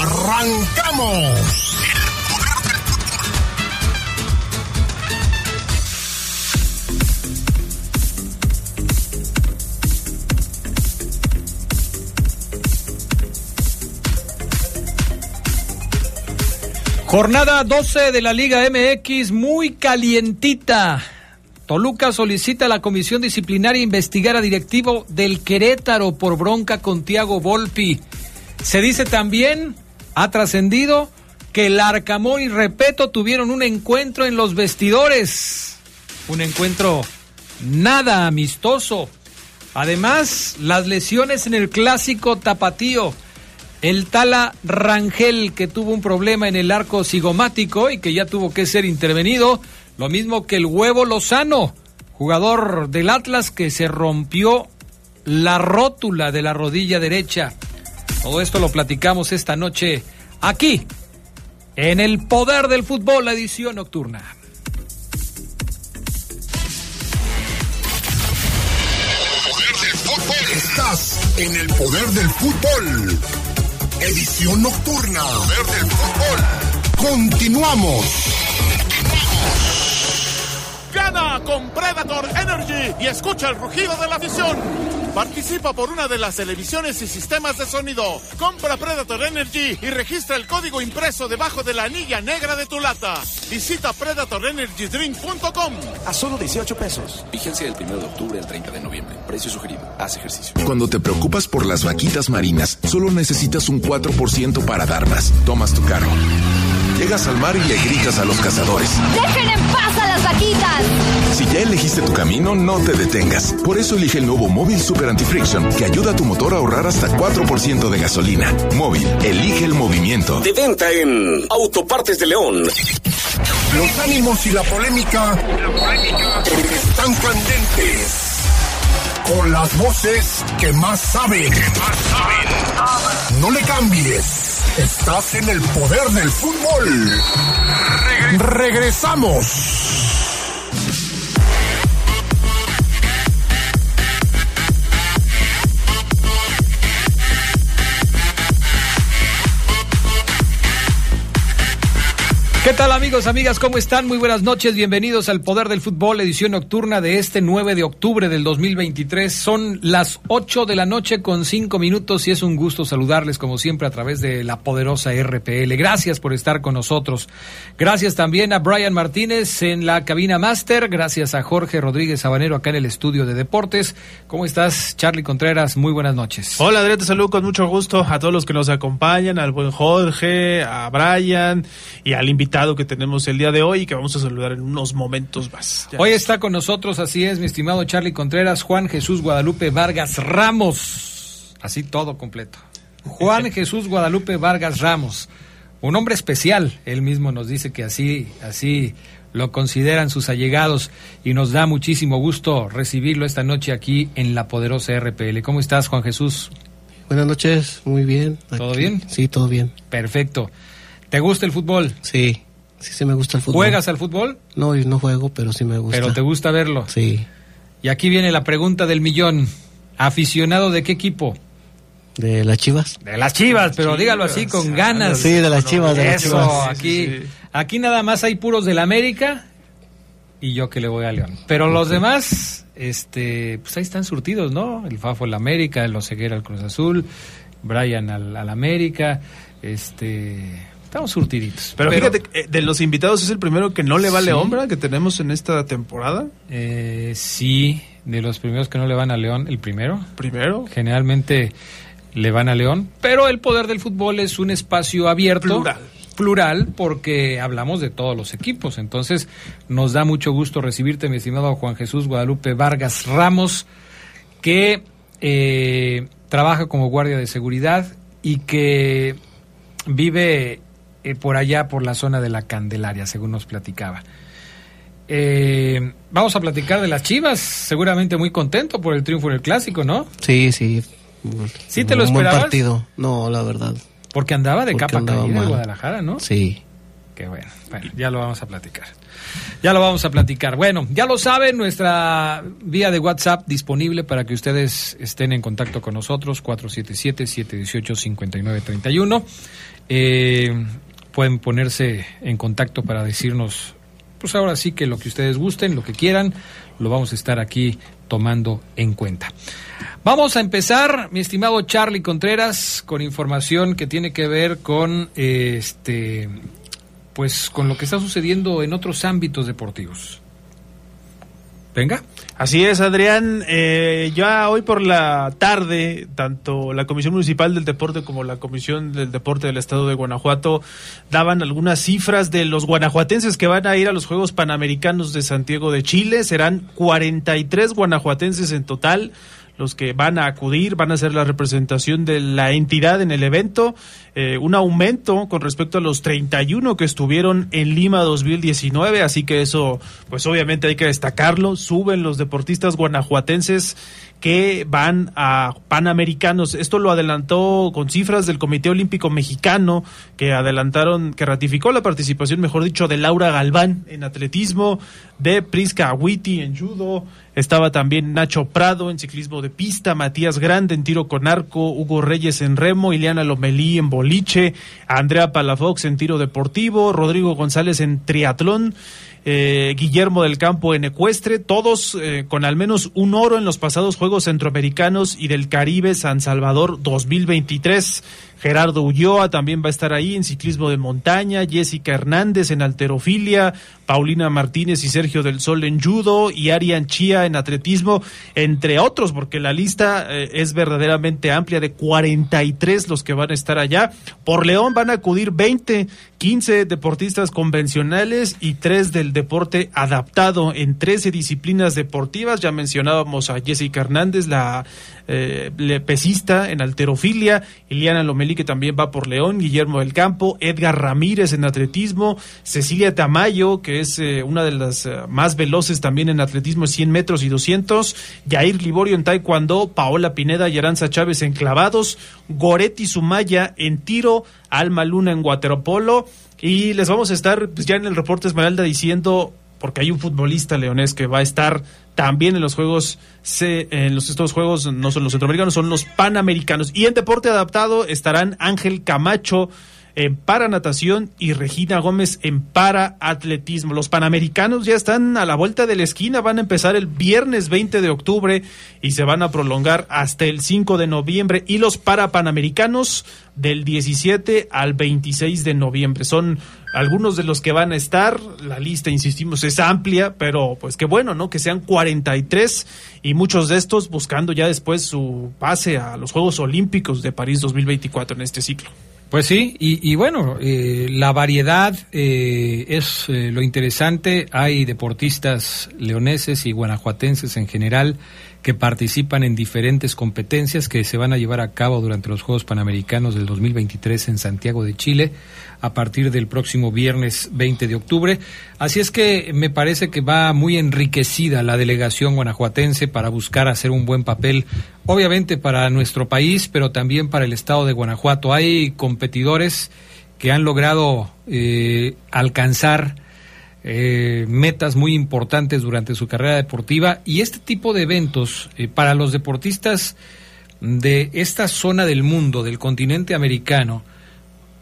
¡Arrancamos! Jornada 12 de la Liga MX, muy calientita. Toluca solicita a la comisión disciplinaria investigar a directivo del Querétaro por bronca con Tiago Volpi. Se dice también, ha trascendido, que el Arcamón y Repeto tuvieron un encuentro en los vestidores. Un encuentro nada amistoso. Además, las lesiones en el clásico tapatío. El Tala Rangel, que tuvo un problema en el arco cigomático y que ya tuvo que ser intervenido. Lo mismo que el Huevo Lozano, jugador del Atlas que se rompió la rótula de la rodilla derecha. Todo esto lo platicamos esta noche aquí, en el Poder del Fútbol, la edición nocturna. Estás en el poder del fútbol. Edición nocturna. Poder del fútbol. Continuamos. Gana con Predator Energy y escucha el rugido de la afición. Participa por una de las televisiones y sistemas de sonido. Compra Predator Energy y registra el código impreso debajo de la anilla negra de tu lata. Visita predatorenergydrink.com. A solo 18 pesos. Vigencia del 1 de octubre al 30 de noviembre. Precio sugerido. Haz ejercicio. Cuando te preocupas por las vaquitas marinas, solo necesitas un 4% para dar más. Tomas tu carro. Llegas al mar y le gritas a los cazadores. ¡Dejen en paz a las vaquitas! Si ya elegiste tu camino, no te detengas. Por eso elige el nuevo Móvil Super Anti-Friction, que ayuda a tu motor a ahorrar hasta 4% de gasolina. Móvil, elige el movimiento. De venta en Autopartes de León. Los ánimos y la polémica están candentes. Con las voces que más saben. No le cambies. Estás en el poder del fútbol. Regresamos. ¿Qué tal amigos, amigas? ¿Cómo están? Muy buenas noches, bienvenidos al Poder del Fútbol, edición nocturna de este 9 de octubre del 2023. Son las 8 de la noche con 5 minutos y es un gusto saludarles como siempre a través de la poderosa RPL. Gracias por estar con nosotros. Gracias también a Brian Martínez en la cabina máster, gracias a Jorge Rodríguez Sabanero acá en el estudio de deportes. ¿Cómo estás, Charlie Contreras? Muy buenas noches. Hola, Adrián, te saludo con mucho gusto a todos los que nos acompañan, al buen Jorge, a Brian y al invitado que tenemos el día de hoy y que vamos a saludar en unos momentos más. Ya hoy está con nosotros, así es, mi estimado Charlie Contreras, Juan Jesús Guadalupe Vargas Ramos. Así todo completo. Juan Jesús Guadalupe Vargas Ramos. Un hombre especial, él mismo nos dice que así, así lo consideran sus allegados y nos da muchísimo gusto recibirlo esta noche aquí en la poderosa RPL. ¿Cómo estás, Juan Jesús? Buenas noches, muy bien. ¿Todo Aquí- bien? Sí, todo bien. Perfecto. ¿Te gusta el fútbol? Sí, sí, sí me gusta el fútbol. ¿Juegas al fútbol? No, yo no juego, pero sí me gusta. Pero te gusta verlo. Sí, Y aquí viene la pregunta del millón. ¿Aficionado de qué equipo? de las chivas. De las Chivas, pero dígalo así con ganas. Sí, de las chivas, de las Eso, chivas. aquí, aquí nada más hay puros del América y yo que le voy a León. Pero los demás, este, pues ahí están surtidos, ¿no? El Fafo el América, el Oseguera al Cruz Azul, Brian al, al América, este, estamos surtiditos. Pero, fíjate, eh, de los invitados es el primero que no le va a Sí. León, ¿verdad? Que tenemos en esta temporada. Eh, sí, de los primeros que no le van a León, el primero. Primero. Generalmente le van a León, pero el poder del fútbol es un espacio abierto. Plural. Plural, porque hablamos de todos los equipos. Entonces, nos da mucho gusto recibirte, mi estimado Juan Jesús Guadalupe Vargas Ramos, que eh, trabaja como guardia de seguridad y que vive eh, por allá, por la zona de la Candelaria, según nos platicaba. Eh, vamos a platicar de las Chivas, seguramente muy contento por el triunfo en el clásico, ¿no? Sí, sí. ¿Sí te lo Un buen partido. No, la verdad. Porque andaba de Porque capa andaba caída en. Guadalajara, ¿no? Sí. Qué bueno. Bueno, ya lo vamos a platicar. Ya lo vamos a platicar. Bueno, ya lo saben, nuestra vía de WhatsApp disponible para que ustedes estén en contacto con nosotros, 477-718-5931. Eh, pueden ponerse en contacto para decirnos, pues ahora sí que lo que ustedes gusten, lo que quieran, lo vamos a estar aquí tomando en cuenta. Vamos a empezar, mi estimado Charlie Contreras, con información que tiene que ver con este pues con lo que está sucediendo en otros ámbitos deportivos. Así es, Adrián. Eh, ya hoy por la tarde, tanto la Comisión Municipal del Deporte como la Comisión del Deporte del Estado de Guanajuato daban algunas cifras de los guanajuatenses que van a ir a los Juegos Panamericanos de Santiago de Chile. Serán 43 guanajuatenses en total los que van a acudir, van a hacer la representación de la entidad en el evento, eh, un aumento con respecto a los 31 que estuvieron en Lima 2019, así que eso, pues obviamente hay que destacarlo, suben los deportistas guanajuatenses que van a Panamericanos. Esto lo adelantó con cifras del Comité Olímpico Mexicano, que adelantaron, que ratificó la participación, mejor dicho, de Laura Galván en atletismo, de Prisca Agüiti en judo, estaba también Nacho Prado en ciclismo de pista, Matías Grande en tiro con arco, Hugo Reyes en remo, Ileana Lomelí en boliche, Andrea Palafox en tiro deportivo, Rodrigo González en triatlón, eh, Guillermo del Campo en ecuestre, todos eh, con al menos un oro en los pasados Juegos Centroamericanos y del Caribe San Salvador 2023. Gerardo Ulloa también va a estar ahí en ciclismo de montaña, Jessica Hernández en alterofilia, Paulina Martínez y Sergio del Sol en judo y Arian Chía en atletismo, entre otros, porque la lista eh, es verdaderamente amplia de 43 los que van a estar allá. Por León van a acudir 20, 15 deportistas convencionales y 3 del deporte adaptado en 13 disciplinas deportivas. Ya mencionábamos a Jessica Hernández, la eh, pesista en alterofilia, Iliana Lomelí que también va por León, Guillermo del Campo, Edgar Ramírez en atletismo, Cecilia Tamayo que es eh, una de las eh, más veloces también en atletismo 100 metros y 200, Yair Liborio en taekwondo, Paola Pineda y Aranza Chávez en clavados, Goretti Sumaya en tiro, Alma Luna en waterpolo y les vamos a estar pues, ya en el reporte Esmeralda diciendo porque hay un futbolista leonés que va a estar también en los juegos en los estos juegos no son los centroamericanos son los panamericanos y en deporte adaptado estarán Ángel Camacho en para natación y Regina Gómez en para atletismo. Los panamericanos ya están a la vuelta de la esquina, van a empezar el viernes 20 de octubre y se van a prolongar hasta el 5 de noviembre y los para panamericanos del 17 al 26 de noviembre. Son algunos de los que van a estar, la lista, insistimos, es amplia, pero pues qué bueno, ¿no? Que sean 43 y muchos de estos buscando ya después su pase a los Juegos Olímpicos de París 2024 en este ciclo. Pues sí, y, bueno, eh, la variedad eh, es eh, lo interesante. Hay deportistas leoneses y guanajuatenses en general que participan en diferentes competencias que se van a llevar a cabo durante los Juegos Panamericanos del 2023 en Santiago de Chile a partir del próximo viernes 20 de octubre. Así es que me parece que va muy enriquecida la delegación guanajuatense para buscar hacer un buen papel, obviamente para nuestro país, pero también para el estado de Guanajuato. Hay competidores que han logrado eh, alcanzar eh, metas muy importantes durante su carrera deportiva y este tipo de eventos eh, para los deportistas de esta zona del mundo, del continente americano,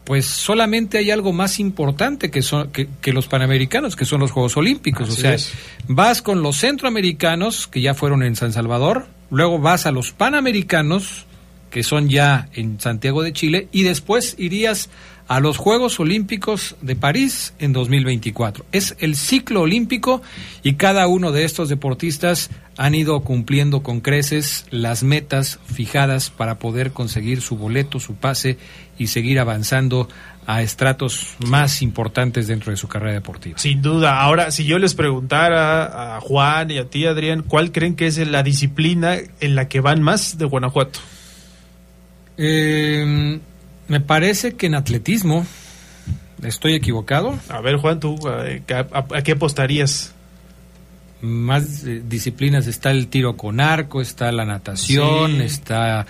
pues solamente hay algo más importante que, son, que, que los panamericanos, que son los Juegos Olímpicos. Así o sea, es. vas con los centroamericanos, que ya fueron en San Salvador, luego vas a los panamericanos, que son ya en Santiago de Chile, y después irías a los Juegos Olímpicos de París en 2024. Es el ciclo olímpico y cada uno de estos deportistas han ido cumpliendo con creces las metas fijadas para poder conseguir su boleto, su pase y seguir avanzando a estratos más importantes dentro de su carrera deportiva. Sin duda. Ahora, si yo les preguntara a Juan y a ti, Adrián, ¿cuál creen que es la disciplina en la que van más de Guanajuato? Eh, Me parece que en atletismo, ¿estoy equivocado? A ver, Juan, ¿tú eh, a, a- a qué apostarías? Más eh, disciplinas está el tiro con arco, está la natación, Sí. está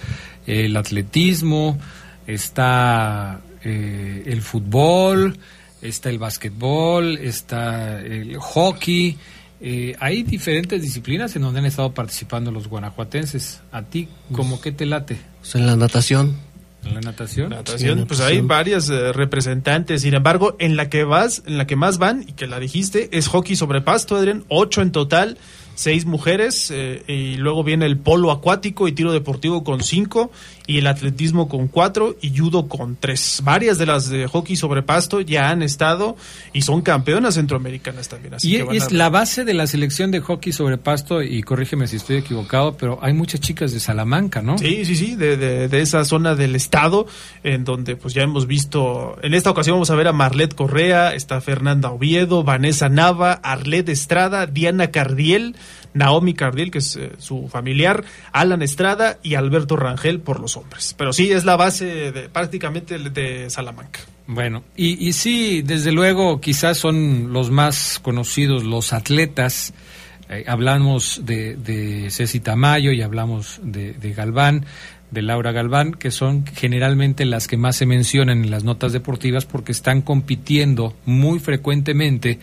el atletismo, está eh, el fútbol, está el básquetbol, está el hockey. Eh, hay diferentes disciplinas en donde han estado participando los guanajuatenses. ¿A ti, cómo que te late? Pues en la natación. ¿En la natación? Natación, Sí, pues natación. hay varias eh, representantes. Sin embargo, en la que vas, en la que más van y que la dijiste es hockey sobre pasto, Adrián, ocho en total, seis mujeres eh, y luego viene el polo acuático y tiro deportivo con cinco y el atletismo con cuatro y judo con tres. Varias de las de hockey sobre pasto ya han estado y son campeonas centroamericanas también. Así Y que van es a- la base de la selección de hockey sobre pasto, y corrígeme si estoy equivocado, pero hay muchas chicas de Salamanca, ¿no? Sí, sí, sí, de, de- de esa zona del estado, en donde pues ya hemos visto, en esta ocasión vamos a ver a Marlet Correa, está Fernanda Oviedo, Vanessa Nava, Arlet Estrada, Diana Cardiel, Naomi Cardiel, que es eh, su familiar, Alan Estrada y Alberto Rangel por los hombres. Pero sí, es la base de, prácticamente de Salamanca. Bueno, y, y sí, desde luego, quizás son los más conocidos los atletas. Eh, hablamos de, de Ceci Tamayo y hablamos de, de Galván, de Laura Galván, que son generalmente las que más se mencionan en las notas deportivas porque están compitiendo muy frecuentemente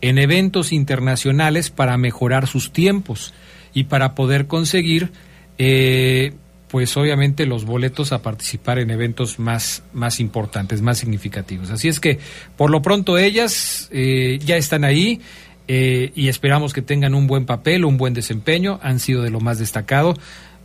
en eventos internacionales para mejorar sus tiempos y para poder conseguir eh, pues obviamente los boletos a participar en eventos más, más importantes, más significativos. Así es que por lo pronto ellas eh, ya están ahí eh, y esperamos que tengan un buen papel, un buen desempeño, han sido de lo más destacado.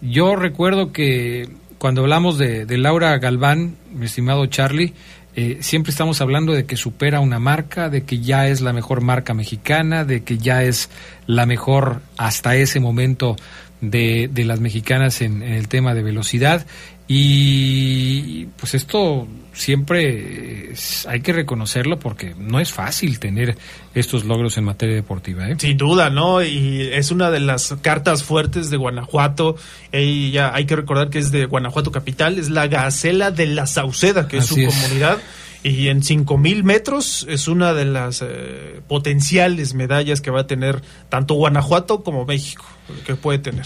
Yo recuerdo que cuando hablamos de, de Laura Galván, mi estimado Charlie, eh, siempre estamos hablando de que supera una marca, de que ya es la mejor marca mexicana, de que ya es la mejor hasta ese momento de, de las mexicanas en, en el tema de velocidad. Y pues esto siempre es- hay que reconocerlo porque no es fácil tener estos logros en materia deportiva. ¿eh? Sin duda, ¿no? Y es una de las cartas fuertes de Guanajuato. Ella, hay que recordar que es de Guanajuato capital, es la Gacela de la Sauceda, que es su es. comunidad. Y en 5000 metros es una de las eh, potenciales medallas que va a tener tanto Guanajuato como México, que puede tener.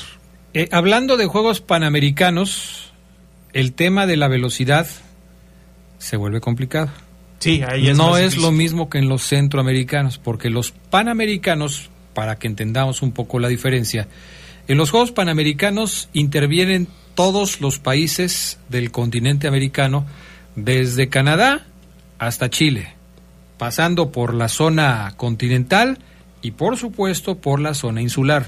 Eh, hablando de Juegos Panamericanos, el tema de la velocidad se vuelve complicado. Sí, ahí es no es lo mismo que en los centroamericanos, porque los panamericanos, para que entendamos un poco la diferencia, en los Juegos Panamericanos intervienen todos los países del continente americano, desde Canadá hasta Chile, pasando por la zona continental y por supuesto por la zona insular.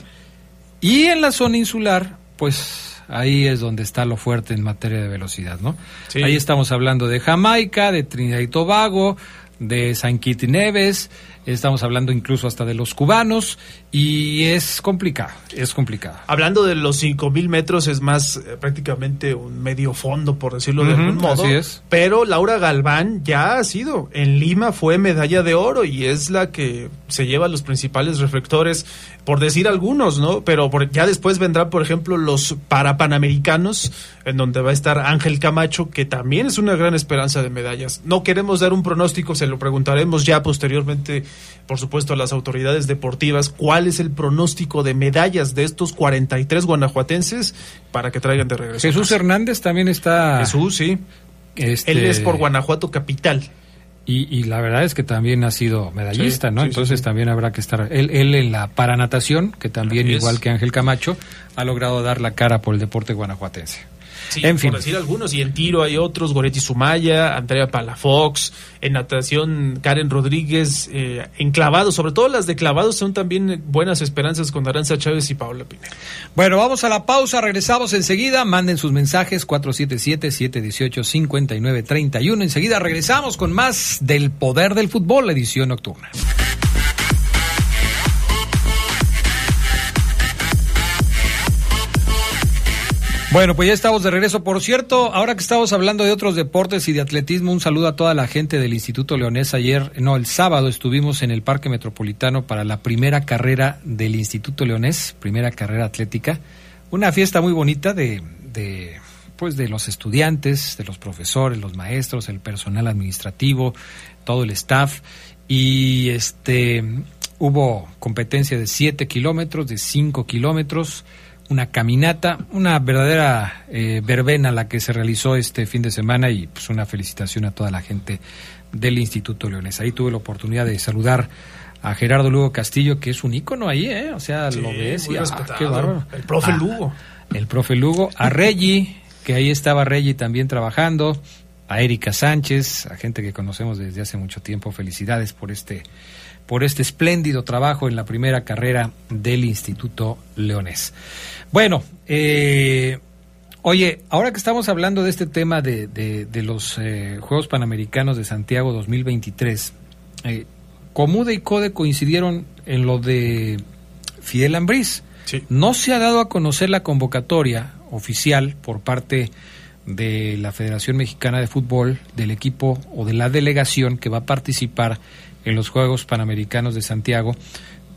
Y en la zona insular, pues ahí es donde está lo fuerte en materia de velocidad, ¿no? Sí. Ahí estamos hablando de Jamaica, de Trinidad y Tobago, de San Kitts y Neves, estamos hablando incluso hasta de los cubanos y es complicado, es complicado. Hablando de los 5000 metros, es más eh, prácticamente un medio fondo, por decirlo de algún modo. así es. Pero Laura Galván ya ha sido. En Lima fue medalla de oro y es la que se lleva los principales reflectores, por decir algunos, ¿no? Pero por- ya después vendrán, por ejemplo, los parapanamericanos, en donde va a estar Ángel Camacho, que también es una gran esperanza de medallas. No queremos dar un pronóstico, se lo preguntaremos ya posteriormente, por supuesto, a las autoridades deportivas, cuál es el pronóstico de medallas de estos 43 guanajuatenses para que traigan de regreso. Jesús. Hernández también está... Jesús, sí. este, Él es por Guanajuato capital. Y, y la verdad es que también ha sido medallista, Sí, ¿no? sí, Entonces sí, también habrá que estar. Él, él en la paranatación, que también, igual que Ángel Camacho, ha logrado dar la cara por el deporte guanajuatense. Sí, en fin. por decir algunos, y en tiro hay otros, Goretti Sumaya, Andrea Palafox, en natación Karen Rodríguez, eh, en clavados, sobre todo las de clavados son también buenas esperanzas con Aranza Chávez y Paola Pineda. Bueno, vamos a la pausa, regresamos enseguida. Manden sus mensajes 477-718-5931. Enseguida regresamos con más del poder del fútbol, edición nocturna. Bueno, pues ya estamos de regreso. Por cierto, ahora que estamos hablando de otros deportes y de atletismo, un saludo a toda la gente del Instituto Leonés. Ayer, no, el sábado estuvimos en el Parque Metropolitano para la primera carrera del Instituto Leonés, primera carrera atlética. Una fiesta muy bonita de, de pues de los estudiantes, de los profesores, los maestros, el personal administrativo, todo el staff y este hubo competencia de 7 kilómetros, de 5 kilómetros, una caminata, una verdadera eh, verbena la que se realizó este fin de semana y pues una felicitación a toda la gente del Instituto Leones. Ahí tuve la oportunidad de saludar a Gerardo Lugo Castillo, que es un ícono ahí, ¿eh? O sea, lo ves y ah, qué bárbaro. El profe Ah, Lugo. El profe Lugo, a Reggie, que ahí estaba Reggie también trabajando, a Erika Sánchez, a gente que conocemos desde hace mucho tiempo. Felicidades por este por este espléndido trabajo en la primera carrera del Instituto Leonés. Bueno, eh, oye, ahora que estamos hablando de este tema de, de- de los eh, Juegos Panamericanos de Santiago 2023, eh, Comude y Code coincidieron en lo de Fidel Ambriz. No se ha dado a conocer la convocatoria oficial por parte de la Federación Mexicana de Fútbol, del equipo o de la delegación que va a participar en los Juegos Panamericanos de Santiago,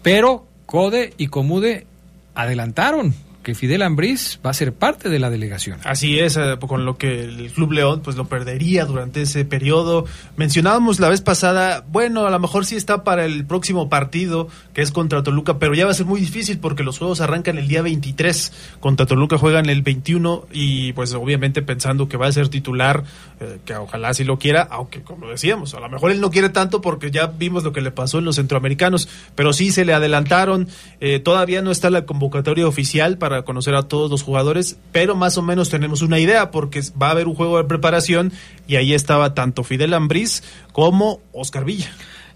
pero Code y Comude adelantaron que Fidel Ambriz va a ser parte de la delegación. Así es, eh, con lo que el Club León pues lo perdería durante ese periodo. Mencionábamos la vez pasada, bueno, a lo mejor sí está para el próximo partido, que es contra Toluca, pero ya va a ser muy difícil porque los juegos arrancan el día 23, contra Toluca juegan el 21 y pues obviamente pensando que va a ser titular, eh, que ojalá sí lo quiera, aunque como decíamos, a lo mejor él no quiere tanto porque ya vimos lo que le pasó en los centroamericanos, pero sí se le adelantaron, eh, todavía no está la convocatoria oficial para conocer a todos los jugadores, pero más o menos tenemos una idea porque va a haber un juego de preparación y ahí estaba tanto Fidel Ambriz como Oscar Villa.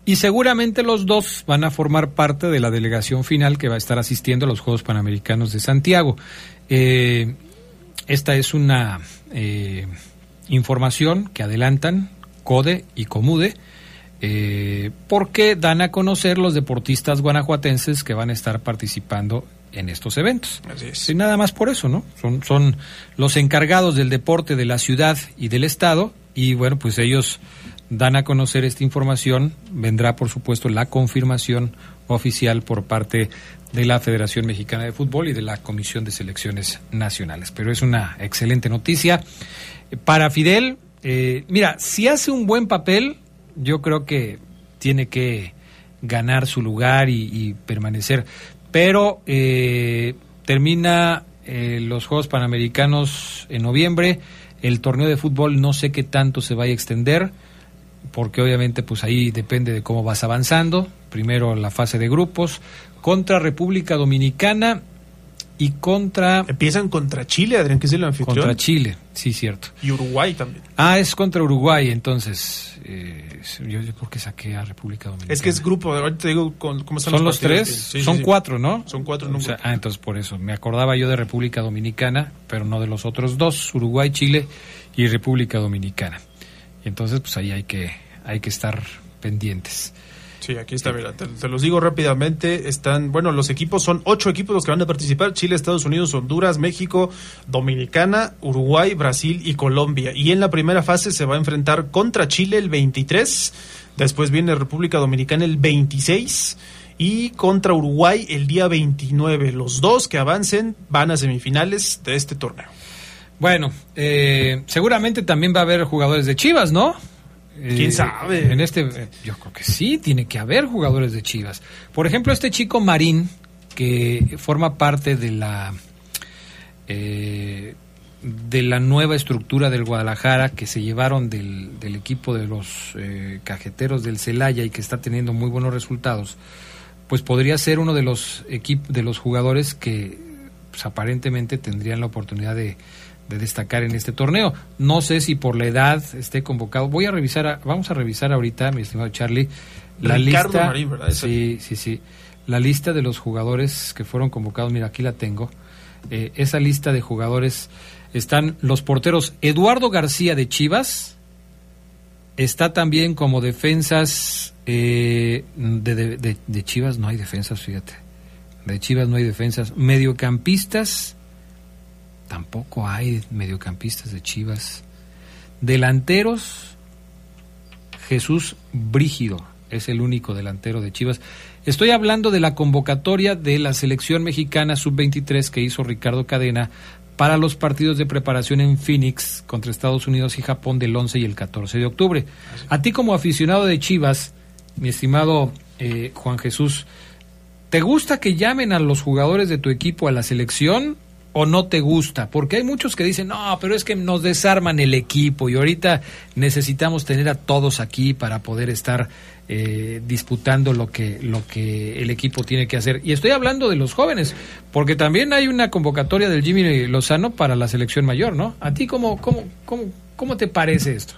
Y seguramente los dos van a formar parte de la delegación final que va a estar asistiendo a los Juegos Panamericanos de Santiago. Eh, esta es una eh, información que adelantan CODE y COMUDE eh, porque dan a conocer los deportistas guanajuatenses que van a estar participando en estos eventos. Y nada más por eso, ¿no? Son, son los encargados del deporte de la ciudad y del estado y bueno, pues ellos dan a conocer esta información. Vendrá, por supuesto, la confirmación oficial por parte de la Federación Mexicana de Fútbol y de la Comisión de Selecciones Nacionales. Pero es una excelente noticia. Para Fidel, eh, mira, si hace un buen papel, yo creo que tiene que ganar su lugar y, y permanecer. Pero eh, termina eh, los Juegos Panamericanos en noviembre. El torneo de fútbol no sé qué tanto se vaya a extender, porque obviamente pues ahí depende de cómo vas avanzando. Primero la fase de grupos contra República Dominicana y contra... Empiezan contra Chile, Adrián, que es el anfitrión. Contra Chile, sí, cierto. Y Uruguay también. Ah, es contra Uruguay, entonces. eh, yo, yo por qué saqué a República Dominicana. Es que es grupo, ahorita te digo con- cómo están Son los tres, Sí, sí, son sí. cuatro, ¿no? Son cuatro en un O sea, grupo. ah, entonces por eso. Me acordaba yo de República Dominicana, pero no de los otros dos, Uruguay, Chile y República Dominicana. Y entonces, pues ahí hay que, hay que estar pendientes. Sí, aquí está, mira, te, te los digo rápidamente. Están, bueno, los equipos son ocho equipos los que van a participar: Chile, Estados Unidos, Honduras, México, Dominicana, Uruguay, Brasil y Colombia. Y en la primera fase se va a enfrentar contra Chile el 23, después viene República Dominicana el 26 y contra Uruguay el día 29. Los dos que avancen van a semifinales de este torneo. Bueno, eh, seguramente también va a haber jugadores de Chivas, ¿no? ¿Quién Eh, sabe? En este, eh, yo creo que sí, tiene que haber jugadores de Chivas. Por ejemplo, este chico Marín, que forma parte de la eh, de la nueva estructura del Guadalajara que se llevaron del, del equipo de los eh, cajeteros del Celaya y que está teniendo muy buenos resultados, pues podría ser uno de los de los jugadores que pues, aparentemente tendrían la oportunidad de, de destacar en este torneo. No sé si por la edad esté convocado. Voy a revisar, a- vamos a revisar ahorita, mi estimado Charlie, la Ricardo lista. Marín, ¿verdad? Sí, sí, sí. La lista de los jugadores que fueron convocados, mira, aquí la tengo. Eh, esa lista de jugadores están los porteros Eduardo García de Chivas, está también como defensas eh, de, de- de- de Chivas, no hay defensas, fíjate. De Chivas no hay defensas. Mediocampistas, tampoco hay mediocampistas de Chivas. Delanteros, Jesús Brígido es el único delantero de Chivas. Estoy hablando de la convocatoria de la selección mexicana sub-23 que hizo Ricardo Cadena para los partidos de preparación en Phoenix contra Estados Unidos y Japón del 11 y el 14 de octubre. A ti como aficionado de Chivas, mi estimado eh, Juan Jesús, ¿te gusta que llamen a los jugadores de tu equipo a la selección o no te gusta? Porque hay muchos que dicen, no, pero es que nos desarman el equipo y ahorita necesitamos tener a todos aquí para poder estar eh, disputando lo que, lo que el equipo tiene que hacer. Y estoy hablando de los jóvenes, porque también hay una convocatoria del Jimmy Lozano para la selección mayor, ¿no? ¿A ti cómo, cómo, cómo, cómo te parece esto?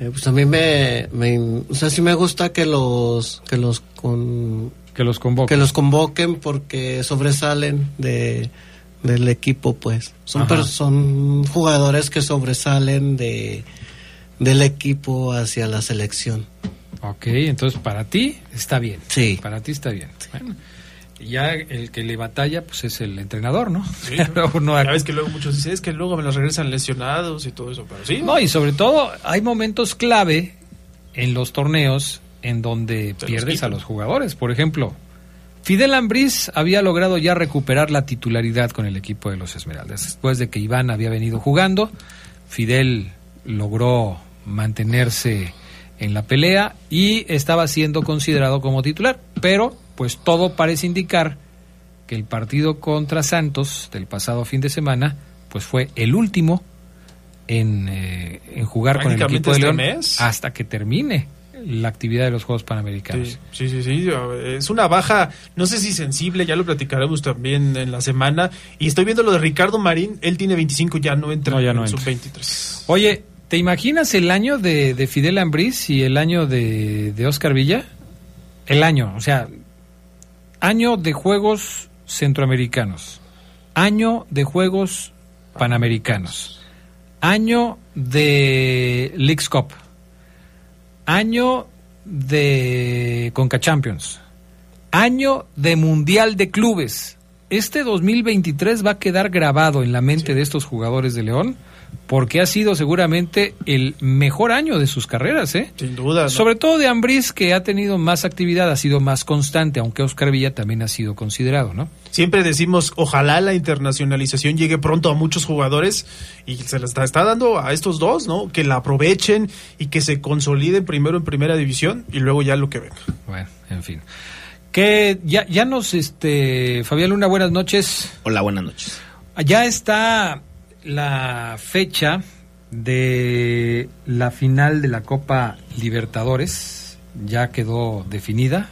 Eh, pues a mí me, me, o sea, sí me gusta que los, que los con, que los convoquen, que los convoquen porque sobresalen de, del equipo, pues. Son, son jugadores que sobresalen de, del equipo hacia la selección. Ok, entonces para ti está bien. Sí. Para ti está bien. Bueno, ya el que le batalla pues es el entrenador, ¿no? Sí, no, que luego muchos dicen, es que luego me los regresan lesionados y todo eso, pero sí. No, y sobre todo hay momentos clave en los torneos en donde Se pierdes los a los jugadores. Por ejemplo, Fidel Ambriz había logrado ya recuperar la titularidad con el equipo de los Esmeraldas. Después de que Iván había venido jugando, Fidel logró mantenerse en la pelea y estaba siendo considerado como titular. Pero, pues todo parece indicar que el partido contra Santos del pasado fin de semana, pues fue el último en, eh, en jugar con el equipo de este León mes. hasta que termine la actividad de los Juegos Panamericanos. Sí, sí, sí, sí, es una baja, no sé si sensible, ya lo platicaremos también en la semana. Y estoy viendo lo de Ricardo Marín, él tiene 25, ya no entra No, ya en no sub entra. 23. Oye, ¿te imaginas el año de, de Fidel Ambriz y el año de, de Oscar Villa? El año, o sea, año de Juegos Centroamericanos, año de Juegos Panamericanos, año de Leagues Cup, año de Conca Champions, año de Mundial de Clubes. Este 2023 va a quedar grabado en la mente de estos jugadores de León porque ha sido seguramente el mejor año de sus carreras, ¿eh? Sin duda. ¿no? Sobre todo de Ambriz, que ha tenido más actividad, ha sido más constante, aunque Oscar Villa también ha sido considerado, ¿no? Siempre decimos, ojalá la internacionalización llegue pronto a muchos jugadores y se la está, está dando a estos dos, ¿no? Que la aprovechen y que se consoliden primero en primera división y luego ya lo que venga. Bueno, en fin. Que ya, ya nos, este, Fabián Luna, buenas noches. Hola, buenas noches. Ya está la fecha de la final de la Copa Libertadores. Ya quedó definida.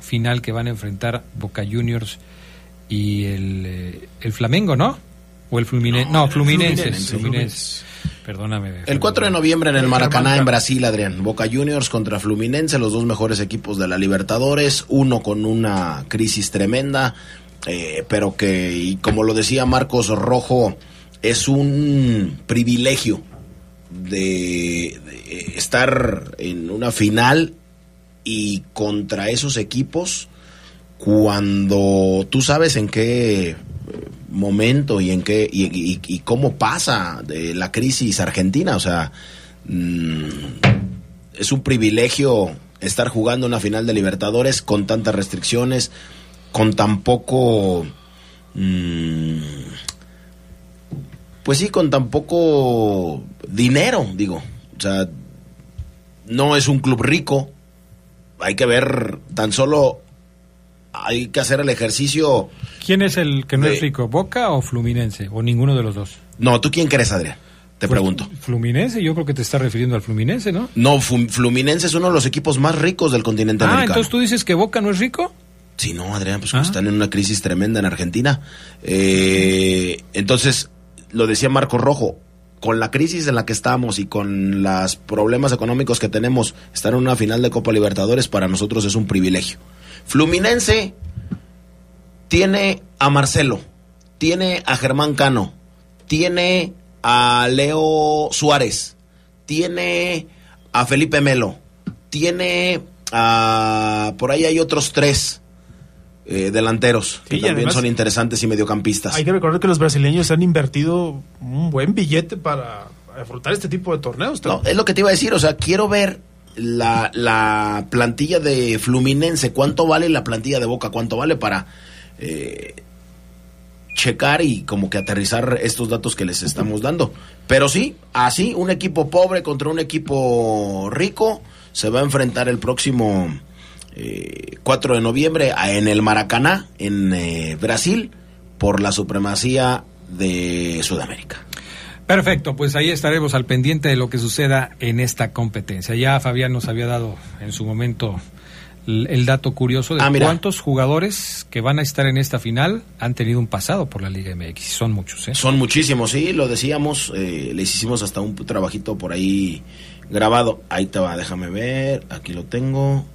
Final que van a enfrentar Boca Juniors y el, eh, el Flamengo, ¿no? O el Fluminense. No, el Fluminense. Fluminense, Fluminense. Perdóname. El 4 de noviembre en el Maracaná, en Brasil, Adrián. Boca Juniors contra Fluminense, los dos mejores equipos de la Libertadores. Uno con una crisis tremenda, eh, pero que, y como lo decía Marcos Rojo, es un privilegio de, estar en una final y contra esos equipos cuando tú sabes en qué eh, momento y en qué y cómo pasa de la crisis argentina. O sea mm, es un privilegio estar jugando una final de Libertadores con tantas restricciones con tan poco mm, pues sí con tan poco dinero digo o sea no es un club rico hay que ver tan solo hay que hacer el ejercicio ¿Quién es el que no De- es rico? ¿Boca o Fluminense? ¿O ninguno de los dos? no tú quién crees Adrián te Pues, pregunto Fluminense, yo creo que te está refiriendo al Fluminense, ¿no? no Fluminense es uno de los equipos más ricos del continente Ah, americano entonces tú dices que Boca no es rico. Sí, no, Adrián, pues Ah. están en una crisis tremenda en Argentina. Eh, entonces, lo decía Marco Rojo, con la crisis en la que estamos y con los problemas económicos que tenemos, estar en una final de Copa Libertadores para nosotros es un privilegio. Fluminense tiene a Marcelo, tiene a Germán Cano, tiene a Leo Suárez, tiene a Felipe Melo, tiene a... por ahí hay otros tres eh, delanteros que Sí, también además- son interesantes y mediocampistas. Hay que recordar que los brasileños han invertido un buen billete para afrontar este tipo de torneos. No, es lo que te iba a decir, o sea, quiero ver la, la plantilla de Fluminense, cuánto vale la plantilla de Boca, cuánto vale para eh, checar y como que aterrizar estos datos que les estamos dando. Pero sí, así, un equipo pobre contra un equipo rico se va a enfrentar el próximo eh, 4 de noviembre en el Maracaná, en eh, Brasil, por la supremacía de Sudamérica. Perfecto, pues ahí estaremos al pendiente de lo que suceda en esta competencia. Ya Fabián nos había dado en su momento el, el dato curioso de Ah, cuántos jugadores que van a estar en esta final han tenido un pasado por la Liga MX. Son muchos, ¿eh? Son muchísimos, sí, lo decíamos, eh, les hicimos hasta un trabajito por ahí grabado. Ahí te va, déjame ver, aquí lo tengo.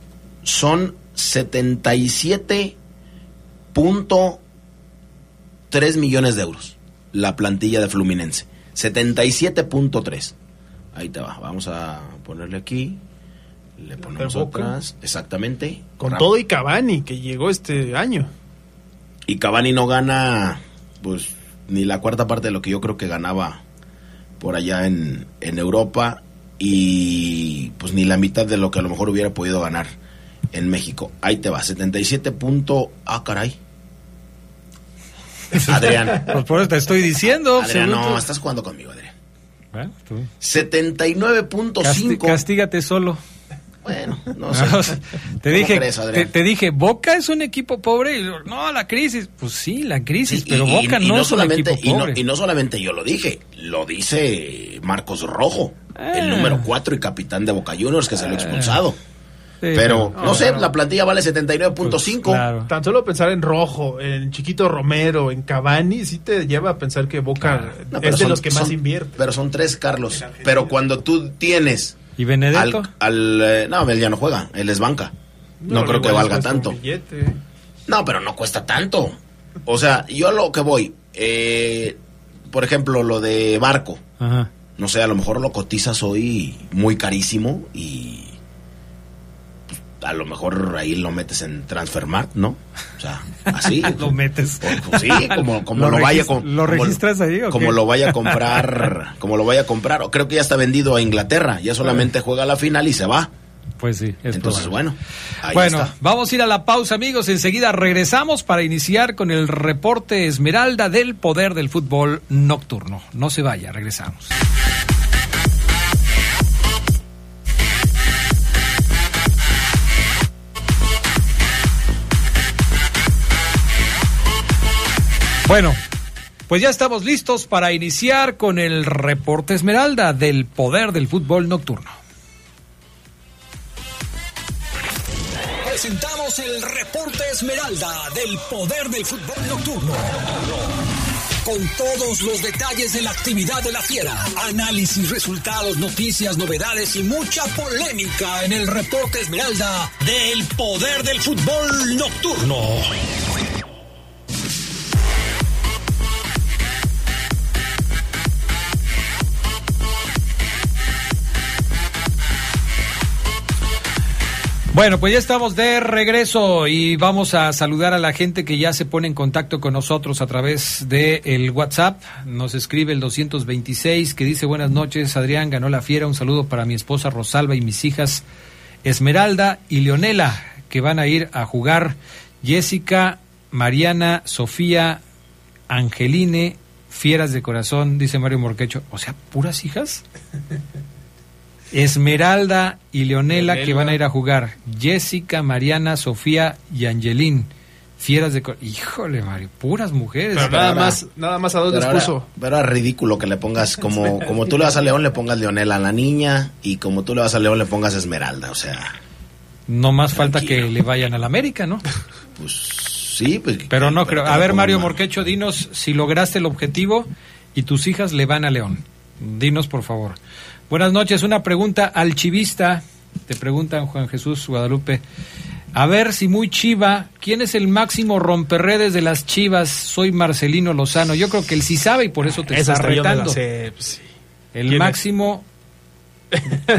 Son 77.3 millones de euros la plantilla de Fluminense. 77.3. Ahí te va, vamos a ponerle aquí. Le ponemos atrás, exactamente. Con todo y Cavani, que llegó este año. y Cavani no gana pues ni la cuarta parte de lo que yo creo que ganaba por allá en, en Europa y pues ni la mitad de lo que a lo mejor hubiera podido ganar en México. Ahí te va, 77 punto... Ah, caray. Adrián. Pues por eso te estoy diciendo. Adrián, no, estás jugando conmigo, Adrián. Bueno, tú. 79.5. Casti- castígate solo. Bueno, no sé. te ¿Cómo dije, crees, te, dije, Boca es un equipo pobre. Y yo, no, la crisis. Pues sí, la crisis, pero Y- Boca y- no, es un solamente, equipo y no, pobre. y no solamente yo lo dije, lo dice Marcos Rojo, el Ah. número 4 y capitán de Boca Juniors que salió expulsado. Sí, pero, no sé, la plantilla vale 79.5. Claro. Tan solo pensar en Rojo, en Chiquito Romero, en Cavani, sí te lleva a pensar que Boca No, es de son- los que más invierte. Pero son tres, Carlos. Pero cuando tú tienes ¿Y Benedetto? al, al, eh, no, él ya no juega, él es banca. No, creo que valga tanto. No, pero no cuesta tanto. O sea, yo a lo que voy, eh, por ejemplo, lo de Barco. Ajá. no sé, a lo mejor lo cotizas hoy muy carísimo y pues, a lo mejor ahí lo metes en Transfermarkt, ¿no? O sea, así. Lo metes. O- o sí, como, como ¿Lo lo, vaya con- lo como- registras ahí o como qué? lo vaya a comprar, como lo vaya a comprar, o creo que ya está vendido a Inglaterra, ya solamente juega la final y se va. Pues sí, es Entonces, probable. bueno, ahí bueno, está. vamos a ir a la pausa, amigos. Enseguida regresamos para iniciar con el reporte Esmeralda del poder del fútbol nocturno. No se vaya, regresamos. Bueno, pues ya estamos listos para iniciar con el reporte Esmeralda del poder del fútbol nocturno. Presentamos el reporte Esmeralda del poder del fútbol nocturno. Con todos los detalles de la actividad de la fiera, análisis, resultados, noticias, novedades y mucha polémica en el reporte Esmeralda del poder del fútbol nocturno. Bueno, pues ya estamos de regreso y vamos a saludar a la gente que ya se pone en contacto con nosotros a través de el WhatsApp. Nos escribe el 226 que dice buenas noches, Adrián, ganó la fiera. Un saludo para mi esposa Rosalba y mis hijas Esmeralda y Leonela, que van a ir a jugar Jessica, Mariana, Sofía, Angeline, fieras de corazón, dice Mario Morquecho. O sea, puras hijas. Esmeralda y Leonela que van a ir a jugar. Jessica, Mariana, Sofía y Angelín. Fieras de... Híjole, Mario, puras mujeres. Pero nada más, nada más a dos les puso. pero era ridículo que le pongas como, como tú le vas a León, le pongas Leonela a la niña y como tú le vas a León, le pongas Esmeralda. O sea, No más falta que le vayan a la América, ¿no? pues sí, pues. Pero no creo. A ver, Mario Morquecho, dinos si lograste el objetivo y tus hijas le van a León. Dinos, por favor. Buenas noches. Una pregunta al chivista. Te preguntan Juan Jesús Guadalupe. A ver si muy chiva, ¿quién es el máximo romperredes de las chivas? Soy Marcelino Lozano. Yo creo que él sí sabe y por eso te Esa está retando. sé, pues, sí. El ¿Quién es? máximo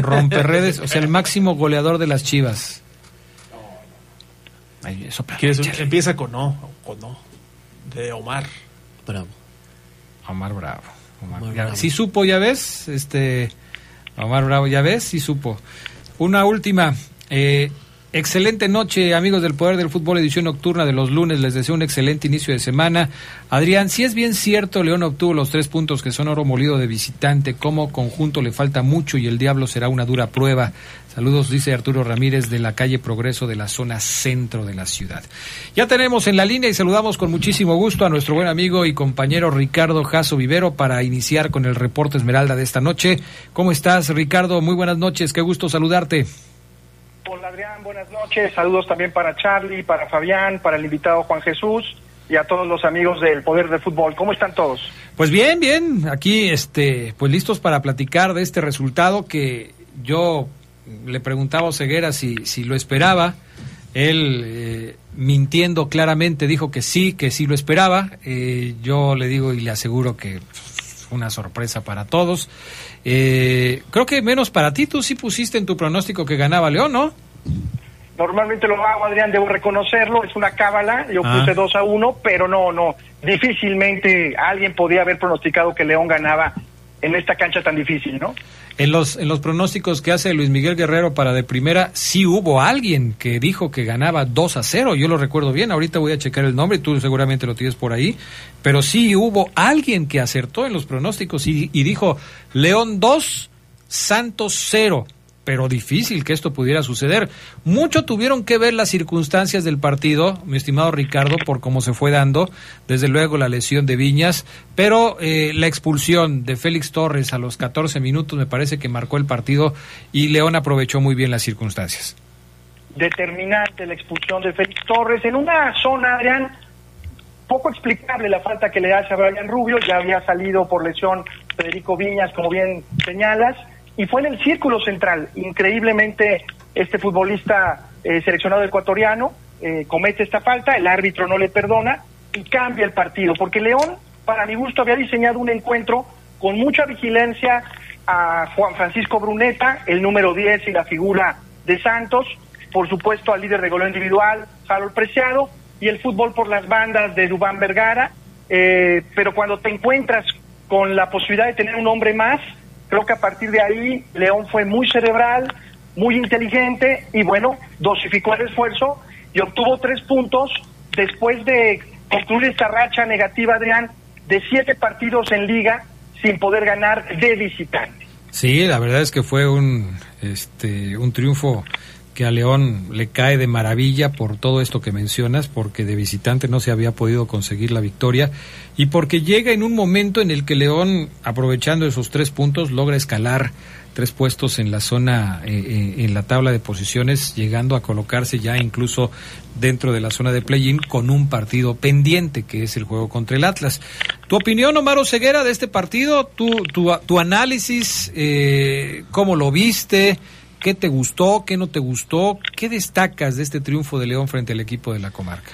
romperredes, o sea, el máximo goleador de las chivas. Ay, eso, ¿Quieres un- Empieza con no, con no. De Omar. Bravo. Omar Bravo. Omar, Omar ya- Bravo. Sí supo, ya ves, este Omar Bravo, ya ves, sí supo. Una última. eh, Excelente noche, amigos del Poder del Fútbol, edición nocturna de los lunes. Les deseo un excelente inicio de semana. Adrián, si es bien cierto, León obtuvo los tres puntos que son oro molido de visitante. Como conjunto le falta mucho y el Diablo será una dura prueba. Saludos, dice Arturo Ramírez de la calle Progreso de la zona centro de la ciudad. Ya tenemos en la línea y saludamos con muchísimo gusto a nuestro buen amigo y compañero Ricardo Jaso Vivero para iniciar con el reporte Esmeralda de esta noche. ¿Cómo estás, Ricardo? Muy buenas noches, qué gusto saludarte. Hola Adrián, buenas noches. Saludos también para Charlie, para Fabián, para el invitado Juan Jesús y a todos los amigos del Poder del Fútbol. ¿Cómo están todos? Pues bien, bien. Aquí, este, pues listos para platicar de este resultado que yo le preguntaba a Ceguera si, si lo esperaba. Él, eh, mintiendo claramente, dijo que sí, que sí lo esperaba. Eh, yo le digo y le aseguro que una sorpresa para todos. Eh, creo que menos para ti, tú sí pusiste en tu pronóstico que ganaba León, ¿no? Normalmente lo hago, Adrián, debo reconocerlo, es una cábala, yo Ah. puse 2 a 1, pero no, no, difícilmente alguien podía haber pronosticado que León ganaba en esta cancha tan difícil, ¿no? En los, en los pronósticos que hace Luis Miguel Guerrero para de primera, sí hubo alguien que dijo que ganaba 2 a 0, yo lo recuerdo bien, ahorita voy a checar el nombre, tú seguramente lo tienes por ahí, pero sí hubo alguien que acertó en los pronósticos y, y dijo León 2, Santos 0. Pero difícil que esto pudiera suceder. Mucho tuvieron que ver las circunstancias del partido, mi estimado Ricardo, por cómo se fue dando. Desde luego la lesión de Viñas, pero eh, la expulsión de Félix Torres a los 14 minutos me parece que marcó el partido y León aprovechó muy bien las circunstancias. Determinante la expulsión de Félix Torres en una zona, Adrián, poco explicable la falta que le hace a Brian Rubio, ya había salido por lesión Federico Viñas, como bien señalas, y fue en el círculo central. Increíblemente, este futbolista eh, seleccionado ecuatoriano eh, comete esta falta, el árbitro no le perdona y cambia el partido, porque León, para mi gusto, había diseñado un encuentro con mucha vigilancia a Juan Francisco Bruneta, el número 10 y la figura de Santos, por supuesto al líder de goleo individual, Harold Preciado, y el fútbol por las bandas de Dubán Vergara, eh, pero cuando te encuentras con la posibilidad de tener un hombre más, creo que a partir de ahí León fue muy cerebral, muy inteligente y bueno, dosificó el esfuerzo y obtuvo tres puntos después de concluir esta racha negativa, Adrián, de siete partidos en liga sin poder ganar de visitante. Sí, la verdad es que fue un, este, un triunfo que a León le cae de maravilla por todo esto que mencionas, porque de visitante no se había podido conseguir la victoria y porque llega en un momento en el que León, aprovechando esos tres puntos, logra escalar tres puestos en la zona, eh, eh, en la tabla de posiciones, llegando a colocarse ya incluso dentro de la zona de play-in con un partido pendiente, que es el juego contra el Atlas. ¿Tu opinión, Omar Ceguera, de este partido? ¿Tu, tu, tu análisis? Eh, ¿Cómo lo viste? ¿Qué te gustó? ¿Qué no te gustó? ¿Qué destacas de este triunfo de León frente al equipo de la comarca?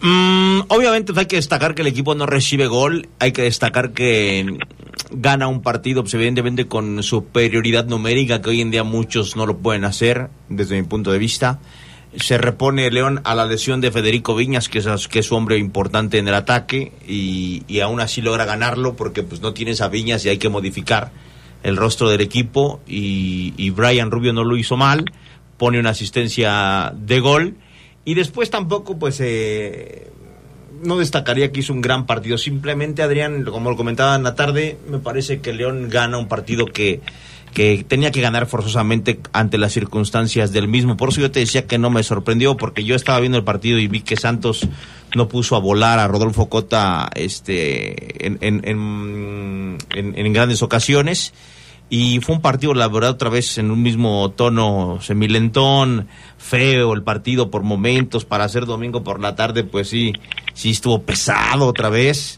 Mm, obviamente hay que destacar que el equipo no recibe gol, hay que destacar que gana un partido pues, evidentemente con superioridad numérica que hoy en día muchos no lo pueden hacer desde mi punto de vista. Se repone León a la lesión de Federico Viñas, que es, que su hombre importante en el ataque, y, y aún así logra ganarlo porque pues no tienes a Viñas y hay que modificar el rostro del equipo y, y Brian Rubio no lo hizo mal, pone una asistencia de gol. Y después tampoco pues eh, no destacaría que hizo un gran partido, simplemente Adrián, como lo comentaba en la tarde, me parece que León gana un partido que que tenía que ganar forzosamente ante las circunstancias del mismo. Por eso yo te decía que no me sorprendió, porque yo estaba viendo el partido y vi que Santos no puso a volar a Rodolfo Cota este, en, en, en, en, grandes ocasiones. Y fue un partido, la verdad, otra vez en un mismo tono semilentón, feo el partido por momentos, para hacer domingo por la tarde, pues sí, sí estuvo pesado otra vez.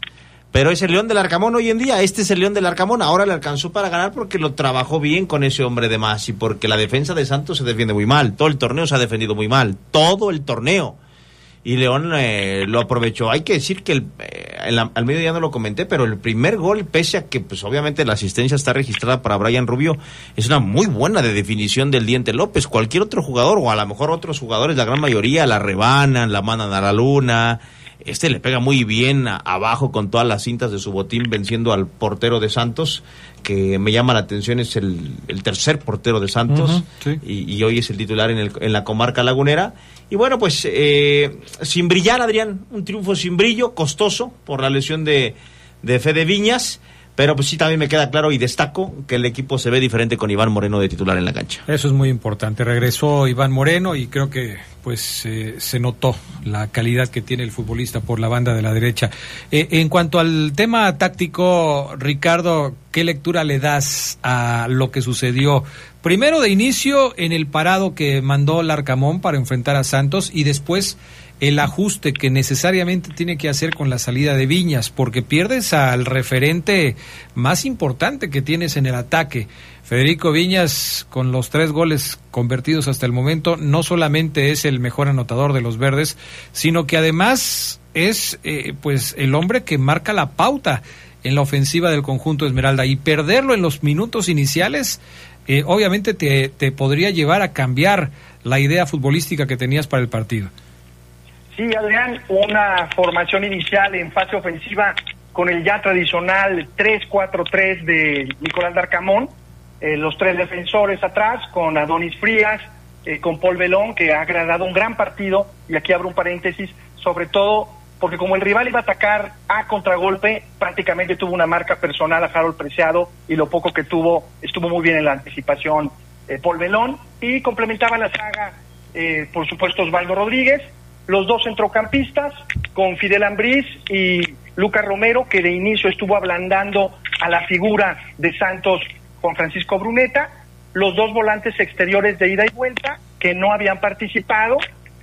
Pero es el León del Arcamón hoy en día, este es el León del Arcamón, ahora le alcanzó para ganar porque lo trabajó bien con ese hombre de más y porque la defensa de Santos se defiende muy mal, todo el torneo se ha defendido muy mal, todo el torneo. Y León eh, lo aprovechó. Hay que decir que el, eh, el, al no lo comenté, pero el primer gol, pese a que pues obviamente la asistencia está registrada para Brian Rubio, es una muy buena de definición del Diente López. Cualquier otro jugador, o a lo mejor otros jugadores, la gran mayoría, la rebanan, la mandan a la luna, este le pega muy bien abajo con todas las cintas de su botín venciendo al portero de Santos, que me llama la atención, es el, tercer portero de Santos y, hoy es el titular en, el, en la comarca lagunera. Y bueno, pues eh, sin brillar, Adrián, un triunfo sin brillo, costoso por la lesión de, de Fede Viñas. Pero pues sí, también me queda claro y destaco que el equipo se ve diferente con Iván Moreno de titular en la cancha. Eso es muy importante. Regresó Iván Moreno y creo que pues se notó la calidad que tiene el futbolista por la banda de la derecha. Eh, en cuanto al tema táctico, Ricardo, ¿qué lectura le das a lo que sucedió? Primero de inicio en el parado que mandó Larcamón para enfrentar a Santos y después el ajuste que necesariamente tiene que hacer con la salida de Viñas, porque pierdes al referente más importante que tienes en el ataque. Federico Viñas, con los tres goles convertidos hasta el momento, no solamente es el mejor anotador de los verdes, sino que además es eh, pues el hombre que marca la pauta en la ofensiva del conjunto Esmeralda y perderlo en los minutos iniciales eh, obviamente te, te podría llevar a cambiar la idea futbolística que tenías para el partido. Sí, Adrián, una formación inicial en fase ofensiva con el ya tradicional 3-4-3 de Nicolás Darcamón, eh, los tres defensores atrás, con Adonis Frías, eh, con Paul Belón, que ha agradado un gran partido, y aquí abro un paréntesis, sobre todo porque como el rival iba a atacar a contragolpe, prácticamente tuvo una marca personal a Harold Preciado, y lo poco que tuvo estuvo muy bien en la anticipación eh, Paul Belón, y complementaba la saga, por supuesto, Osvaldo Rodríguez, los dos centrocampistas, con Fidel Ambriz y Lucas Romero, que de inicio estuvo ablandando a la figura de Santos Juan Francisco Bruneta, los dos volantes exteriores de ida y vuelta, que no habían participado,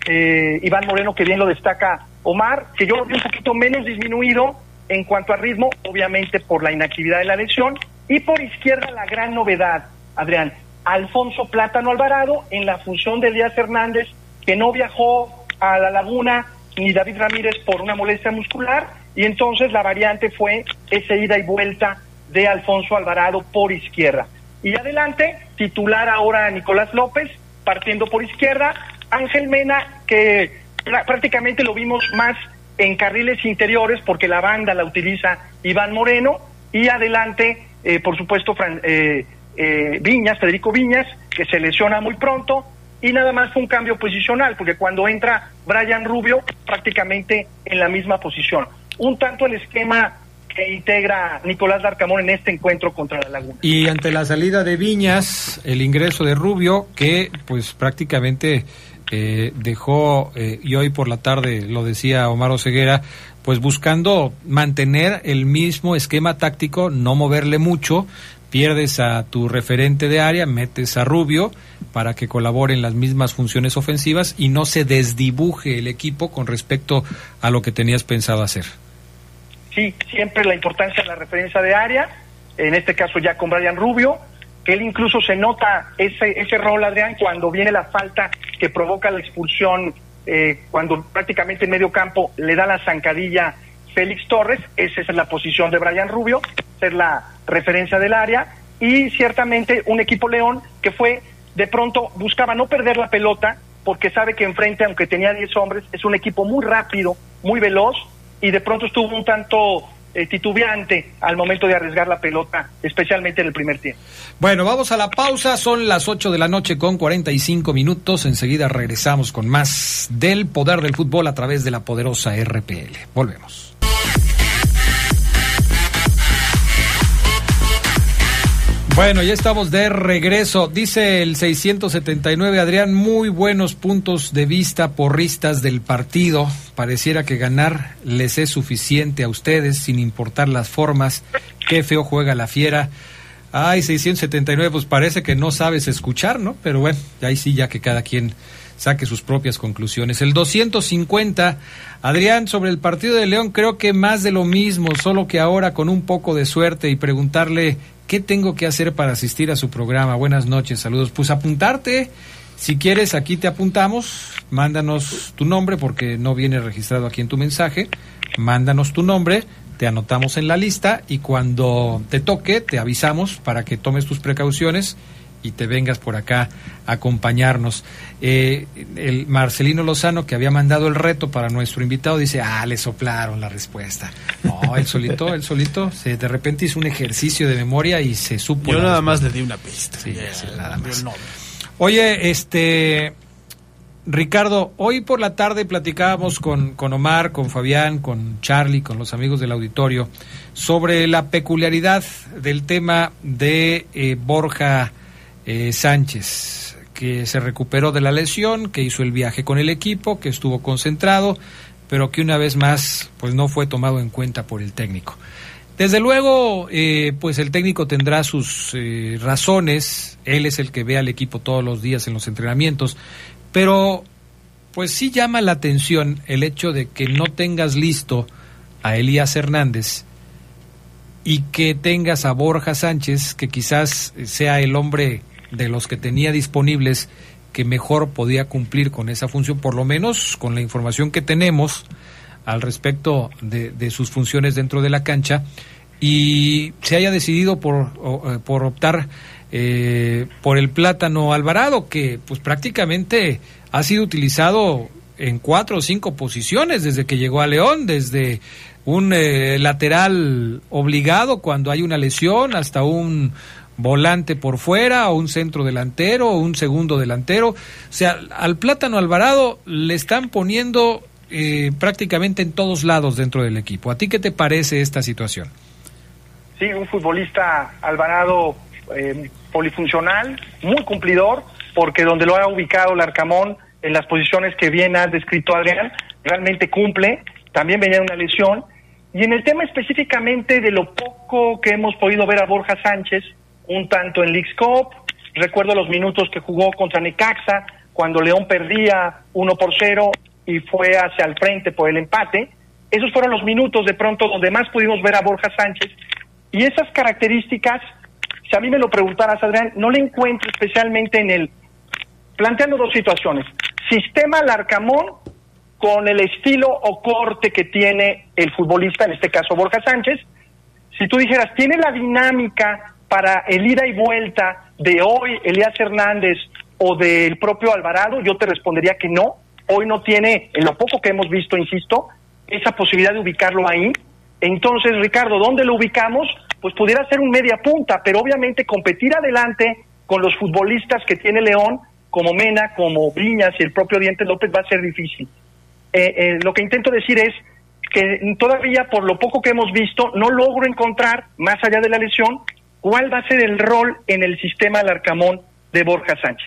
eh, Iván Moreno, que bien lo destaca Omar, que yo lo vi un poquito menos disminuido en cuanto a ritmo, obviamente por la inactividad de la lesión, y por izquierda la gran novedad, Adrián, Alfonso Plátano Alvarado en la función de Díaz Hernández, que no viajó a la Laguna ni David Ramírez por una molestia muscular y entonces la variante fue esa ida y vuelta de Alfonso Alvarado por izquierda. Y adelante, titular ahora Nicolás López, partiendo por izquierda, Ángel Mena, que prácticamente lo vimos más en carriles interiores porque la banda la utiliza Iván Moreno, y adelante, eh, por supuesto, eh, eh, Viñas, Federico Viñas, que se lesiona muy pronto, y nada más fue un cambio posicional, porque cuando entra Brian Rubio, prácticamente en la misma posición. Un tanto el esquema que integra Nicolás Darcamón en este encuentro contra la Laguna. Y ante la salida de Viñas, el ingreso de Rubio, que pues prácticamente eh, dejó, eh, y hoy por la tarde lo decía Omar Oseguera, pues buscando mantener el mismo esquema táctico, no moverle mucho, pierdes a tu referente de área, metes a Rubio para que colabore en las mismas funciones ofensivas y no se desdibuje el equipo con respecto a lo que tenías pensado hacer. Sí, siempre la importancia de la referencia de área, en este caso ya con Brian Rubio, que él incluso se nota ese, ese rol, Adrián, cuando viene la falta que provoca la expulsión, eh, cuando prácticamente en medio campo le da la zancadilla Félix Torres, esa es la posición de Brian Rubio, ser la referencia del área, y ciertamente un equipo León que fue, de pronto, buscaba no perder la pelota, porque sabe que enfrente, aunque tenía 10 hombres, es un equipo muy rápido, muy veloz, y de pronto estuvo un tanto eh, titubeante al momento de arriesgar la pelota, especialmente en el primer tiempo. Bueno, vamos a la pausa, son las 8 de la noche con 45 minutos, enseguida regresamos con más del poder del fútbol a través de la poderosa RPL. Volvemos. Bueno, ya estamos de regreso. Dice el 679, Adrián, muy buenos puntos de vista porristas del partido. Pareciera que ganar les es suficiente a ustedes, sin importar las formas. Qué feo juega la fiera. Ay, 679, pues parece que no sabes escuchar, ¿no? Pero bueno, ahí sí, ya que cada quien saque sus propias conclusiones. El 250, Adrián, sobre el partido de León, creo que más de lo mismo, solo que ahora con un poco de suerte y preguntarle ¿Qué tengo que hacer para asistir a su programa? Buenas noches, saludos. Pues apuntarte, si quieres, aquí te apuntamos. Mándanos tu nombre porque no viene registrado aquí en tu mensaje. Mándanos tu nombre, te anotamos en la lista y cuando te toque te avisamos para que tomes tus precauciones y te vengas por acá a acompañarnos. Eh, el Marcelino Lozano, que había mandado el reto para nuestro invitado, dice, ah, le soplaron la respuesta. No, él solito, él solito, se, de repente hizo un ejercicio de memoria y se supo. Yo nada más le di una pista. Sí, sí, nada más. Oye, este, Ricardo, hoy por la tarde platicábamos con, con, Omar, con Fabián, con Charlie, con los amigos del auditorio, sobre la peculiaridad del tema de eh, Borja eh, Sánchez, que se recuperó de la lesión, que hizo el viaje con el equipo, que estuvo concentrado, pero que una vez más pues no fue tomado en cuenta por el técnico. Desde luego, eh, pues el técnico tendrá sus razones, él es el que ve al equipo todos los días en los entrenamientos, pero, pues sí llama la atención el hecho de que no tengas listo a Elías Hernández y que tengas a Borja Sánchez, que quizás sea el hombre de los que tenía disponibles que mejor podía cumplir con esa función, por lo menos con la información que tenemos al respecto de, sus funciones dentro de la cancha, y se haya decidido por, eh, por optar eh, por el plátano Alvarado, que pues prácticamente ha sido utilizado en cuatro o cinco posiciones desde que llegó a León, desde un eh, lateral obligado cuando hay una lesión hasta un volante por fuera o un centro delantero o un segundo delantero. O sea, al plátano Alvarado le están poniendo eh, prácticamente en todos lados dentro del equipo. ¿A ti qué te parece esta situación? Sí, un futbolista Alvarado eh, polifuncional, muy cumplidor, porque donde lo ha ubicado el Arcamón, en las posiciones que bien ha descrito Adrián, realmente cumple. También venía una lesión. Y en el tema específicamente de lo poco que hemos podido ver a Borja Sánchez, un tanto en Leagues Cup, recuerdo los minutos que jugó contra Necaxa, cuando León perdía 1 por 0 y fue hacia el frente por el empate. Esos fueron los minutos de pronto donde más pudimos ver a Borja Sánchez. Y esas características si a mí me lo preguntaras, Adrián, no le encuentro especialmente en el, planteando dos situaciones, sistema Larcamón con el estilo o corte que tiene el futbolista, en este caso Borja Sánchez, si tú dijeras, ¿tiene la dinámica para el ida y vuelta de hoy Elías Hernández o del propio Alvarado? Yo te respondería que no. Hoy no tiene, en lo poco que hemos visto, insisto, esa posibilidad de ubicarlo ahí. Entonces, Ricardo, ¿dónde lo ubicamos? Pues pudiera ser un media punta, pero obviamente competir adelante con los futbolistas que tiene León, como Mena, como Viñas y el propio Diente López, va a ser difícil. Eh, eh, lo que intento decir es que todavía, por lo poco que hemos visto, no logro encontrar, más allá de la lesión, cuál va a ser el rol en el sistema Alarcamón de Borja Sánchez.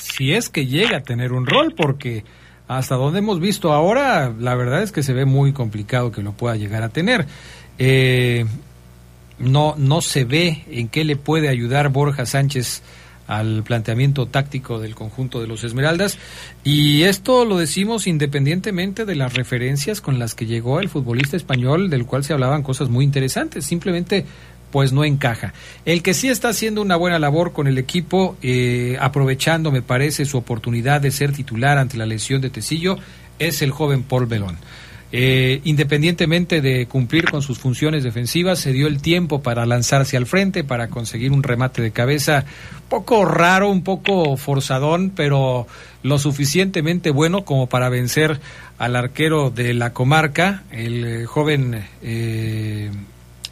Si es que llega a tener un rol, porque hasta donde hemos visto ahora, la verdad es que se ve muy complicado que lo pueda llegar a tener. Eh, no, no se ve en qué le puede ayudar Borja Sánchez al planteamiento táctico del conjunto de los Esmeraldas. Y esto lo decimos independientemente de las referencias con las que llegó el futbolista español, del cual se hablaban cosas muy interesantes. Simplemente pues no encaja. El que sí está haciendo una buena labor con el equipo, eh, aprovechando, me parece, su oportunidad de ser titular ante la lesión de Tecillo, es el joven Paul Belón. Eh, independientemente de cumplir con sus funciones defensivas, se dio el tiempo para lanzarse al frente, para conseguir un remate de cabeza poco raro, un poco forzadón, pero lo suficientemente bueno como para vencer al arquero de la comarca, el eh, joven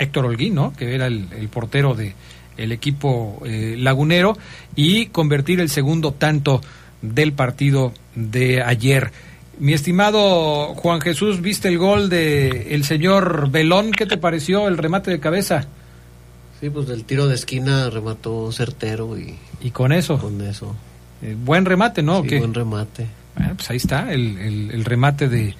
Héctor Holguín, ¿no? que era el, portero de el equipo eh, lagunero, y convertir el segundo tanto del partido de ayer. Mi estimado Juan Jesús, ¿viste el gol de el señor Belón? ¿Qué te pareció el remate de cabeza? Sí, pues del tiro de esquina remató certero y... ¿Y con eso? Con eso. Eh, buen remate, ¿no? Sí, buen remate. Bueno, pues ahí está, el, el remate de,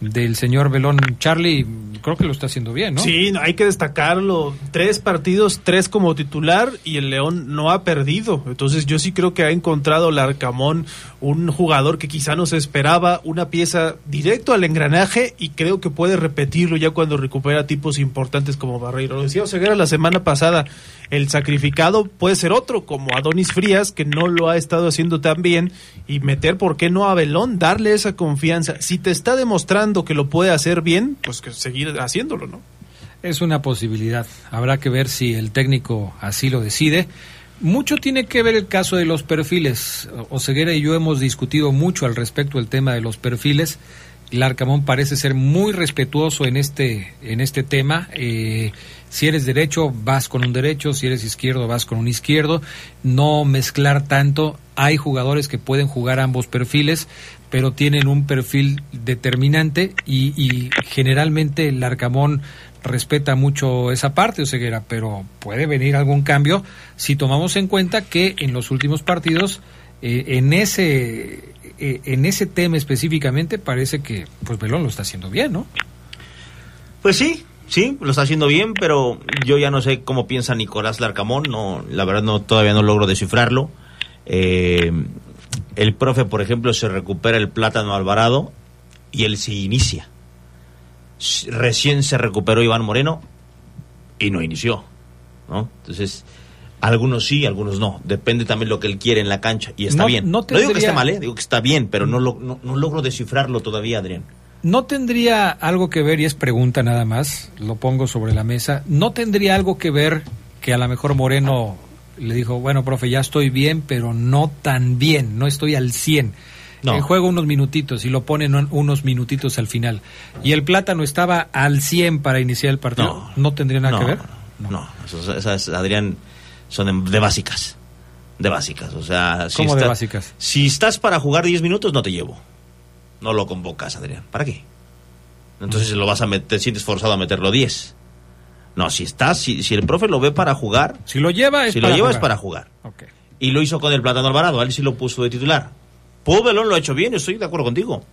del señor Belón. Charlie, creo que lo está haciendo bien, ¿no? Sí, hay que destacarlo. Tres partidos, tres como titular y el León no ha perdido. Entonces yo sí creo que ha encontrado Larcamón un jugador que quizá no se esperaba, una pieza directo al engranaje y creo que puede repetirlo ya cuando recupera tipos importantes como Barreiro. Lo decía Oseguera la semana pasada, el sacrificado puede ser otro, como Adonis Frías, que no lo ha estado haciendo tan bien, y meter, ¿por qué no a Belón? Darle esa confianza. Si te está demostrando que lo puede hacer bien, pues que seguir haciéndolo, ¿no? Es una posibilidad. Habrá que ver si el técnico así lo decide Mucho tiene que ver el caso de los perfiles. Oseguera y yo hemos discutido mucho al respecto del tema de los perfiles. Larcamón parece ser muy respetuoso en este, en este tema. Eh, si eres derecho, vas con un derecho, si eres izquierdo, vas con un izquierdo. No mezclar tanto. Hay jugadores que pueden jugar ambos perfiles, pero tienen un perfil determinante y, y generalmente el Arcamón respeta mucho esa parte, Oseguera, pero puede venir algún cambio si tomamos en cuenta que en los últimos partidos, eh, en ese eh, en ese tema específicamente, parece que pues Belón lo está haciendo bien, ¿no? Pues sí, sí, lo está haciendo bien, pero yo ya no sé cómo piensa Nicolás Larcamón, no, la verdad no todavía no logro descifrarlo. Eh, el profe, por ejemplo, se recupera el plátano Alvarado y él se inicia. Recién se recuperó Iván Moreno y no inició, ¿no? Entonces, algunos sí, algunos no. Depende también lo que él quiere en la cancha y está No- bien. no No, digo que esté mal, ¿eh? digo que está bien, pero no, lo- no, no logro descifrarlo todavía, Adrián. ¿No tendría algo que ver, y es pregunta nada más, lo pongo sobre la mesa, ¿no tendría algo que ver que a lo mejor Moreno le dijo, bueno, profe, ya estoy bien, pero no tan bien, no estoy al 100? No. Eh, juego unos minutitos y lo ponen un- unos minutitos al final. Y el plátano estaba al 100 para iniciar el partido. ¿No, tendría nada no, que ver? No, eso- esas, Adrián, son de, básicas. De básicas, o sea... ¿Cómo de básicas? Si estás para jugar 10 minutos, no te llevo. No lo convocas, Adrián. ¿Para qué? Entonces lo vas a meter, te sientes forzado a meterlo 10. No, si estás, si, si el profe lo ve para jugar... Si lo lleva es si para lo lleva es jugar. para jugar. Y lo hizo con el Plátano Alvarado, a él sí lo puso de titular. Belón lo ha hecho bien, estoy de acuerdo contigo.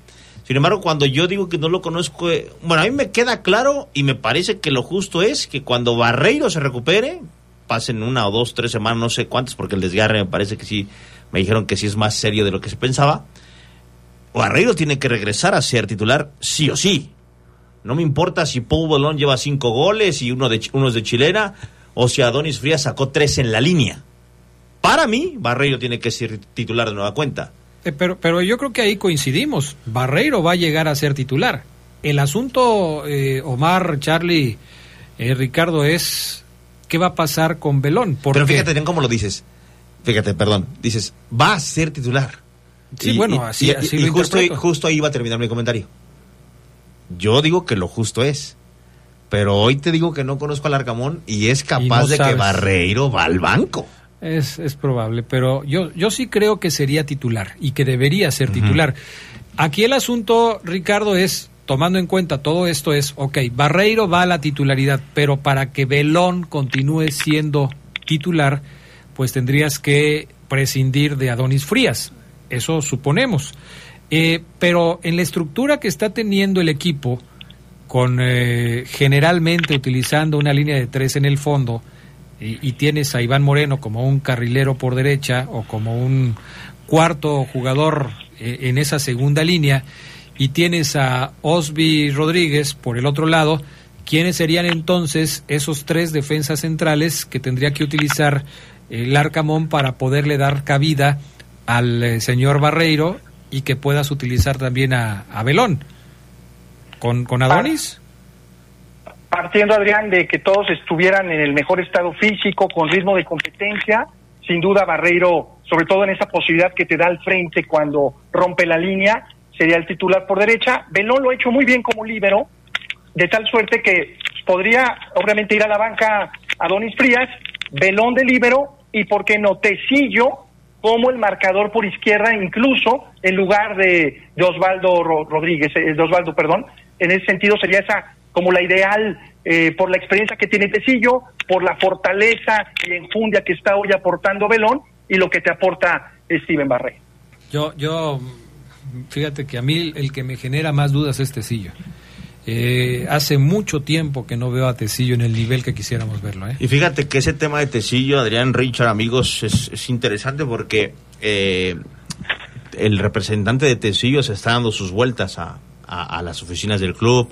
Sin embargo, cuando yo digo que no lo conozco, eh, bueno, a mí me queda claro y me parece que lo justo es que cuando Barreiro se recupere, pasen una o dos, tres semanas, no sé cuántas, porque el desgarre me parece que sí, me dijeron que sí es más serio de lo que se pensaba. Barreiro tiene que regresar a ser titular sí o sí. No me importa si Pau Belón lleva cinco goles y uno de, uno es de chilena, o si Adonis Frías sacó tres en la línea. Para mí, Barreiro tiene que ser titular de nueva cuenta. Eh, pero, pero yo creo que ahí coincidimos. Barreiro va a llegar a ser titular. El asunto, eh, Omar, Charlie, eh, Ricardo, es qué va a pasar con Belón. Porque, Pero fíjate bien cómo lo dices. Fíjate, perdón. Dices, va a ser titular. Sí, bueno, así- y- así y lo justo, ahí, justo ahí va a terminar mi comentario. Yo digo que lo justo es. Pero hoy te digo que no conozco al Arcamón y es capaz no de que. Barreiro va al banco. Es, es probable, pero yo, yo sí creo que sería titular y que debería ser titular. Aquí el asunto, Ricardo, es, tomando en cuenta todo esto, es, ok, Barreiro va a la titularidad, pero para que Belón continúe siendo titular, pues tendrías que prescindir de Adonis Frías. Eso suponemos. Eh, pero en la estructura que está teniendo el equipo, con eh, generalmente utilizando una línea de tres en el fondo, y, tienes a Iván Moreno como un carrilero por derecha o como un cuarto jugador eh, en esa segunda línea, y tienes a Osby Rodríguez por el otro lado, ¿quiénes serían entonces esos tres defensas centrales que tendría que utilizar el Arcamón para poderle dar cabida al eh, señor Barreiro y que puedas utilizar también a, a Belón? ¿Con, con Adonis? partiendo, Adrián, de que todos estuvieran en el mejor estado físico, con ritmo de competencia, sin duda Barreiro, sobre todo en esa posibilidad que te da al frente cuando rompe la línea, sería el titular por derecha. Belón lo ha hecho muy bien como líbero, de tal suerte que podría, obviamente, ir a la banca Adonis Frías, Belón de líbero y, ¿por qué no?, Tecillo como el marcador por izquierda, incluso en lugar de, Osvaldo Ro- Rodríguez, eh, Osvaldo, perdón. En ese sentido sería esa como la ideal eh, por la experiencia que tiene Tecillo, por la fortaleza y enjundia que está hoy aportando Belón y lo que te aporta Steven Barré. Yo, yo, fíjate que a mí el que me genera más dudas es Tecillo. Eh, hace mucho tiempo que no veo a Tecillo en el nivel que quisiéramos verlo. ¿eh? Y fíjate que ese tema de Tecillo, Adrián Richard, amigos, es, es interesante porque eh, el representante de Tecillo se está dando sus vueltas a, a- a las oficinas del club,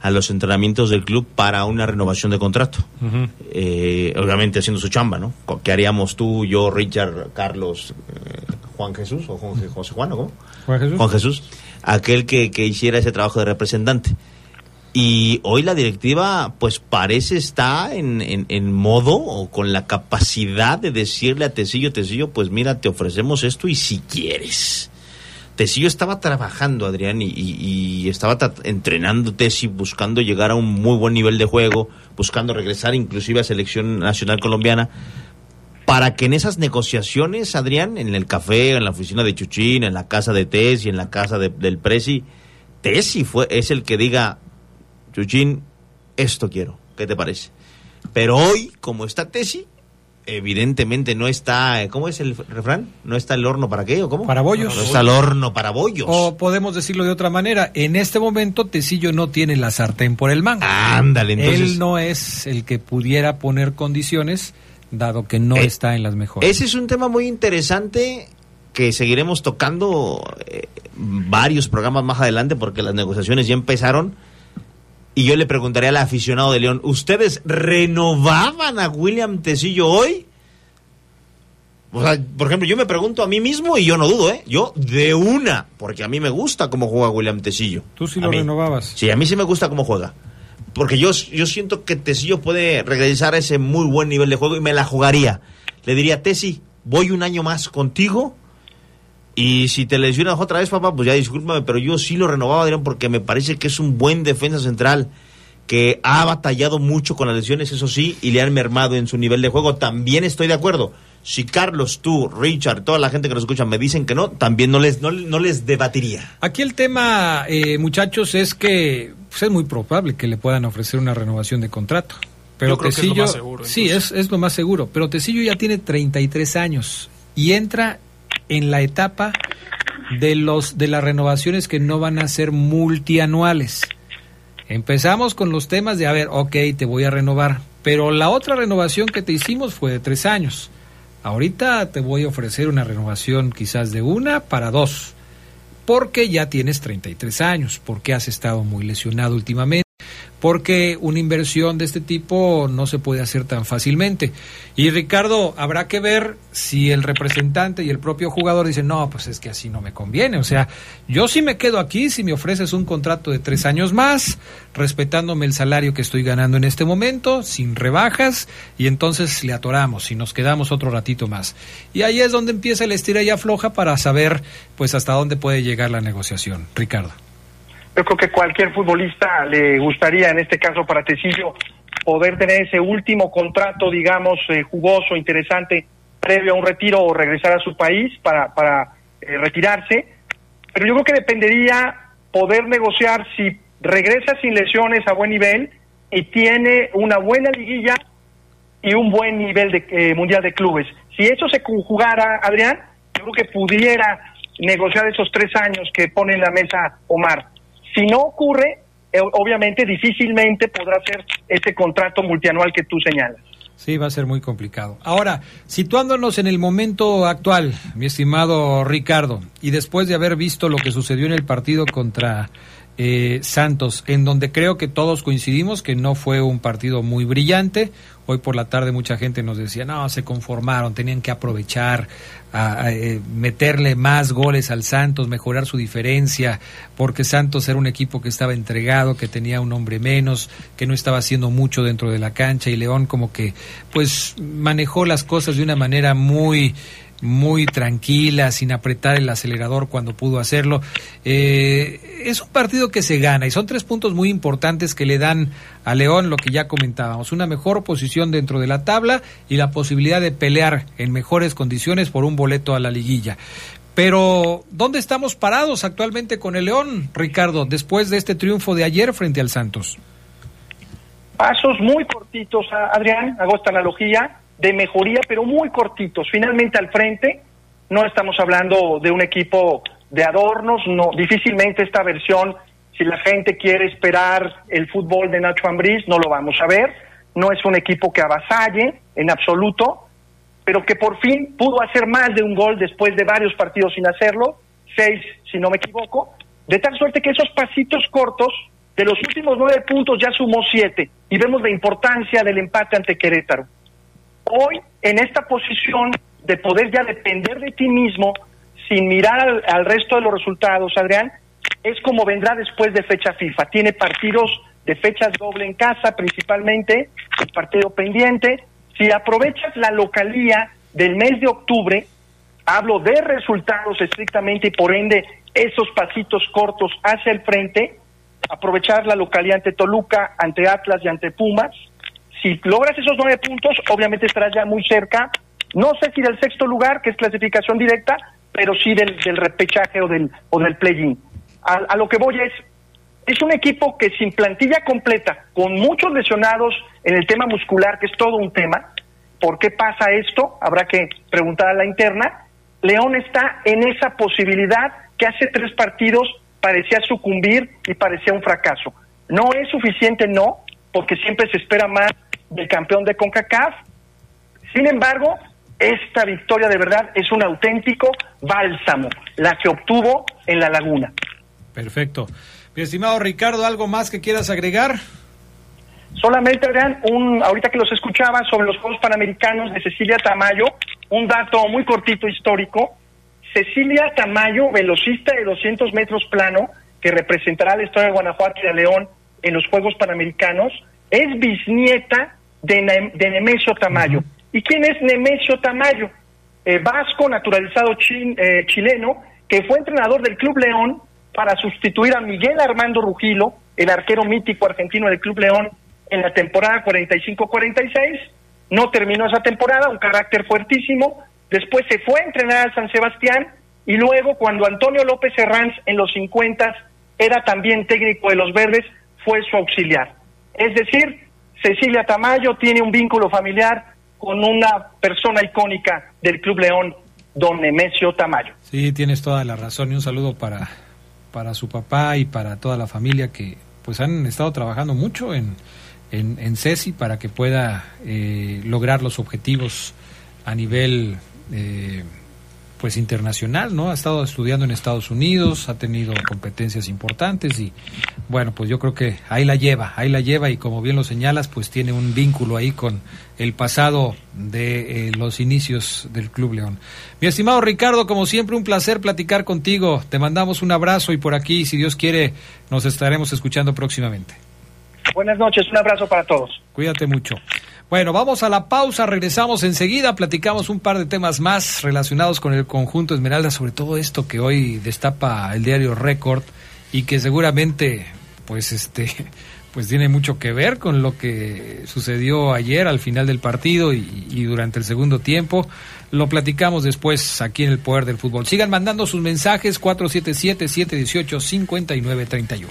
a los entrenamientos del club para una renovación de contrato. Eh, obviamente haciendo su chamba, ¿no? ¿Qué haríamos tú, yo, Richard, Carlos, eh, Juan Jesús o Juan, José Juan, ¿o cómo? Juan Jesús. Juan Jesús, aquel que, que hiciera ese trabajo de representante. Y hoy la directiva, pues parece está en, en, modo o con la capacidad de decirle a Tecillo, Tecillo, pues mira, te ofrecemos esto y si quieres. Tecillo estaba trabajando, Adrián, y, y, y estaba entrenando Tesi, buscando llegar a un muy buen nivel de juego, buscando regresar inclusive a selección nacional colombiana, para que en esas negociaciones, Adrián, en el café, en la oficina de Chuchín, en la casa de Tesi, en la casa de, del Presi, Tesi fue, es el que diga, Chuchín, esto quiero, ¿qué te parece? Pero hoy, como está Tesi, evidentemente no está, ¿cómo es el refrán? ¿No está el horno para qué o cómo? Para bollos. No está el horno para bollos. O podemos decirlo de otra manera, en este momento Tecillo no tiene la sartén por el mango. Ándale, entonces. Él no es el que pudiera poner condiciones, dado que no Eh, está en las mejores. Ese es un tema muy interesante que seguiremos tocando eh, varios programas más adelante porque las negociaciones ya empezaron. Y yo le preguntaría al aficionado de León, ¿ustedes renovaban a William Tecillo hoy? O sea, por ejemplo, yo me pregunto a mí mismo y yo no dudo, ¿eh? Yo de una, porque a mí me gusta cómo juega William Tecillo. Tú sí lo renovabas. Sí, a mí sí me gusta cómo juega. Porque yo, yo siento que Tecillo puede regresar a ese muy buen nivel de juego y me la jugaría. Le diría, Tesi, voy un año más contigo. Y si te lesionas otra vez, papá, pues ya discúlpame, pero yo sí lo renovaba, Adrián, porque me parece que es un buen defensa central que ha batallado mucho con las lesiones, eso sí, y le han mermado en su nivel de juego. También estoy de acuerdo. Si Carlos, tú, Richard, toda la gente que nos escucha me dicen que no, también no les, no, no les debatiría. Aquí el tema, eh, muchachos, es que pues, es muy probable que le puedan ofrecer una renovación de contrato. Pero Yo creo que es lo Tecillo, más seguro, sí, es, es lo más seguro. Pero Tecillo ya tiene 33 años y entra en la etapa de los de las renovaciones que no van a ser multianuales. Empezamos con los temas de, a ver, ok, te voy a renovar, pero la otra renovación que te hicimos fue de tres años. Ahorita te voy a ofrecer una renovación quizás de una para dos, porque ya tienes 33 años, porque has estado muy lesionado últimamente, porque una inversión de este tipo no se puede hacer tan fácilmente. Y Ricardo, habrá que ver si el representante y el propio jugador dicen, no, pues es que así no me conviene. O sea, yo sí me quedo aquí si me ofreces un contrato de tres años más, respetándome el salario que estoy ganando en este momento, sin rebajas, y entonces le atoramos y nos quedamos otro ratito más. Y ahí es donde empieza el estira y afloja para saber, pues, hasta dónde puede llegar la negociación. Ricardo. Yo creo que cualquier futbolista le gustaría, en este caso para Tecillo, poder tener ese último contrato, digamos, eh, jugoso, interesante, previo a un retiro o regresar a su país para, para eh, retirarse. Pero yo creo que dependería poder negociar si regresa sin lesiones a buen nivel y tiene una buena liguilla y un buen nivel de eh, mundial de clubes. Si eso se conjugara, Adrián, yo creo que pudiera negociar esos tres años que pone en la mesa Omar. Si no ocurre, eh, obviamente difícilmente podrá ser ese contrato multianual que tú señalas. Sí, va a ser muy complicado. Ahora, situándonos en el momento actual, mi estimado Ricardo, y después de haber visto lo que sucedió en el partido contra eh, Santos, en donde creo que todos coincidimos que no fue un partido muy brillante. Hoy por la tarde mucha gente nos decía, no, se conformaron, tenían que aprovechar, a, eh, meterle más goles al Santos, mejorar su diferencia, porque Santos era un equipo que estaba entregado, que tenía un hombre menos, que no estaba haciendo mucho dentro de la cancha y León como que pues manejó las cosas de una manera muy muy tranquila, sin apretar el acelerador cuando pudo hacerlo. Eh, es un partido que se gana y son tres puntos muy importantes que le dan a León lo que ya comentábamos, una mejor posición dentro de la tabla y la posibilidad de pelear en mejores condiciones por un boleto a la liguilla. Pero, ¿dónde estamos parados actualmente con el León, Ricardo, después de este triunfo de ayer frente al Santos? Pasos muy cortitos, Adrián, hago esta analogía, de mejoría, pero muy cortitos. Finalmente al frente, no estamos hablando de un equipo de adornos, no, difícilmente esta versión, si la gente quiere esperar el fútbol de Nacho Ambriz, no lo vamos a ver. No es un equipo que avasalle en absoluto, pero que por fin pudo hacer más de un gol después de varios partidos sin hacerlo, seis si no me equivoco, de tal suerte que esos pasitos cortos de los últimos nueve puntos ya sumó siete y vemos la importancia del empate ante Querétaro. Hoy, en esta posición de poder ya depender de ti mismo, sin mirar al, resto de los resultados, Adrián, es como vendrá después de fecha FIFA. Tiene partidos de fechas doble en casa, principalmente el partido pendiente. Si aprovechas la localía del mes de octubre, hablo de resultados estrictamente y por ende esos pasitos cortos hacia el frente, aprovechar la localidad ante Toluca, ante Atlas y ante Pumas. Si logras esos nueve puntos, obviamente estarás ya muy cerca, no sé si del sexto lugar, que es clasificación directa, pero sí del, repechaje o del, o del play-in. A, a lo que voy es, es un equipo que sin plantilla completa, con muchos lesionados en el tema muscular, que es todo un tema, ¿por qué pasa esto? Habrá que preguntar a la interna. León está en esa posibilidad que hace tres partidos parecía sucumbir y parecía un fracaso. No es suficiente, no, porque siempre se espera más del campeón de CONCACAF. Sin embargo, esta victoria de verdad es un auténtico bálsamo, la que obtuvo en la laguna. Perfecto. Mi estimado Ricardo, ¿algo más que quieras agregar? Solamente, Adrián, un, ahorita que los escuchaba sobre los Juegos Panamericanos de Cecilia Tamayo, un dato muy cortito histórico. Cecilia Tamayo, velocista de 200 metros plano, que representará la historia de Guanajuato y de León en los Juegos Panamericanos, es bisnieta de, de Nemesio Tamayo. ¿Y quién es Nemesio Tamayo? Eh, vasco, naturalizado chin- eh, chileno, que fue entrenador del Club León para sustituir a Miguel Armando Rugilo, el arquero mítico argentino del Club León, en la temporada 45-46. No terminó esa temporada, un carácter fuertísimo. Después se fue a entrenar al San Sebastián y luego cuando Antonio López Herranz en los 50 era también técnico de los Verdes, fue su auxiliar. Es decir, Cecilia Tamayo tiene un vínculo familiar con una persona icónica del Club León, don Nemesio Tamayo. Sí, tienes toda la razón y un saludo para, para su papá y para toda la familia que pues han estado trabajando mucho en, en, en CESI para que pueda eh, lograr los objetivos a nivel eh, pues internacional, ¿no? Ha estado estudiando en Estados Unidos, ha tenido competencias importantes y bueno, pues yo creo que ahí la lleva, ahí la lleva y como bien lo señalas, pues tiene un vínculo ahí con el pasado de eh, los inicios del Club León. Mi estimado Ricardo, como siempre un placer platicar contigo. Te mandamos un abrazo y por aquí, si Dios quiere, nos estaremos escuchando próximamente. Buenas noches, un abrazo para todos. Cuídate mucho. Bueno, vamos a la pausa, regresamos enseguida, platicamos un par de temas más relacionados con el conjunto Esmeralda, sobre todo esto que hoy destapa el diario Record y que seguramente pues este pues tiene mucho que ver con lo que sucedió ayer al final del partido y, y durante el segundo tiempo. Lo platicamos después aquí en el Poder del Fútbol. Sigan mandando sus mensajes 477-718-5931.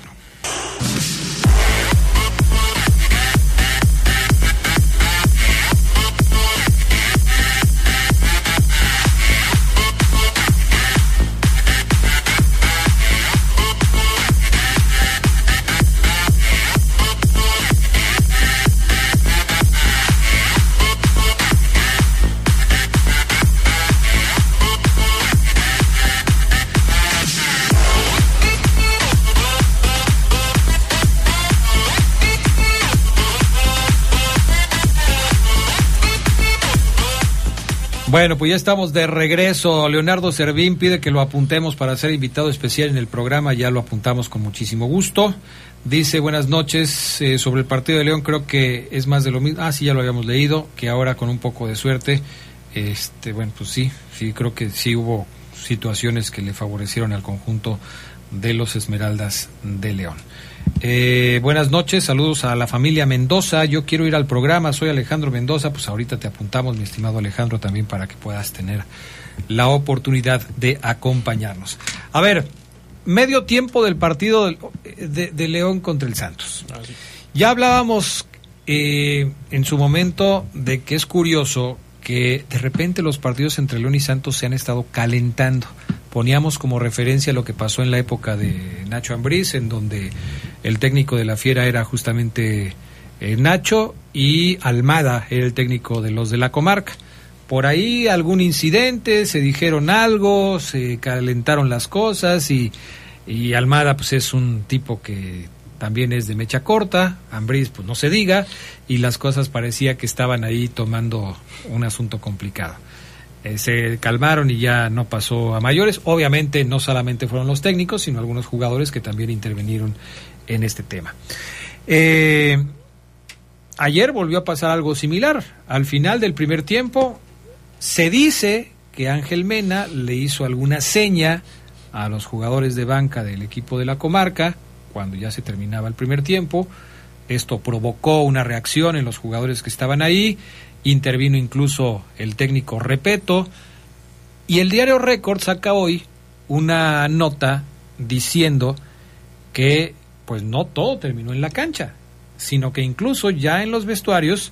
Bueno, pues ya estamos de regreso. Leonardo Servín pide que lo apuntemos para ser invitado especial en el programa. Ya lo apuntamos con muchísimo gusto. Dice, buenas noches. eh, sobre el partido de León creo que es más de lo mismo. Ah, sí, ya lo habíamos leído. Que ahora con un poco de suerte. Este, bueno, pues sí, sí, creo que sí hubo situaciones que le favorecieron al conjunto de los Esmeraldas de León. Eh, buenas noches, saludos a la familia Mendoza. Yo quiero ir al programa, soy Alejandro Mendoza. Pues ahorita te apuntamos, mi estimado Alejandro, también para que puedas tener la oportunidad de acompañarnos. A ver, medio tiempo del partido de, de León contra el Santos. Ya hablábamos eh, en su momento de que es curioso que de repente los partidos entre León y Santos se han estado calentando. Poníamos como referencia lo que pasó en la época de Nacho Ambriz, en donde el técnico de la Fiera era justamente eh, Nacho y Almada era el técnico de los de la comarca. Por ahí algún incidente, se dijeron algo, se calentaron las cosas y, y Almada pues es un tipo que también es de mecha corta, Ambriz pues no se diga, y las cosas parecía que estaban ahí tomando un asunto complicado. Eh, se calmaron y ya no pasó a mayores. Obviamente no solamente fueron los técnicos, sino algunos jugadores que también intervinieron en este tema. Eh, ayer volvió a pasar algo similar. Al final del primer tiempo, se dice que Ángel Mena le hizo alguna seña a los jugadores de banca del equipo de la comarca cuando ya se terminaba el primer tiempo. Esto provocó una reacción en los jugadores que estaban ahí. Intervino incluso el técnico Repeto. Y el diario Record saca hoy una nota diciendo que pues no todo terminó en la cancha, sino que incluso ya en los vestuarios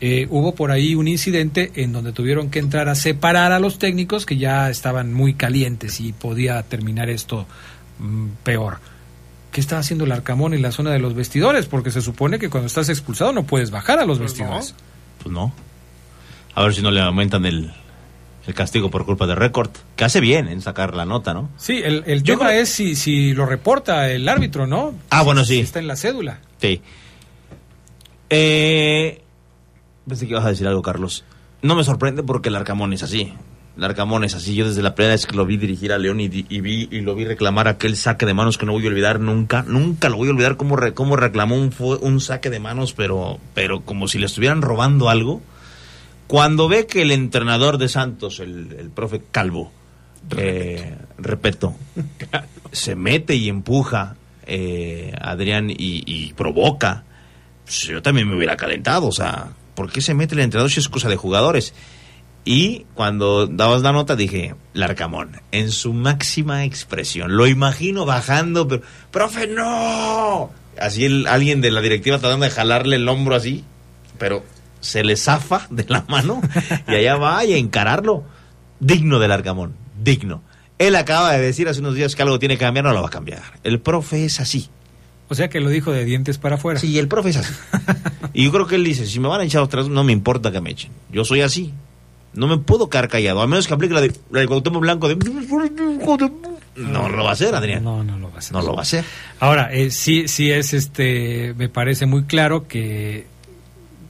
eh, hubo por ahí un incidente en donde tuvieron que entrar a separar a los técnicos que ya estaban muy calientes y podía terminar esto mm, peor. ¿Qué está haciendo el Arcamón en la zona de los vestidores? Porque se supone que cuando estás expulsado no puedes bajar a los Pues vestidores. Pues no. A ver si no le aumentan el, el castigo por culpa de récord. Que hace bien en sacar la nota, ¿no? Sí, el, el tema es si, si lo reporta el árbitro, ¿no? Ah, bueno, sí. Está en la cédula. Sí. Eh, pensé que ibas a decir algo, Carlos. No me sorprende porque el Arcamón es así. El Arcamón es así. Yo desde la primera vez que lo vi dirigir a León y, vi y lo vi reclamar aquel saque de manos que no voy a olvidar nunca. Nunca lo voy a olvidar cómo, re- cómo reclamó un, un saque de manos, pero, pero como si le estuvieran robando algo. Cuando ve que el entrenador de Santos, el, el profe Calvo, eh, repeto, se mete y empuja eh, a Adrián y, y provoca, pues yo también me hubiera calentado. O sea, ¿por qué se mete el entrenador si es cosa de jugadores? Y cuando dabas la nota dije, Larcamón, en su máxima expresión, lo imagino bajando, pero, profe, no. Así el, alguien de la directiva tratando de jalarle el hombro así, pero se le zafa de la mano y allá va y a encararlo. Digno del Arcamón, digno. Él acaba de decir hace unos días que algo tiene que cambiar, no lo va a cambiar. El profe es así. O sea que lo dijo de dientes para afuera. Sí, el profe es así. y yo creo que él dice, si me van a echar otra vez, no me importa que me echen. Yo soy así. No me puedo quedar callado, a menos que aplique la de la de Cuauhtémoc Blanco de... No lo va a hacer, Adrián. No, no lo va a hacer. No lo va a hacer. Ahora, eh, sí, sí es este, me parece muy claro que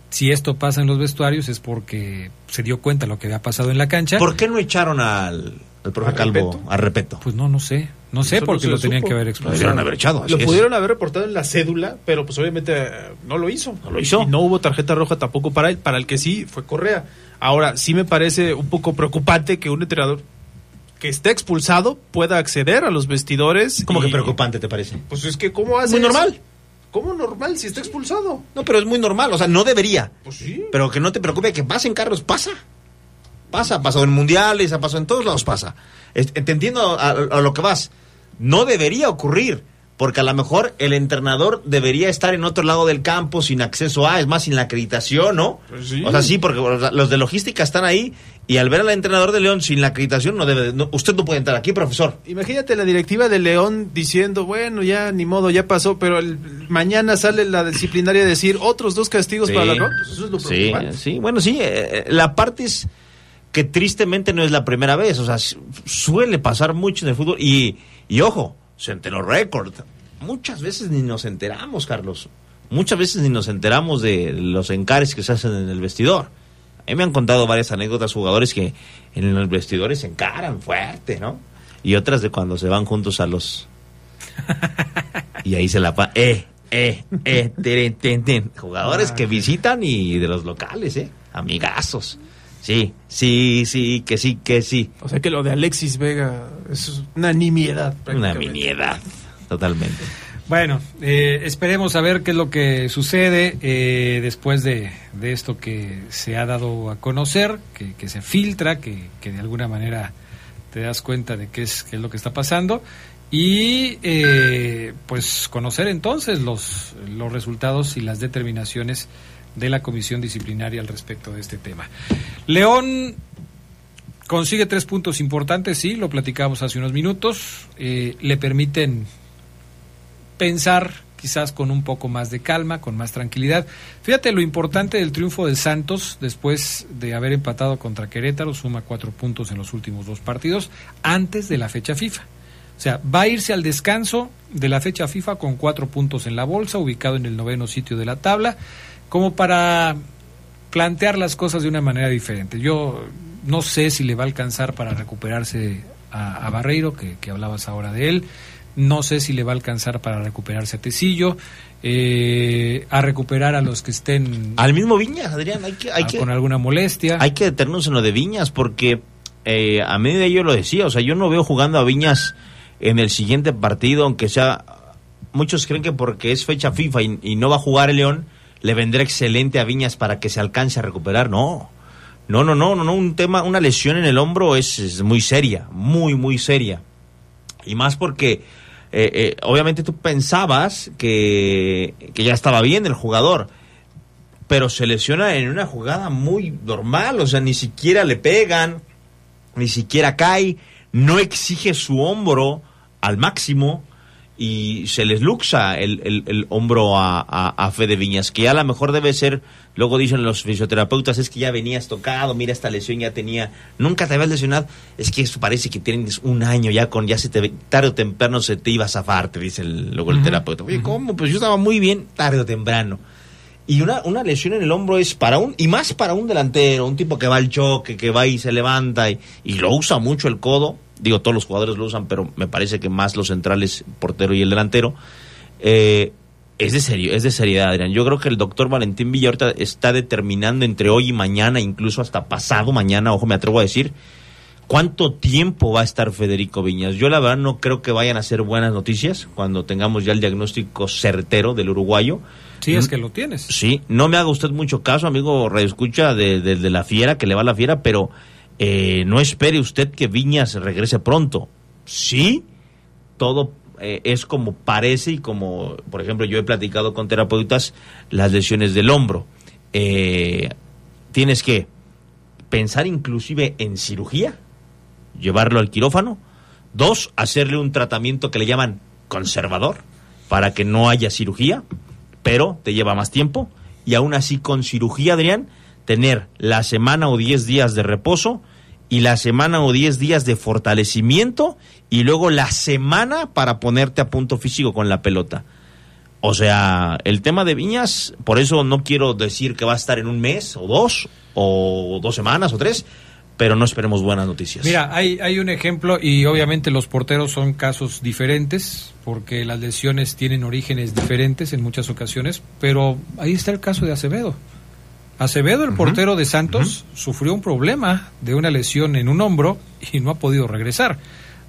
si esto pasa en los vestuarios es porque se dio cuenta lo que había pasado en la cancha. ¿Por qué no echaron al, al profe ¿A Calvo Repeto? a Repeto? Pues no, no sé. No sé Eso porque lo tenían supo. que haber Lo expulsado. debieron haber echado. Lo es. pudieron haber reportado en la cédula, pero pues obviamente eh, no lo hizo. No lo hizo. Y no hubo tarjeta roja tampoco para él. Para el que sí fue Correa. Ahora, sí me parece un poco preocupante que un entrenador que esté expulsado pueda acceder a los vestidores. ¿Cómo y- que preocupante te parece? Pues es que, ¿cómo hace Muy normal. ¿Cómo normal si está expulsado? No, pero es muy normal, o sea, no debería. Pues sí. Pero que no te preocupe que pasen carros, pasa. Pasa, ha pasado en mundiales, ha pasado en todos lados, pasa. Es- Te entiendo a, a lo que vas. No debería ocurrir, porque a lo mejor el entrenador debería estar en otro lado del campo sin acceso a, es más, sin la acreditación, ¿no? Pues sí. O sea, sí, porque los de logística están ahí y al ver al entrenador de León sin la acreditación, no debe, no- usted no puede entrar aquí, profesor. Imagínate la directiva de León diciendo, bueno, ya ni modo, ya pasó, pero el, mañana sale la disciplinaria a decir otros dos castigos para la Pues eso es lo sí, sí, bueno, sí, eh, la parte es que tristemente no es la primera vez, o sea, su- suele pasar mucho en el fútbol y, y ojo, se enteró récord. Muchas veces ni nos enteramos, Carlos. Muchas veces ni nos enteramos de los encares que se hacen en el vestidor. A mí me han contado varias anécdotas jugadores que en los vestidores se encaran fuerte, ¿no? Y otras de cuando se van juntos a los... y ahí se la pa... Eh, eh, eh, teren, ten, ten. Jugadores que visitan y de los locales, ¿eh? Amigazos. Sí, sí, sí, que sí, que sí. O sea que lo de Alexis Vega es una nimiedad. Una miniedad, totalmente. Bueno, eh, esperemos a ver qué es lo que sucede eh, después de, de esto que se ha dado a conocer, que, que se filtra, que, que de alguna manera te das cuenta de qué es, qué es lo que está pasando y eh, pues conocer entonces los, los resultados y las determinaciones de la comisión disciplinaria al respecto de este tema. León consigue tres puntos importantes, sí, lo platicamos hace unos minutos, eh, le permiten pensar quizás con un poco más de calma, con más tranquilidad. Fíjate lo importante del triunfo de Santos después de haber empatado contra Querétaro, suma cuatro puntos en los últimos dos partidos, antes de la fecha FIFA. O sea, va a irse al descanso de la fecha FIFA con cuatro puntos en la bolsa, ubicado en el noveno sitio de la tabla, como para plantear las cosas de una manera diferente. Yo no sé si le va a alcanzar para recuperarse a, a Barreiro, que, que hablabas ahora de él, No sé si le va a alcanzar para recuperarse a Tecillo, eh, a recuperar a los que estén Al mismo Viñas, Adrián, hay que... Hay que con alguna molestia. hay que detenernos en lo de Viñas porque eh, a mí de ello lo decía, o sea, yo no veo jugando a Viñas en el siguiente partido, aunque sea, muchos creen que porque es fecha FIFA y, y no va a jugar el León, le vendrá excelente a Viñas para que se alcance a recuperar, no. No, no, no, no, un tema, una lesión en el hombro es, es muy seria, muy, muy seria. Y más porque, eh, eh, obviamente tú pensabas que, que ya estaba bien el jugador, pero se lesiona en una jugada muy normal, o sea, ni siquiera le pegan, ni siquiera cae, no exige su hombro al máximo y se les luxa el, el- el hombro a, a, a Fede Viñas, que ya a lo mejor debe ser, luego dicen los fisioterapeutas, es que ya venías tocado, mira esta lesión ya tenía, nunca te habías lesionado, es que eso parece que tienes un año ya con, ya se te, tarde o temprano se te iba a zafar, te dice el- luego el terapeuta. Oye, ¿cómo? Pues yo estaba muy bien, tarde o temprano. Y una, una lesión en el hombro es para un, y más para un delantero, un tipo que va al choque, que va y se levanta y, y lo usa mucho el codo. Digo, todos los jugadores lo usan, pero me parece que más los centrales, portero y el delantero. Eh, es de serio, es de seriedad, Adrián. Yo creo que el doctor Valentín Villa ahorita está determinando entre hoy y mañana, incluso hasta pasado mañana, ojo, me atrevo a decir, cuánto tiempo va a estar Federico Viñas. Yo la verdad no creo que vayan a ser buenas noticias cuando tengamos ya el diagnóstico certero del uruguayo. Sí, es que lo tienes. Sí, no me haga usted mucho caso, amigo Radio Escucha, de, de- de la fiera, que le va a la fiera, pero eh, no espere usted que Viñas regrese pronto. Sí, todo eh, es como parece y como, por ejemplo, yo he platicado con terapeutas las lesiones del hombro. Eh, tienes que pensar inclusive en cirugía, llevarlo al quirófano. Dos, hacerle un tratamiento que le llaman conservador para que no haya cirugía, pero te lleva más tiempo. Y aún así con cirugía, Adrián, tener la semana o 10 días de reposo y la semana o 10 días de fortalecimiento y luego la semana para ponerte a punto físico con la pelota. O sea, el tema de Viñas, por eso no quiero decir que va a estar en un mes o dos, o dos semanas o tres, pero no esperemos buenas noticias. Mira, hay, hay un ejemplo y obviamente los porteros son casos diferentes porque las lesiones tienen orígenes diferentes en muchas ocasiones, pero ahí está el caso de Acevedo. Acevedo, el portero de Santos, sufrió un problema de una lesión en un hombro y no ha podido regresar.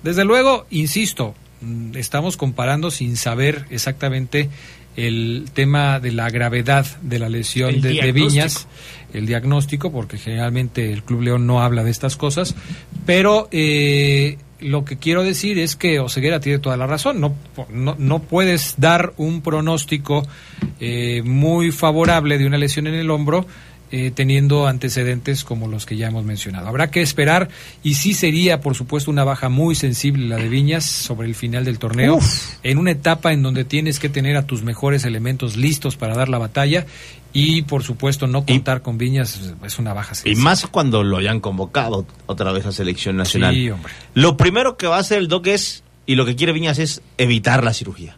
Desde luego, insisto, mm, estamos comparando sin saber exactamente el tema de la gravedad de la lesión de, de. Viñas, el diagnóstico, porque generalmente el Club León no habla de estas cosas, pero eh, lo que quiero decir es que Oseguera tiene toda la razón, no, no, no puedes dar un pronóstico eh, muy favorable de una lesión en el hombro eh, teniendo antecedentes como los que ya hemos mencionado. Habrá que esperar y sí sería, por supuesto, una baja muy sensible la de Viñas sobre el final del torneo, en una etapa en donde tienes que tener a tus mejores elementos listos para dar la batalla y, por supuesto, no contar con Viñas es una baja Y sensible. más cuando lo hayan convocado otra vez a selección nacional. Sí, hombre. Lo primero que va a hacer el Doc es, y lo que quiere Viñas es evitar la cirugía.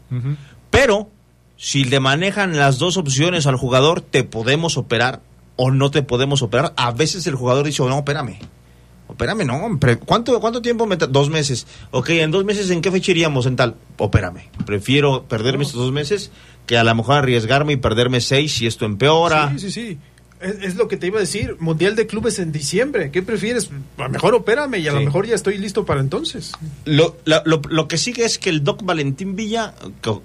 Pero, si le manejan las dos opciones al jugador, te podemos operar o no te podemos operar. A veces el jugador dice, no, espérame. Opérame, no, hombre. ¿Cuánto, cuánto tiempo? me Dos meses. Ok, en dos meses, ¿en qué fecha iríamos en tal? Opérame. Prefiero perderme estos dos meses que a lo mejor arriesgarme y perderme seis si esto empeora. Sí, sí, sí. Es, es lo que te iba a decir. Mundial de clubes en diciembre. ¿Qué prefieres? A lo mejor opérame y a lo mejor ya estoy listo para entonces. Lo, la- lo, lo que sigue es que el doc Valentín Villa,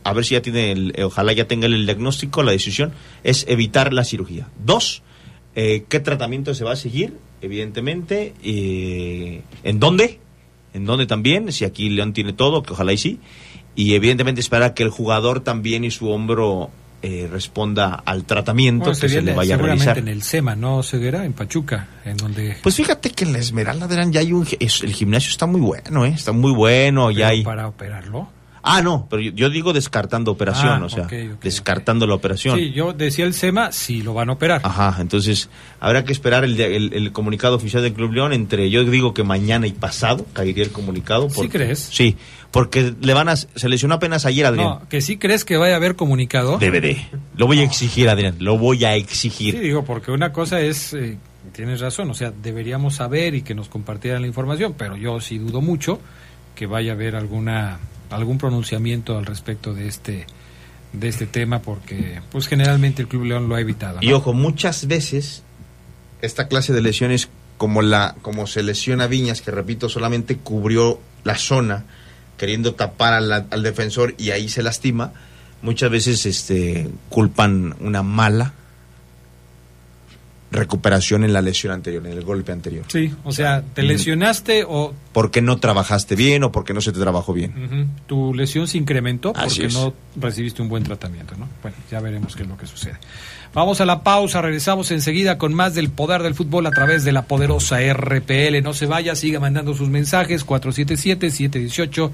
a ver si ya tiene, el, eh, ojalá ya tenga el diagnóstico, la decisión, es evitar la cirugía. Dos, eh, ¿qué tratamiento se va a seguir? Evidentemente, eh, ¿en dónde? ¿En dónde también? Si aquí León tiene todo, que ojalá y sí. Y evidentemente esperar que el jugador también y su hombro eh, responda al tratamiento Bueno, que se le vaya a realizar. en el SEMA, ¿no, Ceguera? En Pachuca, en donde... Pues fíjate que en la Esmeralda Adrián, ya hay un... es- el gimnasio está muy bueno, ¿eh? Está muy bueno, ya Pero hay... para operarlo. Ah, no, pero yo, yo digo descartando operación, Ah, o sea, descartando la operación. Sí, yo decía el SEMA, sí lo van a operar. Ajá, entonces habrá que esperar el, el, el comunicado oficial del Club León entre, yo digo que mañana y pasado caería el comunicado. ¿Sí crees? Sí, porque le van a, se lesionó apenas ayer Adrián. No, que sí crees que vaya a haber comunicado. DVD. Lo voy a exigir, Adrián, lo voy a exigir. Sí, digo, porque una cosa es, eh, tienes razón, o sea, deberíamos saber y que nos compartieran la información, pero yo sí dudo mucho que vaya a haber alguna algún pronunciamiento al respecto de este de este tema porque pues generalmente el Club León lo ha evitado. Y ojo, muchas veces esta clase de lesiones como la como se lesiona Viñas, que repito, solamente cubrió la zona queriendo tapar al, al defensor y ahí se lastima, muchas veces este culpan una mala recuperación en la lesión anterior, en el golpe anterior. Sí, o sea, te lesionaste o Porque no trabajaste bien o porque no se te trabajó bien. tu lesión se incrementó Así porque es. no recibiste un buen tratamiento, ¿no? Bueno, ya veremos qué es lo que sucede. Vamos a la pausa, regresamos enseguida con más del poder del fútbol a través de la poderosa RPL. No se vaya, siga mandando sus mensajes 477-718-5931.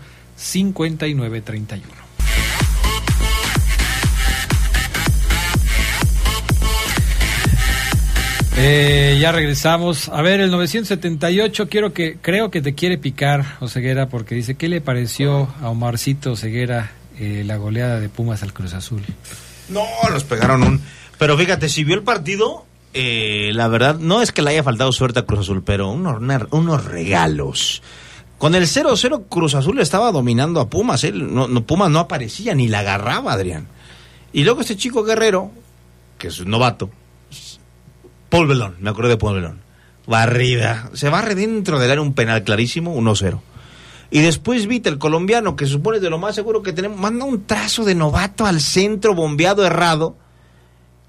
Eh, ya regresamos. A ver, el 978, quiero que, creo que te quiere picar, Oseguera, porque dice, ¿qué le pareció a Omarcito Oseguera eh, la goleada de Pumas al Cruz Azul? No, nos pegaron un... Pero fíjate, si vio el partido, eh, la verdad, no es que le haya faltado suerte a Cruz Azul, pero unos, unos regalos. Con el 0-0 Cruz Azul estaba dominando a Pumas, no, no, Pumas no aparecía ni la agarraba, Adrián. Y luego este chico guerrero, que es un novato, Paul Belón, me acuerdo de Paul Belón, barrida, se barre dentro del área un penal clarísimo, 1-0. Y después Vita, el colombiano, que supone de lo más seguro que tenemos, manda un trazo de novato al centro, bombeado errado.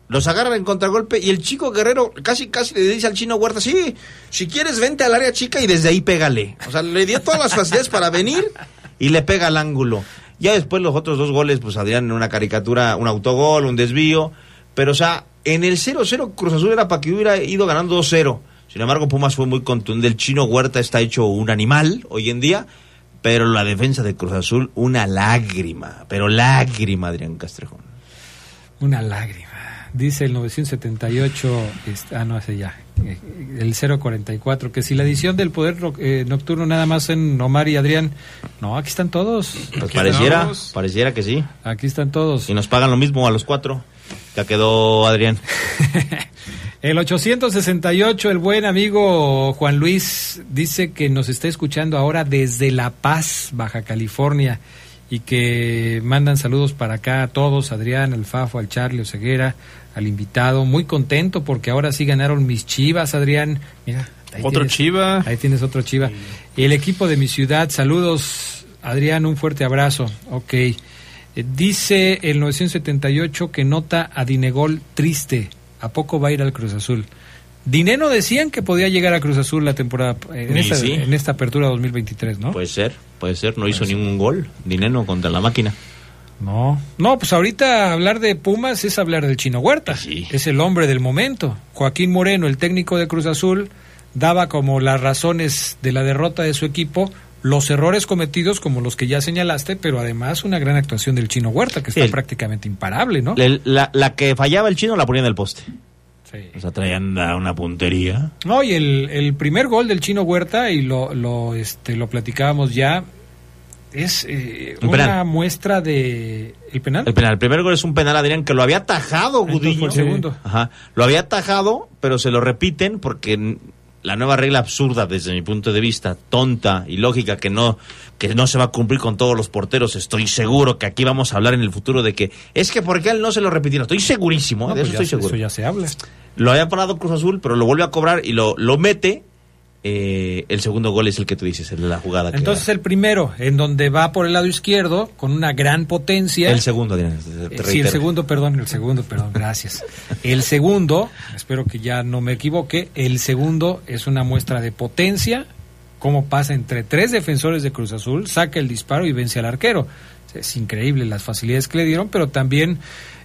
Los agarra en contragolpe y el chico guerrero casi casi le dice al chino Huerta, sí, si quieres vente al área chica y desde ahí pégale. O sea, le dio todas las facilidades para venir y le pega al ángulo. Ya después los otros dos goles, pues Adrián en una caricatura, un autogol, un desvío. Pero, o sea, en el 0-0 Cruz Azul era para que hubiera ido ganando 2-0. Sin embargo, Pumas fue muy contundente. El chino Huerta está hecho un animal hoy en día. Pero la defensa de Cruz Azul, una lágrima. Pero lágrima, Adrián Castrejón. Una lágrima. Dice el 978, este, ah, no, ese ya, eh, el 044, que si la edición del Poder eh, Nocturno nada más en Omar y Adrián, no, aquí están todos. Pues Aquí pareciera, estamos. pareciera que sí. Aquí están todos. Y nos pagan lo mismo a los cuatro. Ya quedó Adrián. El 868, el buen amigo Juan Luis dice que nos está escuchando ahora desde La Paz, Baja California, y que mandan saludos para acá a todos, Adrián, al Fafo, al Charlie Oseguera, al invitado. Muy contento porque ahora sí ganaron mis chivas, Adrián. Mira, ahí Otro tienes- Chiva. Ahí tienes otro chiva. Y el equipo de mi ciudad, saludos, Adrián, un fuerte abrazo. Ok. Eh, dice el 978 que nota a Dinegol triste. ¿A poco va a ir al Cruz Azul? Dineno decían que podía llegar a Cruz Azul la temporada eh, en, esta, sí. en esta apertura 2023, ¿no? Puede ser, puede ser. No hizo ningún gol. Dineno contra la máquina. No, no, pues ahorita hablar de Pumas es hablar del Chino Huerta. Es el hombre del momento. Joaquín Moreno, el técnico de Cruz Azul, daba como las razones de la derrota de su equipo, los errores cometidos como los que ya señalaste, pero además una gran actuación del Chino Huerta, que está Sí. prácticamente imparable, ¿no? Le- La, la que fallaba el chino la ponía en el poste. O sea, traían una puntería. No, y el, el primer gol del Chino Huerta, y lo, lo, este, lo platicábamos ya, es eh, Un una penal. muestra de... ¿El penal? El penal, el primer gol es un penal, Adrián, que lo había atajado Gudiño. el segundo. Ajá. Lo había atajado, pero se lo repiten porque la nueva regla absurda, desde mi punto de vista, tonta y lógica, que no, que no se va a cumplir con todos los porteros. Estoy seguro que aquí vamos a hablar en el futuro de que es que porque él no se lo repitieron. Estoy segurísimo, No, de pues eso ya estoy se- seguro. Eso ya se habla. Lo había parado Cruz Azul, pero lo vuelve a cobrar y lo, lo mete. Eh, el segundo gol es el que tú dices, el de la jugada. que Entonces el primero, en donde va por el lado izquierdo, con una gran potencia. El segundo, Adrián. Eh, sí, el segundo, perdón, el segundo, perdón, gracias. El segundo, espero que ya no me equivoque, el segundo es una muestra de potencia, cómo pasa entre tres defensores de Cruz Azul, saca el disparo y vence al arquero. Es increíble las facilidades que le dieron, pero también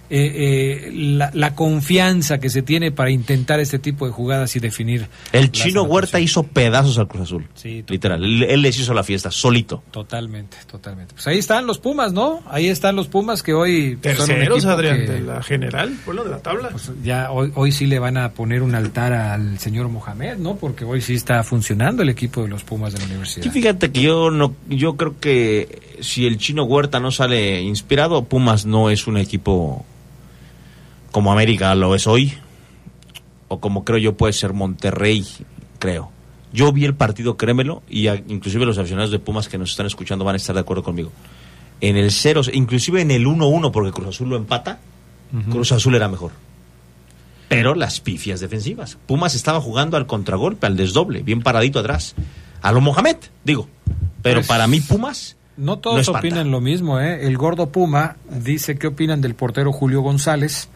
eh, eh, la, la confianza que se tiene para intentar este tipo de jugadas y definir. El chino Huerta hizo pedazos al Cruz Azul. Sí, Literal. Él, él les hizo la fiesta, solito. Totalmente, totalmente. Pues ahí están los Pumas, ¿no? Ahí están los Pumas que hoy son un Terceros, Adrián, que- de la general, bueno, de la tabla. ya hoy, hoy sí le van a poner un altar al señor Mohamed, ¿no? Porque hoy sí está funcionando el equipo de los Pumas de la Sí, universidad. fíjate que yo no, yo creo que si el chino Huerta no sale inspirado, Pumas no es un equipo como América lo es hoy, o como creo yo puede ser Monterrey, creo. Yo vi el partido, créemelo, y a- inclusive los aficionados de Pumas que nos están escuchando van a estar de acuerdo conmigo. en el 0, inclusive en el 1-1, porque Cruz Azul lo empata, Cruz Azul era mejor. Pero las pifias defensivas. Pumas estaba jugando al contragolpe, al desdoble, bien paradito atrás. A lo Mohamed, digo. Pero Pues, para mí, Pumas. No todos opinan lo mismo, ¿eh? El gordo Puma dice qué opinan del portero Julio González,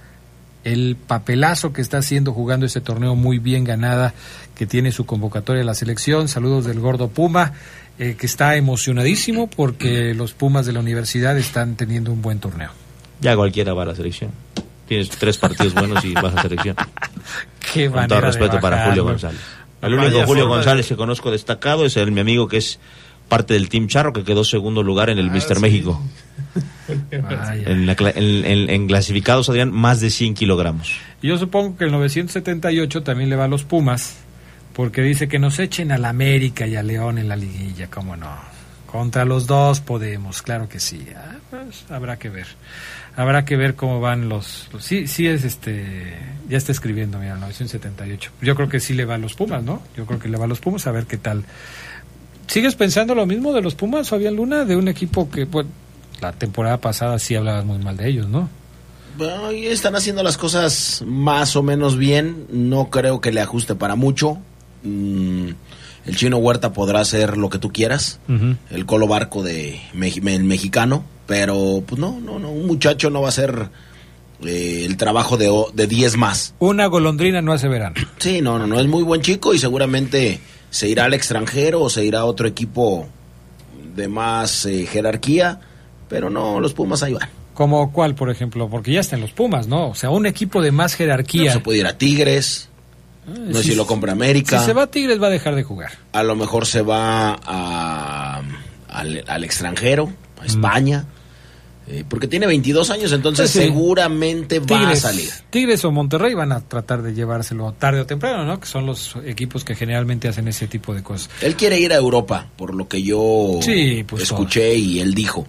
el papelazo que está haciendo jugando ese torneo muy bien ganada, que tiene su convocatoria a la selección. Saludos del gordo Puma, eh, que está emocionadísimo porque los Pumas de la universidad están teniendo un buen torneo. Ya cualquiera va a la selección. Tienes tres partidos buenos y vas a selección. Qué Con todo de respeto para. Julio González. El único Julio de- González que conozco destacado es el mi amigo que es parte del Team Charro, que quedó segundo lugar en el Mister México. En, la en- en- en clasificados, Adrián, más de 100 kilogramos. Y Yo supongo que el 978 también le va a los Pumas, porque dice que nos echen al América y a León en la liguilla, cómo no. Contra los dos podemos, claro que sí. Ah, pues, habrá que ver. Habrá que ver cómo van los, los- Sí, sí es este... Ya está escribiendo, mira, el 978. Yo creo que sí le va a los Pumas, ¿no? Yo creo que le va a los Pumas, a ver qué tal. ¿Sigues pensando lo mismo de los Pumas, Fabián Luna? De un equipo que, pues, la temporada pasada sí hablabas muy mal de ellos, ¿no? Bueno, están haciendo las cosas más o menos bien. No creo que le ajuste para mucho. Mm, el chino Huerta podrá hacer lo que tú quieras. El colo barco de Meji- el mexicano. Pero, pues no, no, no. Un muchacho no va a hacer eh, el trabajo de, o- de 10 más. Una golondrina no hace verano. Sí, no, no, no. Es muy buen chico y seguramente se irá al extranjero o se irá a otro equipo de más eh, jerarquía. Pero no, los Pumas ahí van. ¿Como cuál, por ejemplo? Porque ya están los Pumas, ¿no? O sea, un equipo de más jerarquía. Se puede ir a Tigres. No sé si- si lo compra América. Si se va a Tigres va a dejar de jugar. a lo mejor se va a, al, al extranjero, a España, eh, porque tiene 22 años, entonces Sí, sí. seguramente va a Tigres, salir. Tigres o Monterrey van a tratar de llevárselo tarde o temprano, ¿no? Que son los equipos que generalmente hacen ese tipo de cosas. Él quiere ir a Europa, por lo que yo Sí, pues escuché y él dijo.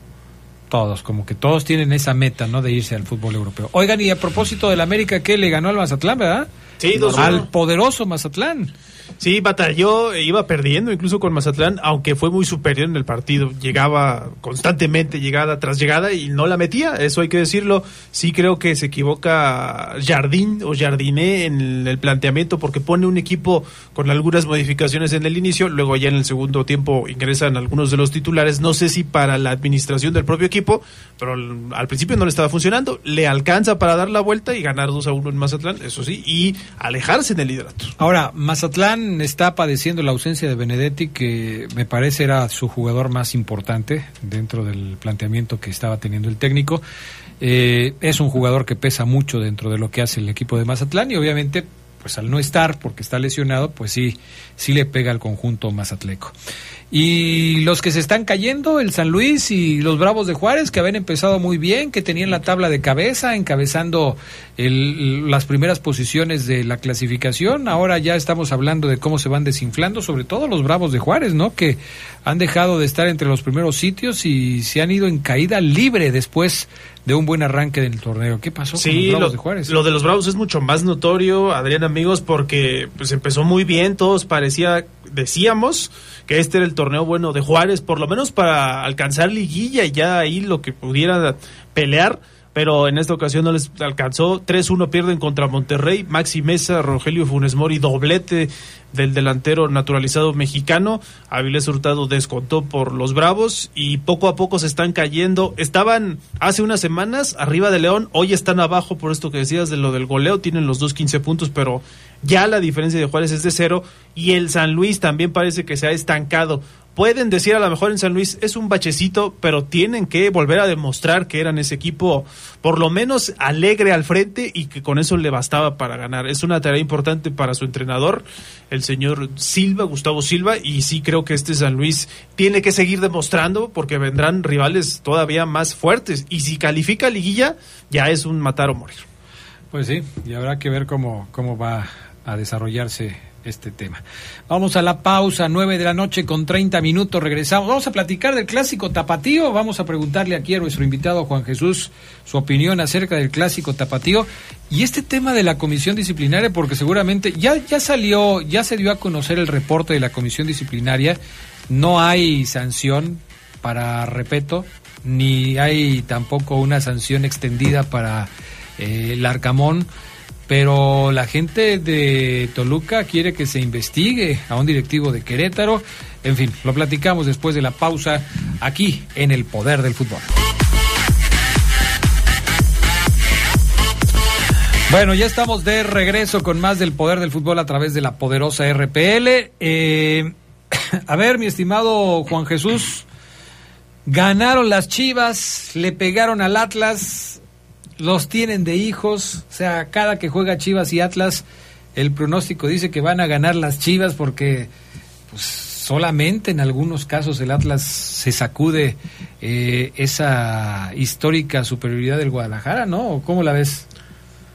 Todos, como que todos tienen esa meta, ¿no? De irse al fútbol europeo. Oigan, y a propósito del América, que le ganó al Mazatlán, ¿verdad? Sí, 2-1. Al poderoso Mazatlán. Sí, batalló, iba perdiendo incluso con Mazatlán, aunque fue muy superior en el partido. Llegaba constantemente, llegada tras llegada, y no la metía, eso hay que decirlo. Sí creo que se equivoca Jardín o Jardiné en el planteamiento porque pone un equipo con algunas modificaciones en el inicio, luego ya en el segundo tiempo ingresan algunos de los titulares. No sé si para la administración del propio equipo, pero al principio no le estaba funcionando. Le alcanza para dar la vuelta y ganar 2 a 1 en Mazatlán, eso sí, y alejarse en el liderato. Ahora, Mazatlán está padeciendo la ausencia de Benedetti, que me parece era su jugador más importante dentro del planteamiento que estaba teniendo el técnico. Eh, es un jugador que pesa mucho dentro de lo que hace el equipo de Mazatlán y obviamente, pues al no estar, porque está lesionado, pues sí, sí le pega al conjunto mazatleco. Y los que se están cayendo, el San Luis y los Bravos de Juárez, que habían empezado muy bien, que tenían la tabla de cabeza, encabezando el- las primeras posiciones de la clasificación. Ahora ya estamos hablando de cómo se van desinflando, sobre todo los Bravos de Juárez, ¿no? Que han dejado de estar entre los primeros sitios y se han ido en caída libre después de un buen arranque del torneo. ¿Qué pasó con los Sí, Bravos lo, de Juárez? lo de los Bravos es mucho más notorio, Adrián amigos, porque pues empezó muy bien, todos parecía, decíamos que este era el torneo bueno de Juárez, por lo menos para alcanzar liguilla y ya ahí lo que pudiera pelear, pero en esta ocasión no les alcanzó, 3-1 pierden contra Monterrey, Maxi Mesa, Rogelio Funes Mori, doblete del delantero naturalizado mexicano, Avilés Hurtado descontó por los Bravos y poco a poco se están cayendo, estaban hace unas semanas arriba de León, hoy están abajo por esto que decías de lo del goleo, tienen los dos 15 puntos, pero ya la diferencia de Juárez es de cero y el San Luis también parece que se ha estancado. Pueden decir a lo mejor en San Luis es un bachecito, pero tienen que volver a demostrar que eran ese equipo por lo menos alegre al frente y que con eso le bastaba para ganar. Es una tarea importante para su entrenador, el señor Silva, Gustavo Silva, y sí creo que este San Luis tiene que seguir demostrando porque vendrán rivales todavía más fuertes y si califica liguilla ya es un matar o morir. Pues sí, y habrá que ver cómo, cómo va a desarrollarse este tema. Vamos a la pausa, 9 de la noche con 30 minutos, regresamos. Vamos a platicar del clásico tapatío, vamos a preguntarle aquí a nuestro invitado Juan Jesús su opinión acerca del clásico tapatío y este tema de la comisión disciplinaria, porque seguramente ya, ya salió, ya se dio a conocer el reporte de la comisión disciplinaria, no hay sanción para Repeto, ni hay tampoco una sanción extendida para eh, el Arcamón, pero la gente de Toluca quiere que se investigue a un directivo de Querétaro. En fin, lo platicamos después de la pausa aquí en el Poder del Fútbol. Bueno, ya estamos de regreso con más del poder del fútbol a través de la poderosa RPL. Eh, a ver, mi estimado Juan Jesús, ganaron las Chivas, le pegaron al Atlas, los tienen de hijos, o sea, cada que juega Chivas y Atlas, el pronóstico dice que van a ganar las Chivas porque pues, solamente en algunos casos el Atlas se sacude eh, esa histórica superioridad del Guadalajara, ¿no? ¿Cómo la ves?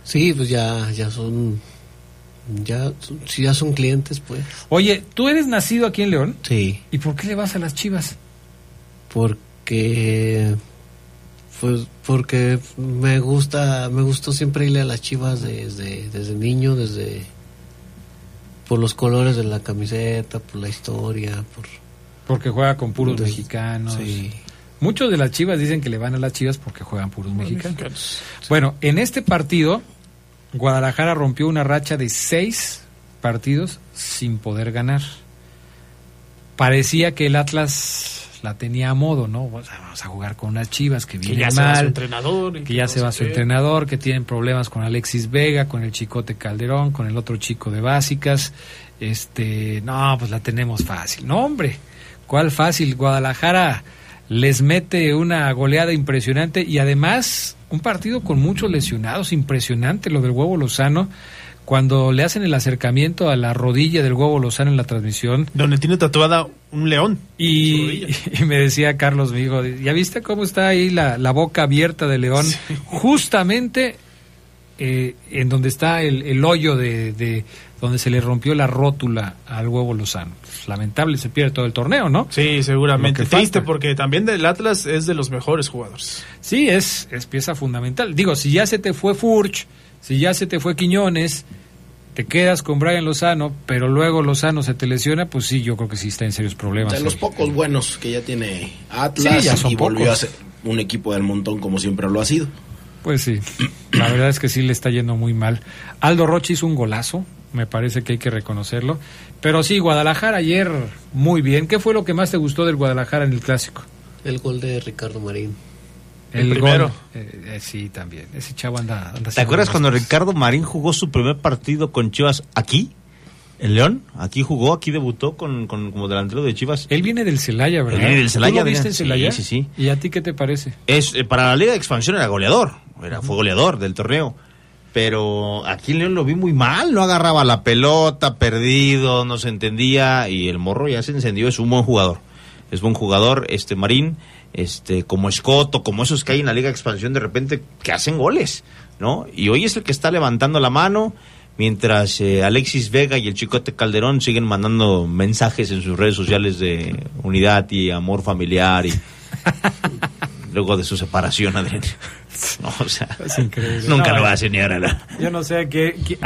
Sí, pues ya, ya son, ya, si ya son clientes, pues. Oye, ¿tú eres nacido aquí en León? Sí. ¿Y por qué le vas a las Chivas? Porque, pues, porque me gusta, me gustó siempre irle a las Chivas desde, desde niño, desde, por los colores de la camiseta, por la historia, por. Porque juega con puros mexicanos. Sí. Muchos de las Chivas dicen que le van a las Chivas porque juegan puros mexicanos. Bueno, en este partido, Guadalajara rompió una racha de seis partidos sin poder ganar. Parecía que el Atlas la tenía a modo, ¿no? O sea, vamos a jugar con unas Chivas que vienen ya se va su mal, entrenador y que que ya se va su qué. entrenador, que tienen problemas con Alexis Vega, con el Chicote Calderón, con el otro chico de básicas. Este, no, pues la tenemos fácil. No, hombre, ¿cuál fácil? Guadalajara les mete una goleada impresionante y además un partido con muchos lesionados, impresionante lo del huevo Lozano. Cuando le hacen el acercamiento a la rodilla del huevo Lozano en la transmisión, Donde tiene tatuada un león. y, y me decía Carlos, mi hijo, ¿ya viste cómo está ahí la, la boca abierta de León? Justamente eh, en donde está el, el hoyo de, de donde se le rompió la rótula al huevo Lozano. Pues, lamentable, se pierde todo el torneo, ¿no? Sí, seguramente. Triste porque también del Atlas es de los mejores jugadores. Sí, es, es pieza fundamental. Digo, si ya se te fue Furch, si ya se te fue Quiñones, te quedas con Brian Lozano, pero luego Lozano se te lesiona, pues sí, yo creo que sí está en serios problemas. De los el- pocos buenos que ya tiene Atlas Sí, ya son y volvió pocos. a ser un equipo del montón como siempre lo ha sido. Pues sí, la verdad es que sí le está yendo muy mal. Aldo Rocha hizo un golazo, me parece que hay que reconocerlo. Pero sí, Guadalajara ayer muy bien. ¿Qué fue lo que más te gustó del Guadalajara en el clásico? El gol de Ricardo Marín. El primero. gol. Eh, eh, sí, también. Ese chavo anda. anda ¿Te acuerdas cuando. Ricardo Marín jugó su primer partido con Chivas aquí? ¿En León? Aquí jugó, aquí debutó con, con- como delantero de Chivas. Él viene del Celaya, ¿verdad? Él viene del Celaya, ¿Tú lo viste en Celaya? Sí, sí, sí. ¿Y a ti qué te parece? Es, eh, para la Liga de Expansión era goleador, era, fue goleador del torneo. Pero aquí en León lo vi muy mal, no agarraba la pelota, perdido, no se entendía y el morro ya se encendió, es un buen jugador. Es buen jugador, este Marín, este como Escoto, como esos que hay en la Liga de Expansión de repente que hacen goles, ¿no? Y hoy es el que está levantando la mano, mientras eh, Alexis Vega y el Chicote Calderón siguen mandando mensajes en sus redes sociales de unidad y amor familiar y luego de su separación, Adrián. No, o sea, Es increíble. nunca No, lo va a eh, ahora. ¿no? Yo no sé, que, que-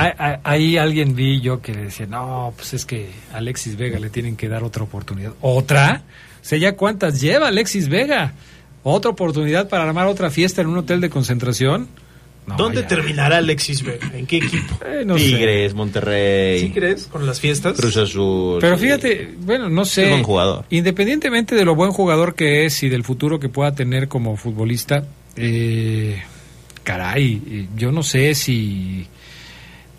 ahí- alguien vi yo que decía, no, pues es que a Alexis Vega le tienen que dar otra oportunidad. ¿Otra? Sea, ¿ya cuántas lleva Alexis Vega? ¿Otra oportunidad para armar otra fiesta en un hotel de concentración? No, ¿Dónde ya. terminará Alexis Vega? ¿En qué equipo? Eh, no sé. Tigres, Monterrey, ¿Sí crees? ¿Con las fiestas? Cruz Azul. Pero fíjate, bueno, no sé. Es buen jugador. Independientemente de lo buen jugador que es y del futuro que pueda tener como futbolista, eh, caray, yo no sé si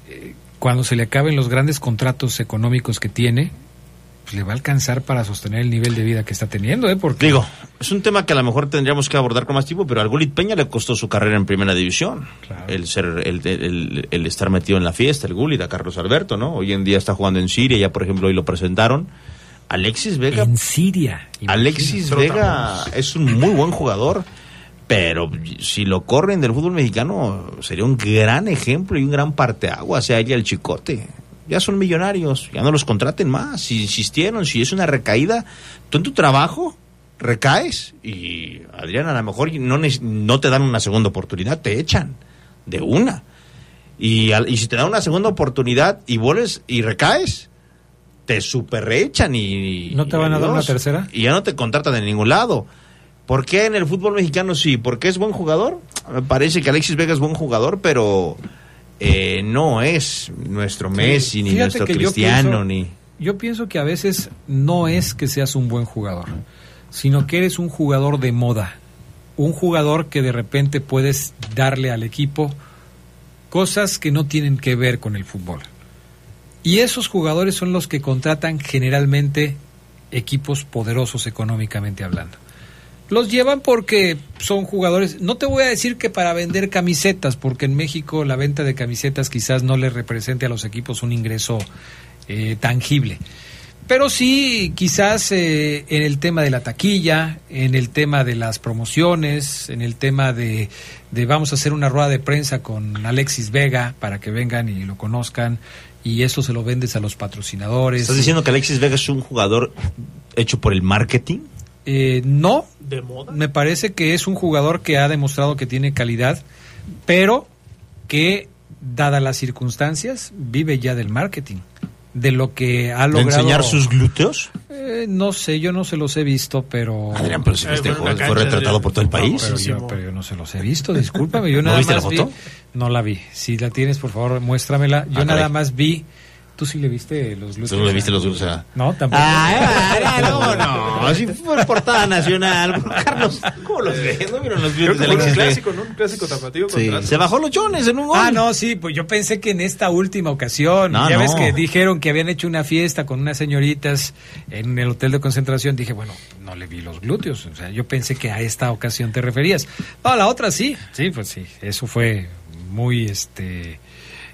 eh, cuando se le acaben los grandes contratos económicos que tiene, pues le va a alcanzar para sostener el nivel de vida que está teniendo, ¿eh? Porque Digo, es un tema que a lo mejor tendríamos que abordar con más tiempo, pero al Gulit Peña le costó su carrera en primera división. El ser, el, el- el estar metido en la fiesta, el Gulit, a Carlos Alberto, ¿no? Hoy en día está jugando en Siria, ya por ejemplo hoy lo presentaron. Alexis Vega. en Siria. Alexis. Vega es un muy buen jugador, pero si lo corren del fútbol mexicano sería un gran ejemplo y un gran parteaguas, sea ella el chicote. Ya son millonarios, ya no los contraten más. Si insistieron, si es una recaída, tú en tu trabajo recaes y Adrián a lo mejor no, no te dan una segunda oportunidad, te echan de una. Y, y si te dan una segunda oportunidad y vuelves y recaes, te superrechan y... ¿No te van a dar una tercera? Y ya no te contratan de ningún lado. ¿Por qué en el fútbol mexicano sí? ¿Porque es buen jugador? Me parece que Alexis Vega es buen jugador, pero eh, no es nuestro Messi, ni nuestro Cristiano, pienso- ni... Yo pienso que a veces no es que seas un buen jugador, sino que eres un jugador de moda. Un jugador que de repente puedes darle al equipo cosas que no tienen que ver con el fútbol. Y esos jugadores son los que contratan generalmente equipos poderosos económicamente hablando. Los llevan porque son jugadores, no te voy a decir que para vender camisetas, porque en México la venta de camisetas quizás no le represente a los equipos un ingreso eh, tangible. Pero sí, quizás eh, en el tema de la taquilla, en el tema de las promociones, en el tema de, de vamos a hacer una rueda de prensa con Alexis Vega para que vengan y lo conozcan y eso se lo vendes a los patrocinadores. ¿Estás diciendo que Alexis Vega es un jugador hecho por el marketing? Eh, no, ¿De moda? me parece que es un jugador que ha demostrado que tiene calidad, pero que, dadas las circunstancias, vive ya del marketing, de lo que ha ¿De logrado. enseñar sus glúteos? Eh, no sé, yo no se los he visto, pero. Adrián, pero si Eh, fue una fue retratado por todo el país. Pero yo, pero yo no se los he visto, discúlpame. Yo ¿No nada viste más la foto? vi- No la vi. Si la tienes, por favor, muéstramela. Yo Ah, nada caray. más vi. ¿Tú sí le viste los glúteos? ¿Tú no le viste los glúteos a- No, tampoco. Ah, no, no, no, si fue portada nacional. Carlos, ¿cómo los ves? ¿No vieron los Creo glúteos que de fue un clásico, ¿no? Un clásico tapatío contra Se bajó los chones en un gol. Ah, no, sí, pues yo pensé que en esta última ocasión, No, ya ves que dijeron que habían hecho una fiesta con unas señoritas en el hotel de concentración, dije, bueno, no le vi los glúteos, o sea, yo pensé que a esta ocasión te referías. No, a la otra sí, sí, pues sí, eso fue muy, este,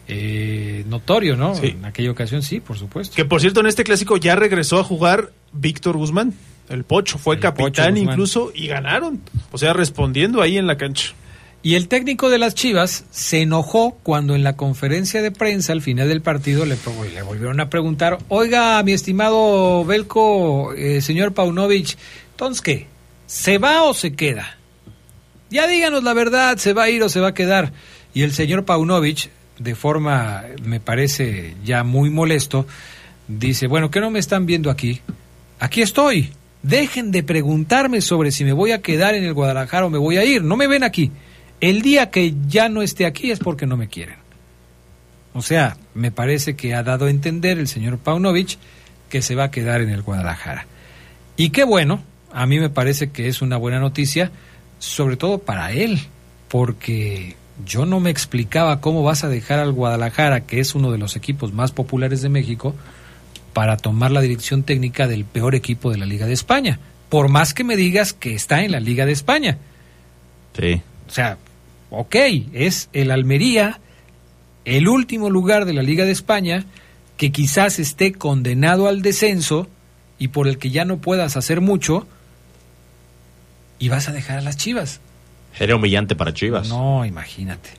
eh, notorio, ¿no? Sí. En aquella ocasión sí, por supuesto. Que por cierto, en este clásico ya regresó a jugar Víctor Guzmán. El Pocho fue El capitán incluso y ganaron. O sea, respondiendo ahí en la cancha. Y el técnico de las Chivas se enojó cuando en la conferencia de prensa al final del partido le, volvieron a preguntar, oiga, mi estimado Belko, eh, señor Paunovic, entonces qué, ¿se va o se queda? Ya díganos la verdad, ¿se va a ir o se va a quedar? Y el señor Paunovic, de forma, me parece ya muy molesto, dice, bueno, ¿qué no me están viendo aquí? Aquí estoy. Dejen de preguntarme sobre si me voy a quedar en el Guadalajara o me voy a ir. No me ven aquí. El día que ya no esté aquí es porque no me quieren. O sea, me parece que ha dado a entender el señor Paunovic que se va a quedar en el Guadalajara. Y qué bueno, a mí me parece que es una buena noticia, sobre todo para él, porque yo no me explicaba cómo vas a dejar al Guadalajara, que es uno de los equipos más populares de México, para tomar la dirección técnica del peor equipo de la Liga de España. Por más que me digas que está en la Liga de España. Sí. O sea, ok, es el Almería, el último lugar de la Liga de España, que quizás esté condenado al descenso y por el que ya no puedas hacer mucho, y vas a dejar a las Chivas. Era humillante para Chivas. No, imagínate.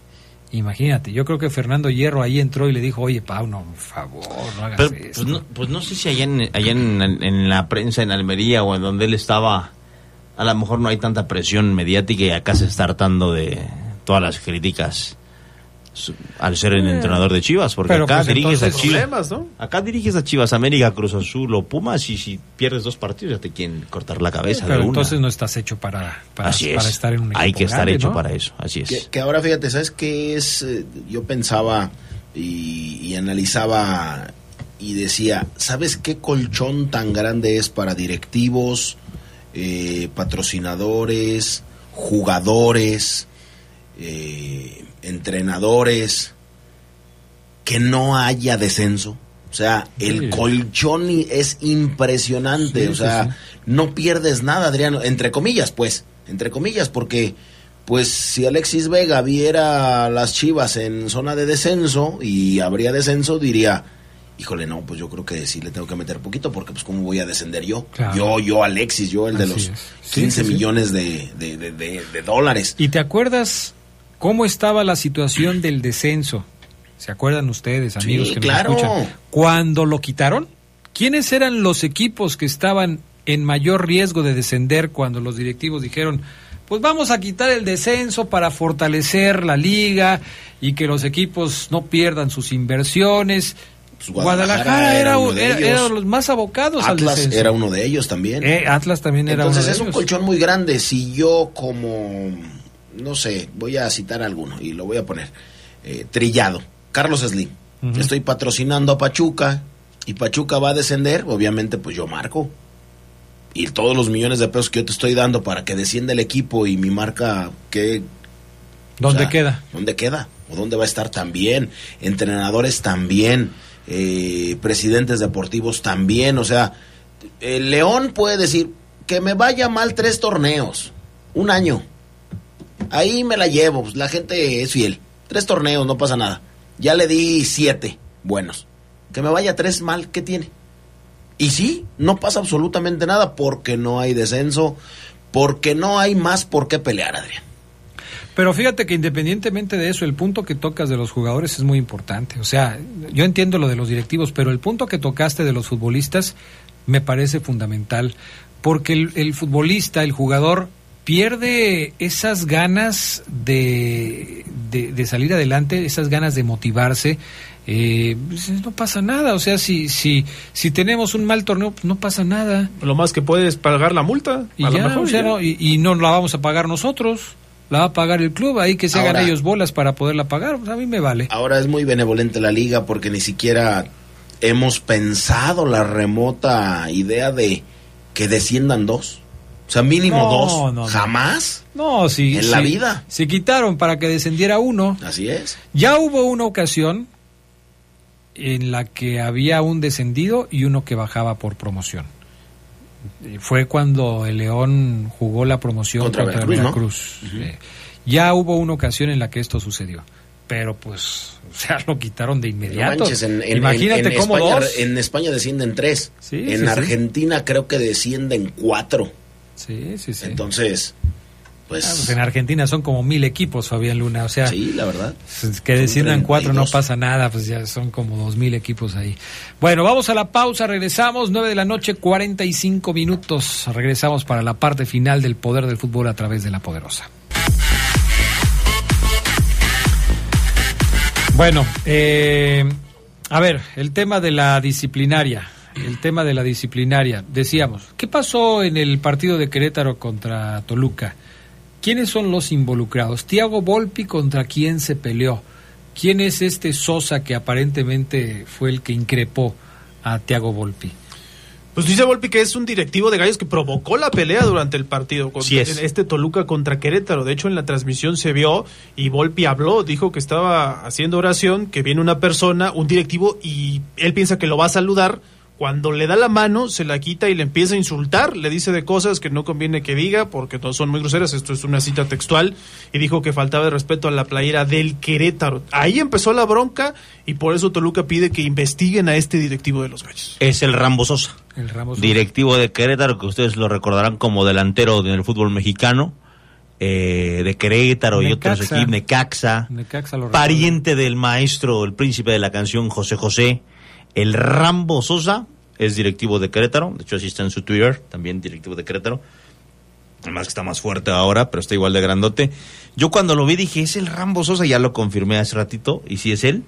Imagínate, yo creo que Fernando Hierro ahí entró y le dijo, oye, Pau, no, por favor, no hagas Pero, esto. pues, no, pues no sé si allá, en, allá en, en la prensa en Almería o en donde él estaba, a lo mejor no hay tanta presión mediática y acá se está hartando de todas las críticas al ser el Eh, entrenador de Chivas, porque pero, acá pues, diriges a Chivas. Acá diriges a Chivas, América, Cruz Azul o Pumas y si pierdes dos partidos ya te quieren cortar la cabeza Pero de una. entonces no estás hecho para, para, Así es. para estar en un equipo Hay que estar grande, hecho ¿no? para eso, así es. Que, que ahora fíjate, ¿sabes qué es? Eh, Yo pensaba y, y analizaba y decía, ¿sabes qué colchón tan grande es para directivos, eh, patrocinadores, jugadores, eh, entrenadores, que no haya descenso? O sea, el Sí. colchón es impresionante. Sí, o sea, sí. no pierdes nada, Adriano. Entre comillas, pues. Entre comillas, porque, pues, si Alexis Vega viera las chivas en zona de descenso y habría descenso, diría. Híjole, no, pues yo creo que sí le tengo que meter poquito porque pues cómo voy a descender yo. Claro. Yo, yo Alexis, yo el de Así los es. Sí, 15 sí, sí. millones de- de- de dólares. ¿Y te acuerdas cómo estaba la situación del descenso? ¿Se acuerdan ustedes, Sí, amigos que claro. nos escuchan? Cuando lo quitaron, ¿quiénes eran los equipos que estaban en mayor riesgo de descender cuando los directivos dijeron, pues vamos a quitar el descenso para fortalecer la liga y que los equipos no pierdan sus inversiones? Pues, Guadalajara, era, uno de era, ellos. era los más abocados al Atlas descenso. era uno de ellos también. Eh, Atlas también era Entonces uno de es un ellos. colchón muy grande. Si yo como, no sé, voy a citar alguno y lo voy a poner. eh, trillado. Carlos Slim. Estoy patrocinando a Pachuca y Pachuca va a descender. Obviamente pues yo marco. Y todos los millones de pesos que yo te estoy dando para que descienda el equipo y mi marca, ¿qué, ¿Dónde o sea, queda? ¿Dónde queda? ¿O dónde va a estar también? Entrenadores también, eh, presidentes deportivos también. O sea, el León puede decir que me vaya mal tres torneos, un año. Ahí me la llevo, pues, la gente es fiel. Tres torneos, no pasa nada. Ya le di siete buenos. Que me vaya tres mal, ¿qué tiene? Y sí, no pasa absolutamente nada porque no hay descenso, porque no hay más por qué pelear, Adrián. Pero fíjate que independientemente de eso, el punto que tocas de los jugadores es muy importante. O sea, yo entiendo lo de los directivos, pero el punto que tocaste de los futbolistas me parece fundamental. Porque el, el futbolista, el jugador, pierde esas ganas de, de, de salir adelante, esas ganas de motivarse. Eh, pues, no pasa nada, o sea, si, si, si tenemos un mal torneo, pues no pasa nada. Lo más que puedes pagar la multa. Y a lo ya, mejor, o sea, ya. no, y, y no la vamos a pagar nosotros, la va a pagar el club, ahí que se hagan ellos bolas para poderla pagar, pues a mí me vale. Ahora es muy benevolente la liga porque ni siquiera hemos pensado la remota idea de que desciendan dos. O sea, mínimo No, dos. no. Jamás. No, si, En la vida. Se quitaron para que descendiera uno. Así es. Ya hubo una ocasión en la que había un descendido y uno que bajaba por promoción. Y Fue cuando el León jugó la promoción Contra contra, Veracruz. Eh, ya hubo una ocasión en la que esto sucedió. Pero pues, o sea, lo quitaron de No inmediato. manches, en, en- Imagínate en- cómo España, dos. en España descienden tres. Sí, en sí, sí. Argentina creo que descienden cuatro. Sí, sí, sí. Entonces, pues... Ah, pues en Argentina son como mil equipos, Fabián Luna. O sea, sí, la verdad. pues, que desciendan cuatro no 32. pasa nada, pues ya son como dos mil equipos ahí. Bueno, vamos a la pausa, regresamos, nueve de la noche, 45 minutos. Regresamos para la parte final del poder del fútbol a través de la poderosa. Bueno, eh, a ver, el tema de la disciplinaria. El tema de la disciplinaria. Decíamos, ¿qué pasó en el partido de Querétaro contra Toluca? ¿Quiénes son los involucrados? Tiago Volpi contra quién se peleó. ¿Quién es este Sosa que aparentemente fue el que increpó a Tiago Volpi? Pues dice Volpi que es un directivo de Gallos que provocó la pelea durante el partido con Sí es. este Toluca contra Querétaro. De hecho, en la transmisión se vio y Volpi habló, dijo que estaba haciendo oración, que viene una persona, un directivo, y él piensa que lo va a saludar. Cuando le da la mano, se la quita y le empieza a insultar, le dice de cosas que no conviene que diga porque no son muy groseras, esto es una cita textual, y dijo que faltaba de respeto a la playera del Querétaro. Ahí empezó la bronca y por eso Toluca pide que investiguen a este directivo de los Gallos. Es el Rambo Sosa, El Ramos. directivo de Querétaro, que ustedes lo recordarán como delantero del fútbol mexicano, eh, de Querétaro y otros Necaxa. equipos, Necaxa, Necaxa lo pariente del maestro, el príncipe de la canción José José, el Rambo Sosa, es directivo de Querétaro, de hecho así está en su Twitter, también directivo de Querétaro. Además que está más fuerte ahora, pero está igual de grandote. Yo cuando lo vi dije, es el Rambo Sosa, ya lo confirmé hace ratito, y si es él,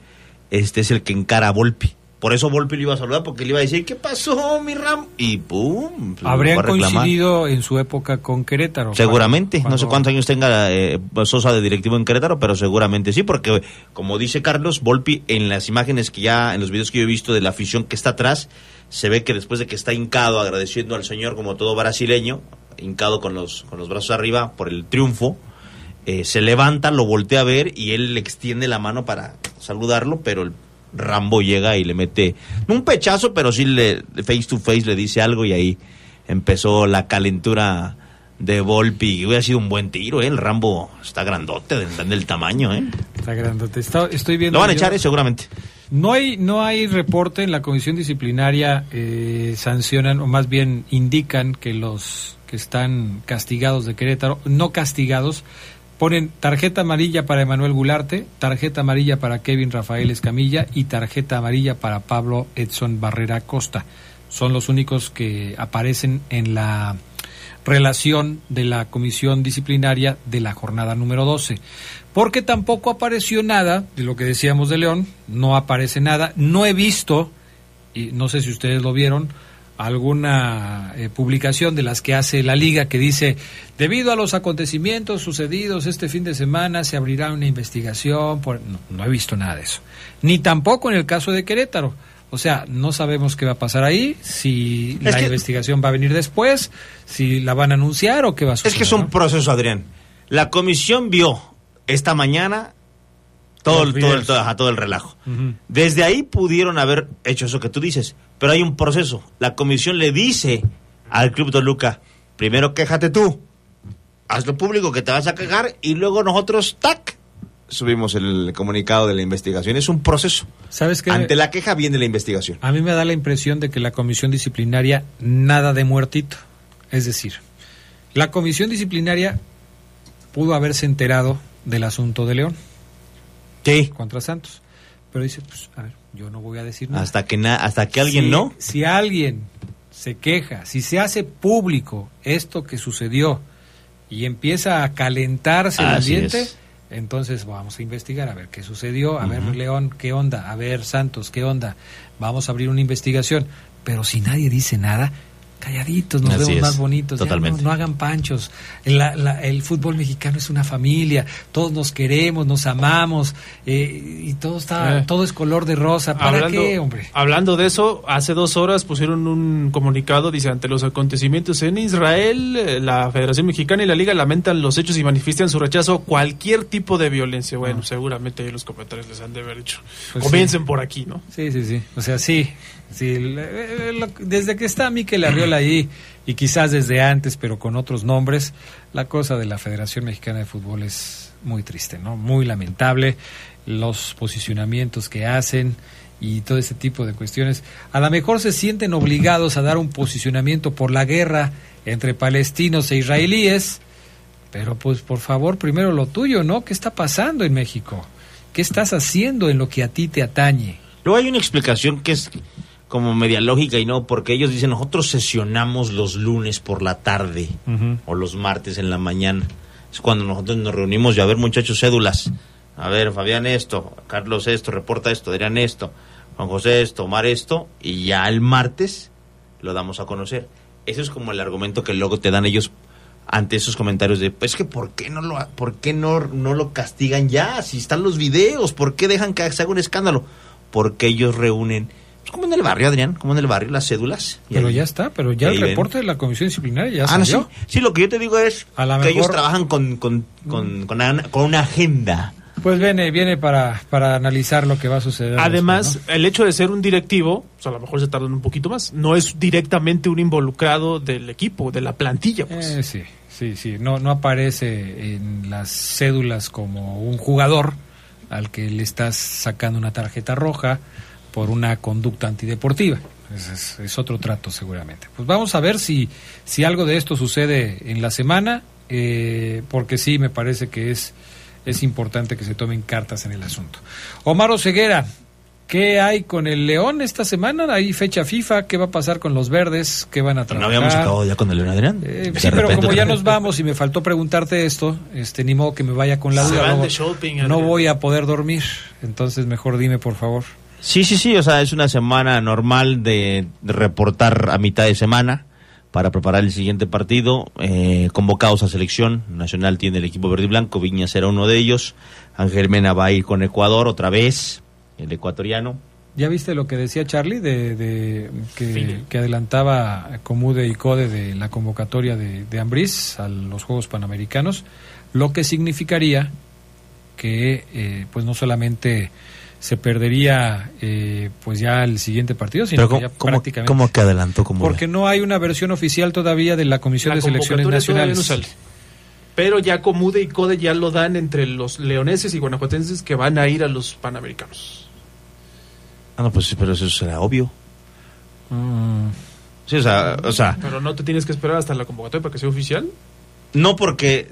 este es el que encara a Volpi. Por eso Volpi le iba a saludar, porque le iba a decir, ¿qué pasó, mi Ram? Y pum. lo Habrían coincidido en su época con Querétaro. Seguramente, Cuando- no sé cuántos años tenga eh, Sosa de directivo en Querétaro, pero seguramente sí, porque como dice Carlos, Volpi en las imágenes que ya, en los videos que yo he visto de la afición que está atrás, se ve que después de que está hincado agradeciendo al Señor como todo brasileño, hincado con los, con los brazos arriba por el triunfo, eh, se levanta, lo voltea a ver y él le extiende la mano para saludarlo, pero el Rambo llega y le mete, no un pechazo, pero sí le face to face le dice algo y ahí empezó la calentura de Volpi. Hubiera sido un buen tiro, ¿eh? El Rambo está grandote, de- del tamaño, ¿eh? Está grandote. Está- estoy viendo. Lo van a echar, ¿eh? seguramente. No hay, no hay reporte en la comisión disciplinaria, eh, sancionan, o más bien indican que los que están castigados de Querétaro, no castigados, ponen tarjeta amarilla para Emanuel Gularte, tarjeta amarilla para Kevin Rafael Escamilla y tarjeta amarilla para Pablo Edson Barrera Costa. Son los únicos que aparecen en la relación de la comisión disciplinaria de la jornada número 12. porque tampoco apareció nada de lo que decíamos de León, no aparece nada, no he visto, y no sé si ustedes lo vieron, alguna eh, publicación de las que hace la liga que dice, debido a los acontecimientos sucedidos este fin de semana se abrirá una investigación, por... no, no he visto nada de eso, ni tampoco en el caso de Querétaro. O sea, no sabemos qué va a pasar ahí, si la investigación va a venir después, si la van a anunciar o qué va a suceder. Es que es un proceso, Adrián. La comisión vio esta mañana todo el, todo, el, todo, ajá, todo el relajo. Desde ahí pudieron haber hecho eso que tú dices, pero hay un proceso. La comisión le dice al Club Toluca, primero quéjate tú, hazlo público que te vas a quejar y luego nosotros, tac, subimos el comunicado de la investigación. Es un proceso. ¿Sabes qué? Ante la queja viene la investigación. A mí me da la impresión de que la comisión disciplinaria nada de muertito. Es decir, la comisión disciplinaria pudo haberse enterado del asunto de León. Sí. Contra Santos. Pero dice, pues, a ver, yo no voy a decir nada. Hasta que, na- hasta que alguien Si- no. Si alguien se queja, si se hace público esto que sucedió y empieza a calentarse el Así ambiente, es. entonces vamos a investigar a ver qué sucedió, a ver. León, qué onda, a ver Santos, qué onda. Vamos a abrir una investigación. Pero si nadie dice nada, calladitos, nos Así vemos es, más bonitos. Ya totalmente. no, no hagan panchos. La- la- el fútbol mexicano es una familia, todos nos queremos, nos amamos eh, y todo está, Eh. todo es color de rosa. ¿Para hablando, qué, hombre? Hablando de eso, hace dos horas pusieron un comunicado, dice, ante los acontecimientos en Israel, eh, la Federación Mexicana y la Liga lamentan los hechos y manifiestan su rechazo a cualquier tipo de violencia. Bueno, seguramente ahí los comentarios les han de haber hecho. Pues Comiencen sí. por aquí, ¿no? Sí, sí, sí. O sea, sí. Sí eh, desde que está Miquel Arriola ahí, y quizás desde antes, pero con otros nombres, la cosa de la Federación Mexicana de Fútbol es muy triste, ¿no? Muy lamentable. Los posicionamientos que hacen y todo ese tipo de cuestiones. A lo mejor se sienten obligados a dar un posicionamiento por la guerra entre palestinos e israelíes, pero pues por favor, primero lo tuyo, ¿no? ¿Qué está pasando en México? ¿Qué estás haciendo en lo que a ti te atañe? Luego hay una explicación que es como media lógica y no, porque ellos dicen nosotros sesionamos los lunes por la tarde o los martes en la mañana. Es cuando nosotros nos reunimos y a ver muchachos cédulas. A ver, Fabián esto, Carlos esto, reporta esto, Adrián esto, Juan José esto, Omar esto, y ya el martes lo damos a conocer. Eso es como el argumento que luego te dan ellos ante esos comentarios de, pues que ¿por qué no lo, por qué no, no lo castigan ya? Si están los videos, ¿por qué dejan que se haga un escándalo? Porque ellos reúnen, como en el barrio, Adrián, como en el barrio, las cédulas. Y Pero ahí- ya está, pero ya el ven. reporte de la comisión disciplinaria ya Ah, no, sí. salió. Sí, lo que yo te digo es A que mejor- ellos trabajan con, con, con, con una, con una agenda. Pues viene, viene para, para analizar lo que va a suceder. Además, después, el hecho de ser un directivo, pues a lo mejor se tardan un poquito más, no es directamente un involucrado del equipo, de la plantilla. Pues. Eh, sí, sí, sí. No, no aparece en las cédulas como un jugador al que le estás sacando una tarjeta roja por una conducta antideportiva. Es, es- es otro trato seguramente. Pues vamos a ver si, si algo de esto sucede en la semana, eh, porque sí me parece que es, es importante que se tomen cartas en el asunto. Omar Ceguera, ¿qué hay con el León esta semana? ¿Hay fecha FIFA? ¿Qué va a pasar con los verdes? ¿Qué van a ¿No trabajar? habíamos acabado ya con el León, Adrián? Eh, sí, pero como ya nos vamos y me faltó preguntarte esto, este, ni modo que me vaya con la duda. No, no voy a poder dormir, entonces mejor dime por favor. Sí, sí, sí, o sea, es una semana normal de, de reportar a mitad de semana para preparar el siguiente partido. Eh, convocados a selección nacional tiene el equipo verde y blanco, Viña será uno de ellos. Ángel Mena va a ir con Ecuador otra vez, el ecuatoriano. ¿Ya viste lo que decía Charlie de, de- que, que adelantaba Comude y Code de la convocatoria de, de Ambriz a los Juegos Panamericanos? Lo que significaría que pues pues no solamente se perdería eh, pues ya el siguiente partido, sino Pero que ya ¿cómo, cómo, prácticamente... cómo que adelantó? ¿Cómo Porque no hay una versión oficial todavía de la Comisión La de Selecciones Nacionales. no sale. Pero ya Comude y Code ya lo dan entre los leoneses y guanajuatenses que van a ir a los panamericanos. Ah, no, pues pero eso será obvio. Mm. Sí, o sea, o sea, Pero no te tienes que esperar hasta la convocatoria para que sea oficial. no porque...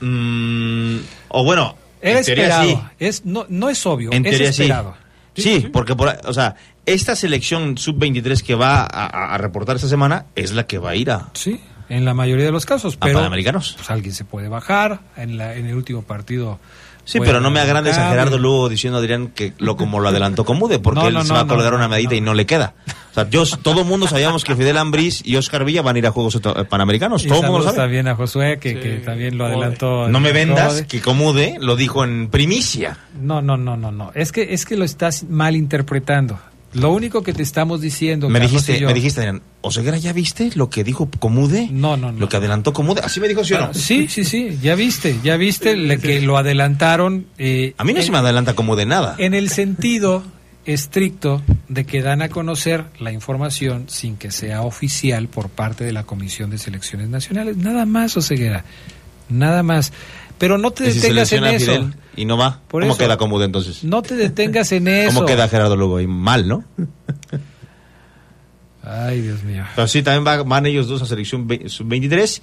mm, o bueno, Era en teoría esperado. sí. Es, no, no es obvio, En es teoría sí. esperado. Sí, porque por, o sea, esta selección sub-23 que va a, a- a reportar esta semana es la que va a ir a... Sí, En la mayoría de los casos. ¿A Pero, Panamericanos? Pues alguien se puede bajar. En, la, en el último partido. Sí, pero no me agrandes a. Gerardo Lugo diciendo Adrián que lo como lo adelantó Comude, porque No, él no, se no, va a colgar no, una medita y no le queda. O sea, yo, todo el mundo sabíamos que Fidel Ambriz y Oscar Villa van a ir a Juegos eh, Panamericanos. Y Todo el mundo sabe. también a Josué, que, que también lo adelantó. No me vendas que Comude lo dijo en primicia. No, no, no, no, no. Es que, es que lo estás malinterpretando. Lo único que te estamos diciendo. Me Carlos dijiste, y yo- me dijiste, Adrián, ¿Oseguera ya viste lo que dijo Comude? No, no, no. Lo que adelantó Comude. Así me dijo, ¿sí o no? Bueno, sí, sí, sí, ya viste, ya viste le- que lo adelantaron. eh, A mí no en, se me adelanta Comude nada. En el sentido estricto de que dan a conocer la información sin que sea oficial por parte de la Comisión de Selecciones Nacionales. Nada más, Oseguera. Nada más. Pero no te Y si detengas en eso. Fidel y no va, Por ¿cómo eso. queda Comude entonces? No te detengas en eso. ¿Cómo queda Gerardo Lugo? Y mal, ¿no? Ay, Dios mío. Pero sí, también va- van ellos dos a selección ve- sub-23.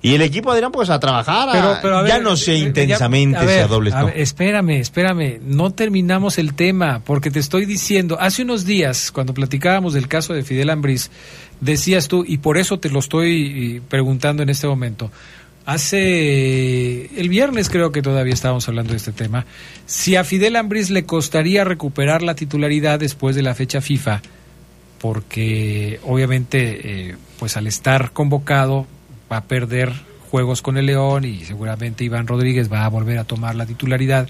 Y el equipo Adrián, pues a trabajar. a- Pero, pero, a ya ver, no sé eh, ya- intensamente a si ver, a dobles a no. ver, espérame, espérame. No terminamos el tema porque te estoy diciendo. Hace unos días, cuando platicábamos del caso de Fidel Ambriz, decías tú, y por eso te lo estoy eh, preguntando en este momento. Hace el viernes creo que todavía estábamos hablando de este tema. Si a Fidel Ambriz le costaría recuperar la titularidad después de la fecha FIFA, porque obviamente eh, pues al estar convocado va a perder juegos con el León y seguramente Iván Rodríguez va a volver a tomar la titularidad.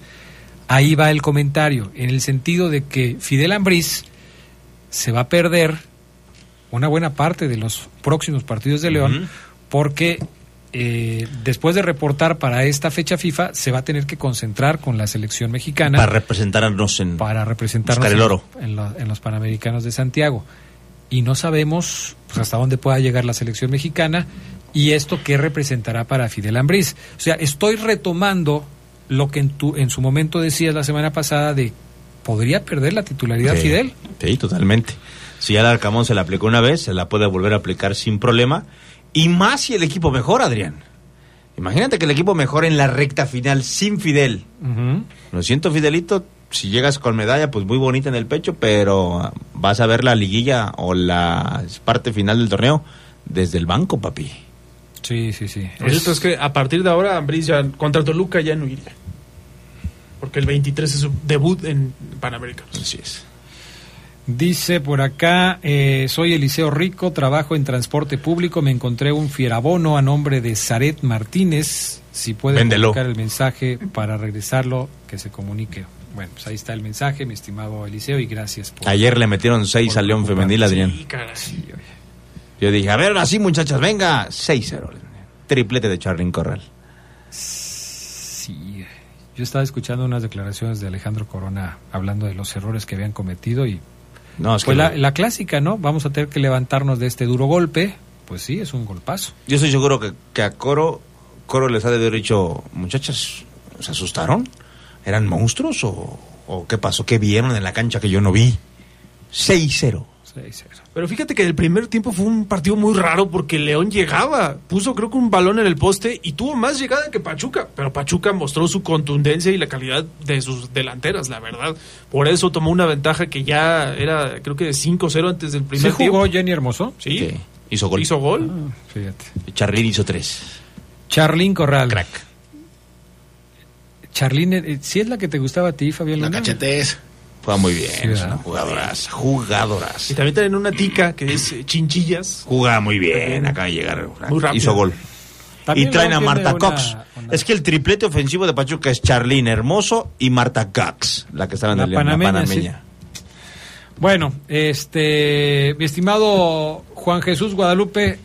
Ahí va el comentario, en el sentido de que Fidel Ambriz se va a perder una buena parte de los próximos partidos de León porque eh, después de reportar para esta fecha FIFA se va a tener que concentrar con la selección mexicana Para representarnos en. para representarnos buscar el oro. En, en los Panamericanos de Santiago. Y no sabemos pues, hasta dónde pueda llegar la selección mexicana y esto qué representará para Fidel Ambriz. O sea, estoy retomando lo que en, tu, en su momento decías la semana pasada de podría perder la titularidad Sí, Fidel. Sí, totalmente. Si ya el Arcamón se la aplicó una vez, se la puede volver a aplicar sin problema. Y más si el equipo mejora, Adrián. Imagínate que el equipo mejora en la recta final sin Fidel. Lo siento, Fidelito. Si llegas con medalla, pues muy bonita en el pecho, pero ah, vas a ver la liguilla o la parte final del torneo desde el banco, papi. Sí, sí, sí. Lo cierto es que a partir de ahora, Ambriz ya contra Toluca ya no iría. Porque el 23 es su debut en Panamericanos. Así es. Dice por acá, eh, soy Eliseo Rico, trabajo en transporte público, me encontré un fierabono a nombre de Zaret Martínez, si puede colocar el mensaje para regresarlo, que se comunique. Bueno, pues ahí está el mensaje, mi estimado Eliseo, y gracias por... Ayer le metieron seis al León Femenil, Adrián. Sí, caray. Yo dije, a ver, así muchachas, venga, 6-0. Triplete de Charlyn Corral. Sí, yo estaba escuchando unas declaraciones de Alejandro Corona hablando de los errores que habían cometido y... No, es pues que la, la clásica, ¿no? Vamos a tener que levantarnos de este duro golpe. Pues sí, es un golpazo. Yo estoy seguro que, que a Coro, Coro les ha de haber dicho, muchachas, ¿se asustaron? ¿Eran monstruos o, o qué pasó? ¿Qué vieron en la cancha que yo no vi? 6-0. Pero fíjate que el primer tiempo fue un partido muy raro porque León llegaba, puso creo que un balón en el poste y tuvo más llegada que Pachuca, pero Pachuca mostró su contundencia y la calidad de sus delanteras, la verdad. Por eso tomó una ventaja que ya era creo que de 5-0 antes del ¿Sí primer jugó tiempo. Jenny Hermoso? Sí. Sí, Hizo gol. Hizo gol. Fíjate. Charlín hizo 3. Charlín Corral. Crack. Charlín, eh, ¿sí es la que te gustaba a ti, Fabián La cachetes. Juega muy bien, Sí, es una jugadoras, jugadoras. Y también tienen una tica que es eh, Chinchillas. Juega muy bien, acaba de llegar. Muy rápido. Hizo gol. También y traen a Marta una- Cox. una- Es que el triplete ofensivo de Pachuca es Charlín Hermoso y Marta Cox, la que estaba en La panameña. Bueno, este, mi estimado Juan Jesús Guadalupe,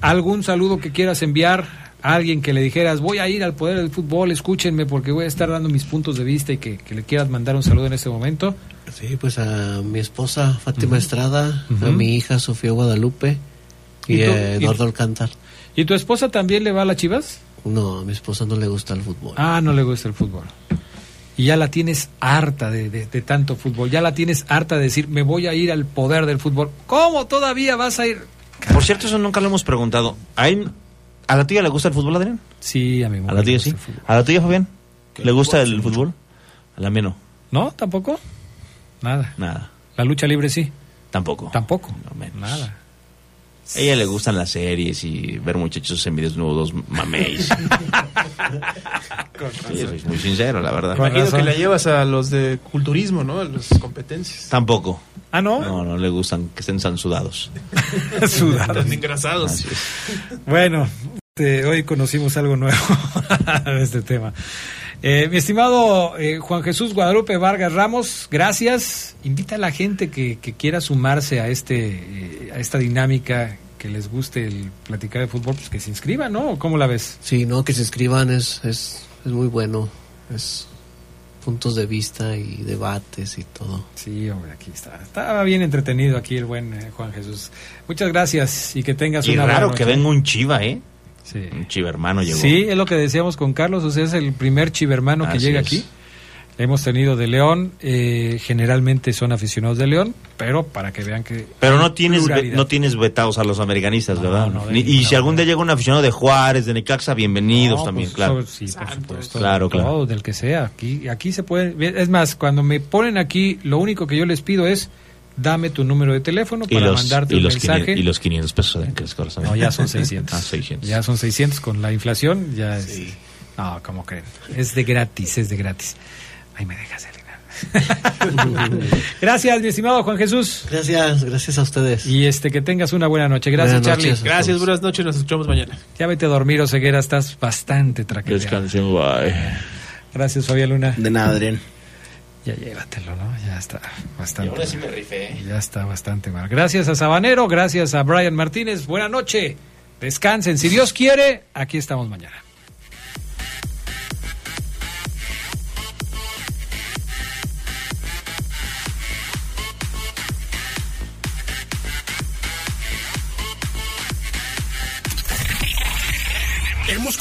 ¿algún saludo que quieras enviar? A alguien que le dijeras, voy a ir al poder del fútbol, escúchenme porque voy a estar dando mis puntos de vista y que, que le quieras mandar un saludo en este momento. Sí, pues a mi esposa Fátima Estrada, a mi hija Sofía Guadalupe y, ¿Y Eduardo Alcántar. ¿Y tu esposa también le va a las chivas? No, a mi esposa no le gusta el fútbol. Ah, no le gusta el fútbol. Y ya la tienes harta de, de- de tanto fútbol, ya la tienes harta de decir, me voy a ir al poder del fútbol. ¿Cómo todavía vas a ir? Por cierto, eso nunca lo hemos preguntado. ¿A, él- ¿A la tuya le gusta el fútbol, Adrián? Sí, a mi ¿A mujer la tuya gusta sí? ¿A la tuya, Fabián? ¿Le gusta el fútbol? A la mía no. ¿No? ¿Tampoco? Nada. Nada. ¿La lucha libre sí? Tampoco. Tampoco. No menos. Nada. A ella le gustan las series y ver muchachos semidesnudos, mameis. Sí, soy muy sincero, la verdad. Imagino que la llevas a los de culturismo, ¿no? A las competencias. Tampoco. Ah, ¿no? No, no le gustan que estén sansudados. Sudados. Están engrasados. Bueno, este, hoy conocimos algo nuevo de este tema. Eh, mi estimado eh, Juan Jesús Guadalupe Vargas Ramos, gracias. Invita a la gente que, que quiera sumarse a este eh, a esta dinámica que les guste el platicar de fútbol, pues que se inscriban, ¿no? ¿Cómo la ves? Sí, no, que se inscriban es, es, es muy bueno. Es puntos de vista y debates y todo. Sí, hombre, aquí está. Estaba bien entretenido aquí el buen eh, Juan Jesús. Muchas gracias y que tengas Y una raro buena que venga un chiva, ¿eh? Sí. Un chiva hermano llegó. Sí, es lo que decíamos con Carlos, o sea, es el primer chivermano que Así llega es. aquí. Hemos tenido de León, eh, generalmente son aficionados de León, pero para que vean que... Pero no tienes, ve- no tienes vetados a los americanistas, ¿verdad? no, Ni- y si algún día llega un aficionado de Juárez, de Necaxa, bienvenidos No, también, pues, claro. sí, por supuesto. Claro, claro. Todo, del que sea. Aquí, aquí se puede... Es más, cuando me ponen aquí, lo único que yo les pido es, dame tu número de teléfono para los, mandarte un los mensaje. 500, y los 500 pesos de que les. No, ya son 600. ah, 600. Ya son 600 con la inflación, ya es... No, ¿cómo creen? Es de gratis, es de gratis. Ahí me dejas, Elena. gracias, mi estimado Juan Jesús. Gracias, gracias a ustedes. Y este que tengas una buena noche. Gracias, Buenas Charlie. noches. Gracias, buenas noches, nos escuchamos mañana. Ya vete a dormir, Oseguera, estás bastante traqueteado. Descansen, bye. Gracias, Fabián Luna. De nada, Adrián. Ya llévatelo, ¿no? Ya está bastante. Y ahora sí me rifé. Ya está bastante mal. Gracias a Sabanero, gracias a Brian Martínez. Buena noche. Descansen. Si Dios quiere, aquí estamos mañana.